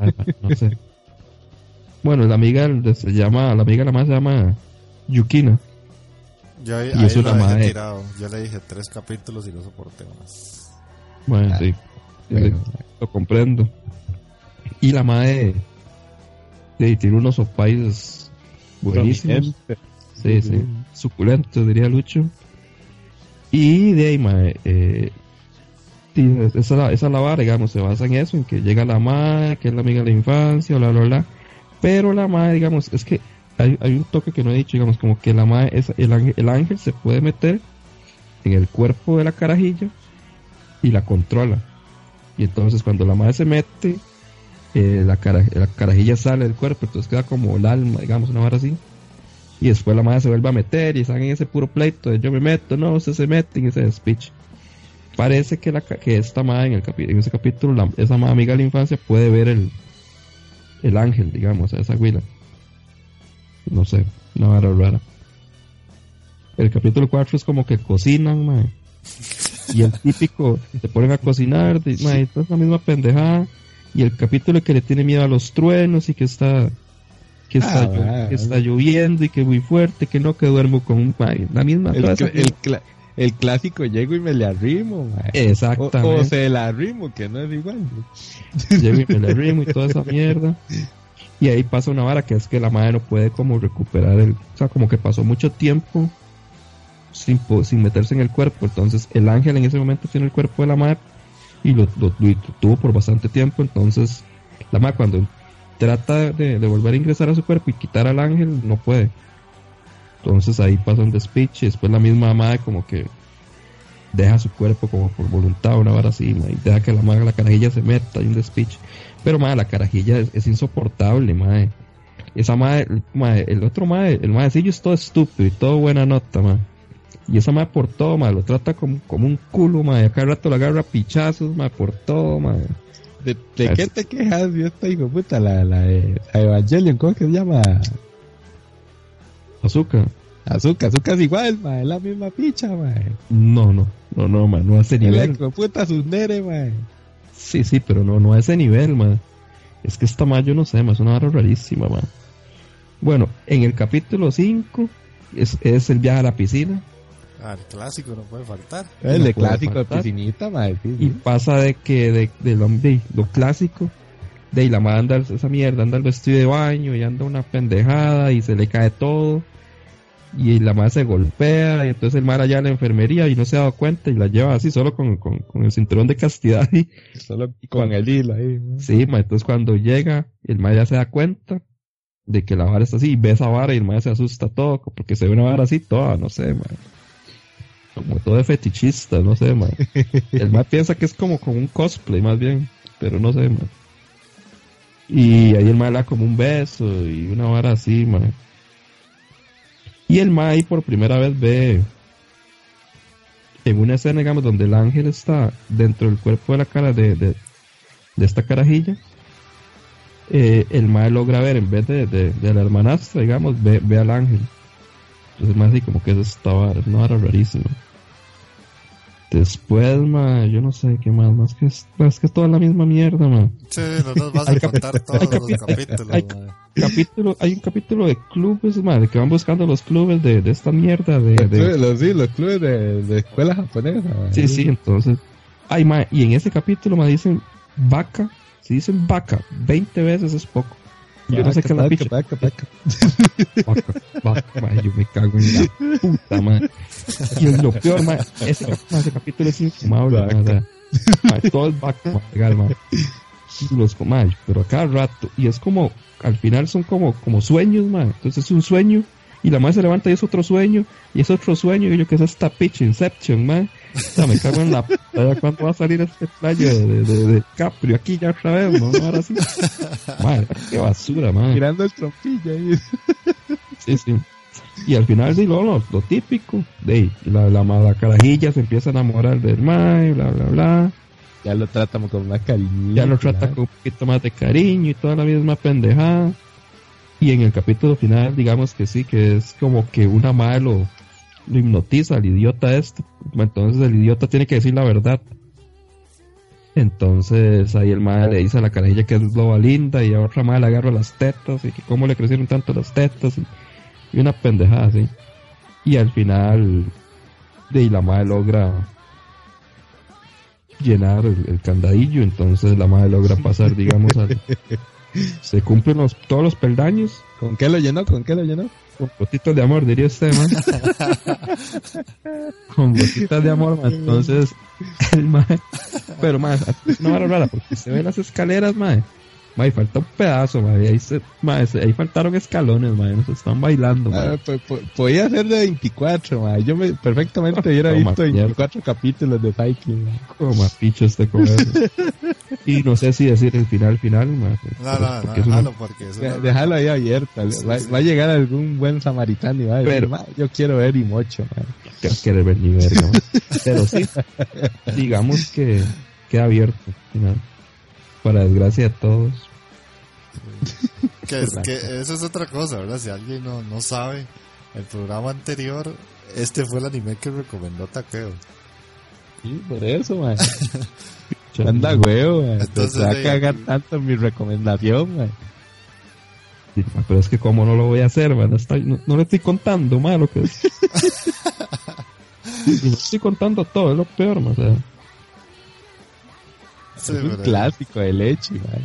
Ay, no sé. Bueno, la amiga de- se llama, la amiga la más se llama Yukina. Yo ahí, Y ahí es lo una dejé madre. tirado. Yo le dije tres capítulos y no soporté más. Bueno, Ah, sí. Bueno, lo comprendo. Y la madre sí, tiene unos opais buenísimos. Sí, sí. Suculentos, diría Lucho. Y de ahí, mae, eh, sí, esa, es la- esa es la vara, digamos, se basa en eso, en que llega la madre, que es la amiga de la infancia, bla, bla, bla. Pero la madre, digamos, es que hay, un toque que no he dicho, digamos, como que la madre, el, ángel, el ángel se puede meter en el cuerpo de la carajilla y la controla. Y entonces cuando la madre se mete, eh, la, cara- la carajilla sale del cuerpo, entonces queda como el alma, digamos, una vara así. Y después la madre se vuelve a meter y están en ese puro pleito de yo me meto, no, usted se mete en ese speech. Parece que, esta madre en, el capi- ese capítulo, esa madre amiga de la infancia puede ver el, el ángel, digamos, esa huila. No sé, una vara rara. El capítulo 4 es como que cocinan, mae. Y el típico, se ponen a cocinar, de, mae, es la misma pendejada. Y el capítulo que le tiene miedo a los truenos y que está que está, Ah, llo- va, que está lloviendo y que muy fuerte, que no, que duermo con un mae, la misma El, cl- el, clásico llego y me le arrimo, mae. O, Exactamente. o se la arrimo, que no es igual. Llego y me le arrimo y toda esa mierda. Y ahí pasa una vara que es que la madre no puede como recuperar el, o sea, como que pasó mucho tiempo sin, sin meterse en el cuerpo. Entonces el ángel en ese momento tiene el cuerpo de la madre y lo, tuvo por bastante tiempo. Entonces la madre cuando trata de, volver a ingresar a su cuerpo y quitar al ángel, no puede. Entonces ahí pasa un despiche después la misma madre como que deja su cuerpo como por voluntad, una vara así, y deja que la madre, la carajilla se meta, hay un despiche. Pero madre, la carajilla es, es insoportable, madre. Esa madre, madre, el otro madre, el madrecillo es todo estúpido y todo buena nota, madre. Y esa madre por todo, madre, lo trata como, como un culo, madre. A cada rato lo agarra pichazos, madre, por todo, madre. ¿De, de qué te quejas? Yo esta hijo puta, la, la de la Evangelion, ¿cómo que se llama? Azúcar. Azúcar, azúcar es igual, mae, es la misma picha, mae. No, no, no, no, man, no El nivel. de puta Sundere, mae. Sí, sí, pero no, no a ese nivel, man. Es que esta más yo no sé, man, es una vara rarísima, man. Bueno, en el capítulo 5 es, es el viaje a la piscina Ah, el clásico no puede faltar. El No de clásico de faltar. piscinita, mae. sí, y pasa de que de, de lo, de lo clásico, de ahí la madre anda esa mierda, anda el vestido de baño y anda una pendejada y se le cae todo. Y la madre se golpea y entonces el mar allá a la enfermería y no se ha dado cuenta y la lleva así solo con, con, con el cinturón de castidad y Solo con el hilo ahí, mae. Sí, ma, entonces cuando llega, el ma ya se da cuenta de que la vara está así, y ve esa vara y el ma se asusta todo, porque se ve una vara así toda, no sé, ma. Como todo de fetichista, no sé, ma. El ma piensa que es como, como un cosplay, más bien, pero no sé, ma. Y ahí el ma le da como un beso y una vara así, ma. Y el ma ahí por primera vez ve en una escena, digamos, donde el ángel está dentro del cuerpo de la cara de, de, esta carajilla, eh, el mae logra ver, en vez de, de, la hermanastra, digamos, ve, ve al ángel. Entonces, más así como que eso estaba, es una vara rarísima. Después, ma, yo no sé qué más, más que es, más que es toda la misma mierda, ma. Sí, no nos vas a Hay capi- contar todos hay los capítulos. hay- mae. Capítulo, hay un capítulo de clubes, ma, de que van buscando los clubes de, de esta mierda de, Los de- clubes, los, sí, los clubes de, de escuela japonesa. Sí, sí, entonces. Ay, ma, y en ese capítulo me dicen vaca. Si dicen vaca 20 veces es poco. Yo no sé qué la picha. vaca, vaca. Vaca, vaca, ma, yo me cago en la puta, ma. Y es lo peor, ma, ese, ese capítulo es infumable, ma, o sea, todo es vaca, ma, legal, ma. Y Los, ma, pero a cada rato. Y es como, al final son como, como sueños, ma. Entonces es un sueño. Y la madre se levanta y es otro sueño. Y es otro sueño. Y yo que es esta pitch Inception, ma. Ya me cago en la puta, ¿cuándo va a salir este playo de, de, de, Caprio aquí ya otra vez, no? Ahora sí. Madre, qué basura, madre. Tirando el trompillo ahí. Sí, sí. Y al final, sí, lo, lo, lo típico. De la, la, la carajilla se empieza a enamorar del mae, bla, bla, bla. Ya lo tratamos con más cariño. Ya lo trata con un poquito más de cariño y toda la vida es más pendejada. Y en el capítulo final, digamos que sí, que es como que una madre lo, lo hipnotiza al idiota este. Entonces el idiota tiene que decir la verdad. Entonces ahí el madre le dice a la carajilla que es loba linda y a otra madre le agarra las tetas y que cómo le crecieron tanto las tetas y, y una pendejada así. Y al final de la madre logra llenar el, el, candadillo, entonces la madre logra pasar, digamos, al, se cumplen los, todos los peldaños. ¿Con qué lo llenó? ¿Con qué lo llenó? Con gotitas de amor, diría usted, man. Con gotitas de amor, man. Entonces, el man, pero man, es una vara rara porque se ven las escaleras, man. Mae, falta un pedazo, mae. Ahí, se, mae, ahí faltaron escalones, mae. Nos están bailando, mae. Ah, podía ser de 24, mae. Yo me, perfectamente hubiera Como visto mierda. 24 capítulos de Viking. Como a pichos de comer. y no sé si decir el final, final, mae. No, no, no, Porque es una- déjalo porque es De- una- Déjalo ahí abierta. Sí, va, sí. va a llegar algún buen samaritano y va a decir, Pero- "Ma, yo quiero ver y mocho, mae". que querer ver ni verga. Pero sí, digamos que queda abierto al final. Para desgracia de todos. que, es- que eso es otra cosa, ¿verdad? Si alguien no, no sabe, el programa anterior, este fue el anime que recomendó Takeo. Sí, por eso. Cha- Anda huevo, mae. Entonces, va a de- cagar tanto mi recomendación, mae. Sí, ma, Pero es que como no lo voy a hacer, man, no, está- no, no le estoy contando, ma, lo que es. Y no estoy contando todo, es lo peor, ma, o sea. Es un clásico de leche, mae.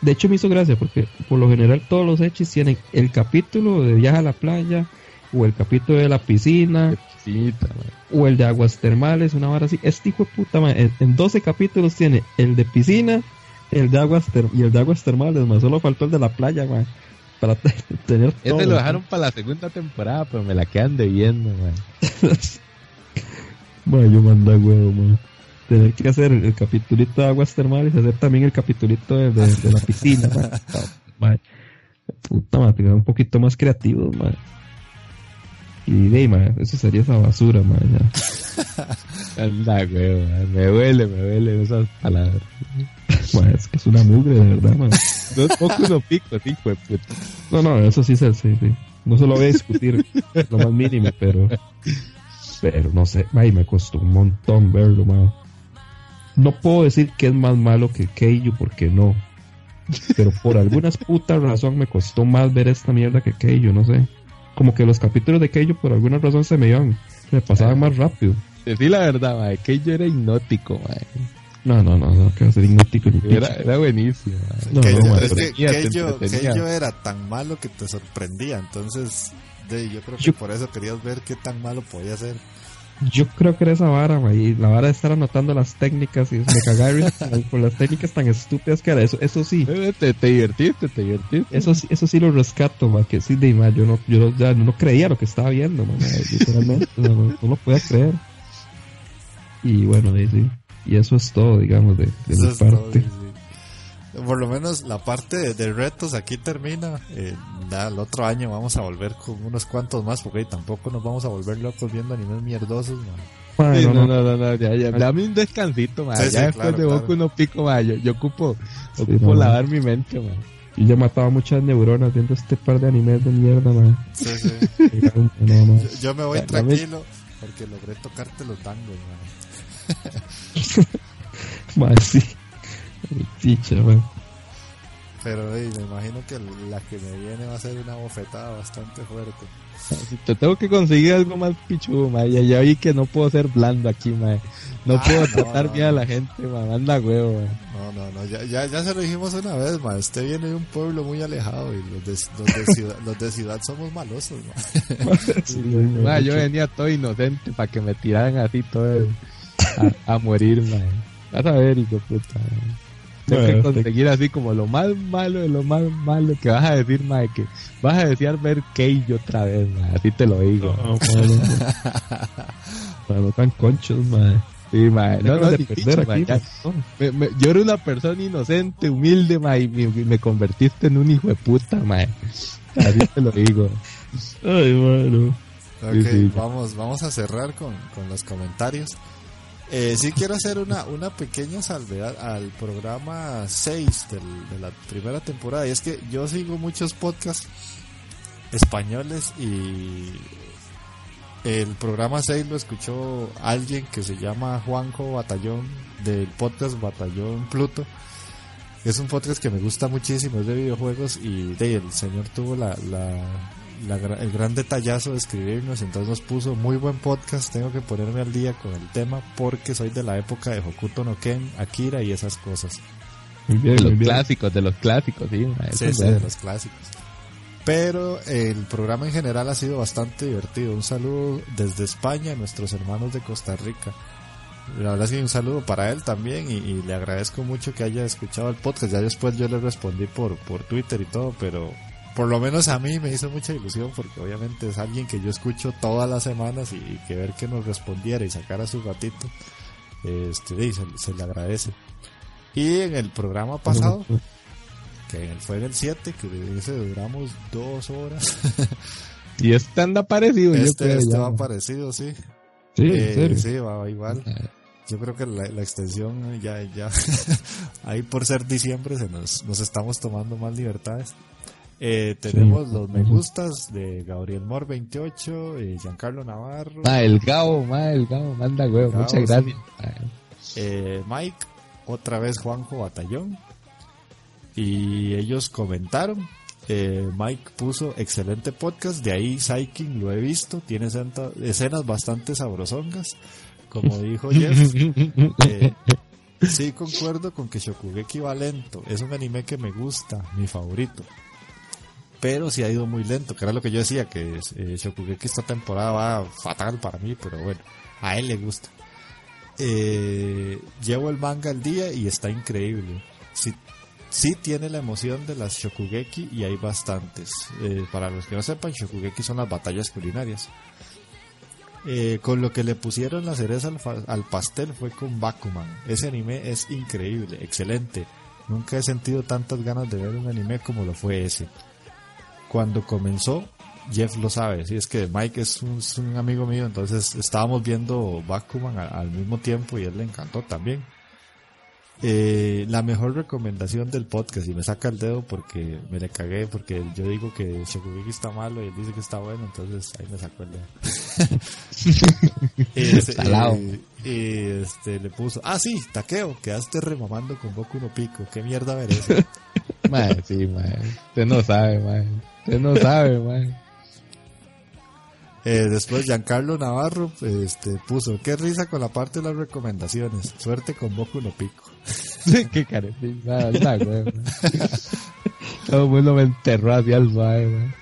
De hecho me hizo gracia porque por lo general todos los hechis tienen el capítulo de viaje a la playa, o el capítulo de la piscina, o el de aguas termales, una vara así. Este hijo de puta, ma, en, en 12 capítulos tiene el de piscina, el de aguas ter- y el de aguas termales, ma, solo faltó el de la playa, ma, para te- tener todo. Este lo dejaron para la segunda temporada, pero me la quedan debiendo, mae. Ma, yo manda huevo, ma. Tener que hacer el, capitulito de aguas termales y hacer también el capitulito de, de- de la piscina, ma. Ma, Puta, ma, te quedan un poquito más creativos, ma. Y de eso sería esa basura, ma. ya. Anda, huevo, mae. Me duele, me duele esas palabras. Es que es una mugre, de verdad, ma. Dos pocos no hijo de puta. No, no, eso sí se sí, sí. No se lo voy a discutir lo más mínimo, pero. Pero no sé, ay, me costó un montón verlo, man. No puedo decir que es más malo que Keijo porque no. Pero por alguna puta razón me costó más ver esta mierda que Keijo, no sé. Como que los capítulos de Keijo por alguna razón se me iban, me pasaban más rápido. Decir la verdad, mae, yo era hipnótico, mae. No, no, no, no, que va a ser hipnótico ni Era, era buenísimo. No, ma, es que, que yo era tan malo que te sorprendía, entonces de, yo creo que Yo- por eso querías ver qué tan malo podía ser. Yo creo que era esa vara, ma, y la vara de estar anotando las técnicas y me risa por las técnicas tan estúpidas que era. Eso, eso sí, Eh, Te, te divertiste, te divertiste. eso sí, eso sí lo rescato, ma, que sí, de ma, yo no, yo ya no creía lo que estaba viendo, ma, literalmente, no, no, no lo podía creer. Y bueno, sí, y eso es todo, digamos, de, de mi todo, parte. sí. Por lo menos la parte de, de retos aquí termina. Eh, ya el otro año vamos a volver con unos cuantos más, porque tampoco nos vamos a volver locos viendo animes mierdosos. man. Sí, no, no, no, no, ya, ya, dame un descansito. Sí, sí, ya después claro, de claro. Boku no pico, mae. Yo, yo ocupo, ocupo lavar mi mente, mae. Yo ya mataba muchas neuronas viendo este par de animes de mierda, ma. Sí, sí. No, no. Yo, yo me voy Ya, dame- tranquilo porque logré tocarte los tangos. man. Ma, sí. Chicha, ma. Pero ey, me imagino que la que me viene va a ser una bofetada bastante fuerte. Si te tengo que conseguir algo más pichudo, mae. Ya, ya vi que no puedo ser blando aquí, mae. No Ah, puedo no, tratar no, bien a la gente, mae. Anda huevo. No, no, no, ya, ya, ya se lo dijimos una vez, ma. Usted viene de un pueblo muy alejado y los de, los de, ciudad, los de ciudad somos malosos, ma. Sí, yo venía todo inocente para que me tiraran así todo el- a, a morir, mae. Vas a ver, hijo puta. mae. Tengo Bueno, que te- conseguir así como lo más malo de lo más malo que vas a decir, mae, que vas a desear ver Keijo otra vez, mae. Así te lo digo. No, no. Para no tan conchos, mae. Sí, mae. No, no, de perder aquí. ya. Me- me- yo era una persona inocente, humilde, mae, y me, convertiste en un hijo de puta, mae. Así te lo digo. Ay, mano. Ok, Sí, sí. Vamos, vamos a cerrar con, con los comentarios. Eh, sí quiero hacer una, una pequeña salvedad al programa 6 del- de la primera temporada. Y es que yo sigo muchos podcasts españoles y el programa 6 lo escuchó alguien que se llama Juanjo Batallón del podcast Batallón Pluto. Es un podcast que me gusta muchísimo, es de videojuegos y de, el señor tuvo la, la, la gra- el gran detallazo de escribirnos, entonces nos puso muy buen podcast, tengo que ponerme al día con el tema porque soy de la época de Hokuto no Ken, Akira y esas cosas. Muy bien, De muy los bien. clásicos, de los clásicos, sí, eso Sí, es sí, bueno. de los clásicos. Pero el programa en general ha sido bastante divertido. Un saludo desde España a nuestros hermanos de Costa Rica. La verdad es que un saludo para él también y, y le agradezco mucho que haya escuchado el podcast. Ya después yo le respondí por, por Twitter y todo, pero por lo menos a mí me hizo mucha ilusión porque obviamente es alguien que yo escucho todas las semanas y, y que ver que nos respondiera y sacara su gatito, este, y se, se le agradece. Y en el programa pasado, que fue en el 7, que ese duramos dos horas. Y este anda parecido, yo Este, creo. este va parecido, sí. Sí, Eh, en serio. sí, va igual. Yo creo que la, la extensión ya, ya, ahí por ser diciembre se nos, nos estamos tomando más libertades. Eh, tenemos Sí. los me gustas de Gabriel Mor 28, eh, Giancarlo Navarro, Ah, el Gao, ma, el Gao, manda huevo, Gao, muchas gracias. eh, Mike, otra vez Juanjo Batallón. Y ellos comentaron. eh, Mike puso excelente podcast, de ahí Psyking lo he visto, tiene escenas bastante sabrosongas. Como dijo Jeff, eh, sí concuerdo con que Shokugeki va lento, es un anime que me gusta, mi favorito. Pero sí ha ido muy lento, que era lo que yo decía, que eh, Shokugeki esta temporada va fatal para mí, pero bueno, a él le gusta. Eh, llevo el manga al día y está increíble. Sí, sí tiene la emoción de las Shokugeki y hay bastantes. Eh, para los que no sepan, Shokugeki son las batallas culinarias. Con lo que le pusieron la cereza al, al pastel fue con Bakuman. Ese anime es increíble, excelente. Nunca he sentido tantas ganas de ver un anime como lo fue ese. Cuando comenzó, Jeff lo sabe, sí, es que Mike es un, es un amigo mío, entonces estábamos viendo Bakuman al mismo tiempo y él le encantó también. Eh, la mejor recomendación del podcast y me saca el dedo porque me le cagué porque yo digo que Shokugeki está malo y él dice que está bueno entonces ahí me sacó el dedo Este, eh, este le puso ah sí Takeo quedaste remamando con Boku no Pico qué mierda merece Mae, sí, mae. Usted no sabe, mae. Usted no sabe, mae. Eh, después Giancarlo Navarro este puso qué risa con la parte de las recomendaciones suerte con Boku no Pico Qué mae, anda, huevo. Todo el mundo me enterró hacia el mae, mae.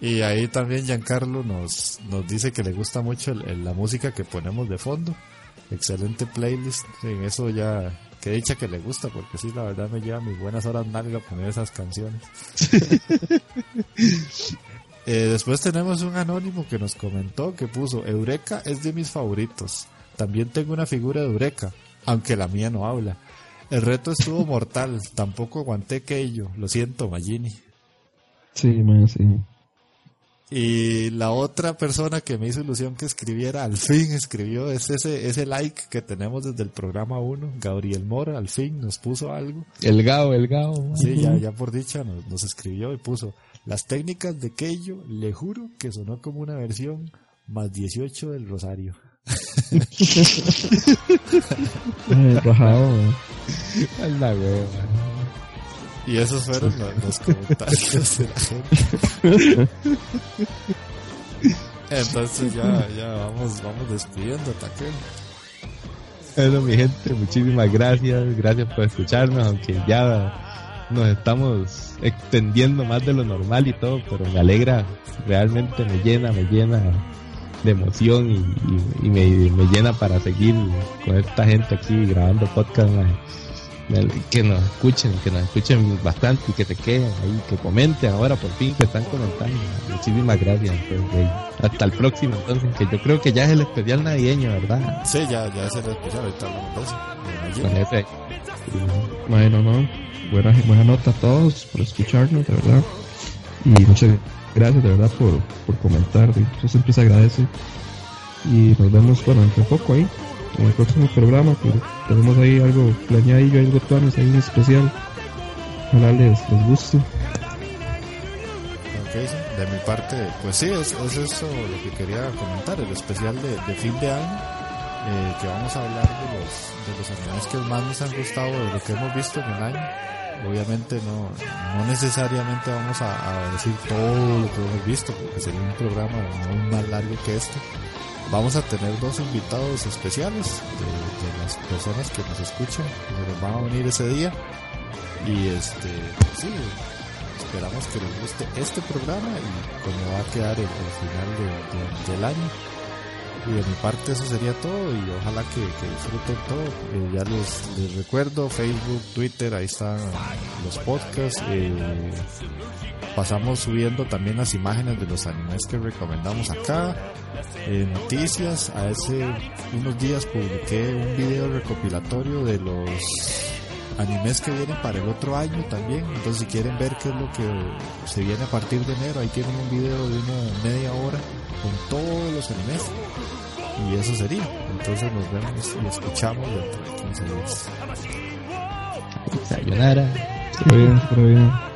Y ahí también Giancarlo nos, nos dice que le gusta mucho el- el- la música que ponemos de fondo. Excelente playlist. En eso ya, que dicha que le gusta, porque sí, la verdad me lleva mis buenas horas nalga poner esas canciones. Eh, después tenemos un anónimo que nos comentó que puso Eureka es de mis favoritos. También tengo una figura de Eureka, aunque la mía no habla. El reto estuvo mortal, tampoco aguanté que ello. Lo siento, Magini. Sí, man, sí. Y la otra persona que me hizo ilusión que escribiera, al fin escribió, es ese, ese like que tenemos desde el programa 1. Gabriel Mora, al fin nos puso algo. El Gao, el Gao. Sí, ya, ya por dicha nos, nos escribió y puso, las técnicas de Keio, le juro que sonó como una versión más 18 del Rosario. Ay, rajado, Y esos fueron los, los comentarios de la gente. Entonces ya, ya vamos, vamos despidiendo, Taquel. Bueno, mi gente, muchísimas gracias. Gracias por escucharnos, aunque ya nos estamos extendiendo más de lo normal y todo, pero me alegra, realmente me llena, me llena de emoción y, y- y me, me llena para seguir con esta gente aquí grabando podcast. Que nos escuchen, que nos escuchen bastante y que se queden ahí, que comenten ahora por fin que están comentando. Muchísimas gracias. Pues, hasta el próximo entonces, que yo creo que ya es el especial navideño, ¿verdad? Sí, ya, ya es el especial, ahorita hablamos de eso. Bueno, no, buena, buena nota a todos por escucharnos, de verdad. Y muchas gracias de verdad por, por comentar, eso siempre se agradece. Y nos vemos, bueno, entre poco ahí, en el próximo programa, que tenemos ahí algo planeadillo, algo planes ahí en especial. Ojalá les, les guste. de mi parte, pues sí, es, es, eso lo que quería comentar, el especial de, fin de año, eh, que vamos a hablar de los, de animales que más nos han gustado de lo que hemos visto en el año. Obviamente no, no necesariamente vamos a, a decir todo lo que hemos visto, porque sería un programa aún más largo que este Vamos a tener dos invitados especiales de, las personas que nos escuchan, que nos van a venir ese día. Y este, pues sí, esperamos que les guste este programa y cómo va a quedar el, final del año. Y de mi parte eso sería todo y ojalá que, disfruten todo. Eh, ya les, recuerdo Facebook, Twitter, ahí están los podcasts. Eh, pasamos subiendo también las imágenes de los animes que recomendamos acá. Eh, noticias, ese unos días publiqué un video recopilatorio de los animes que vienen para el otro año también. Entonces si quieren ver qué es lo que se viene a partir de enero, ahí tienen un video de una media hora con todos los animes. Y eso sería. Entonces nos vemos y escuchamos dentro de 15 días. Sayonara. bien, bien.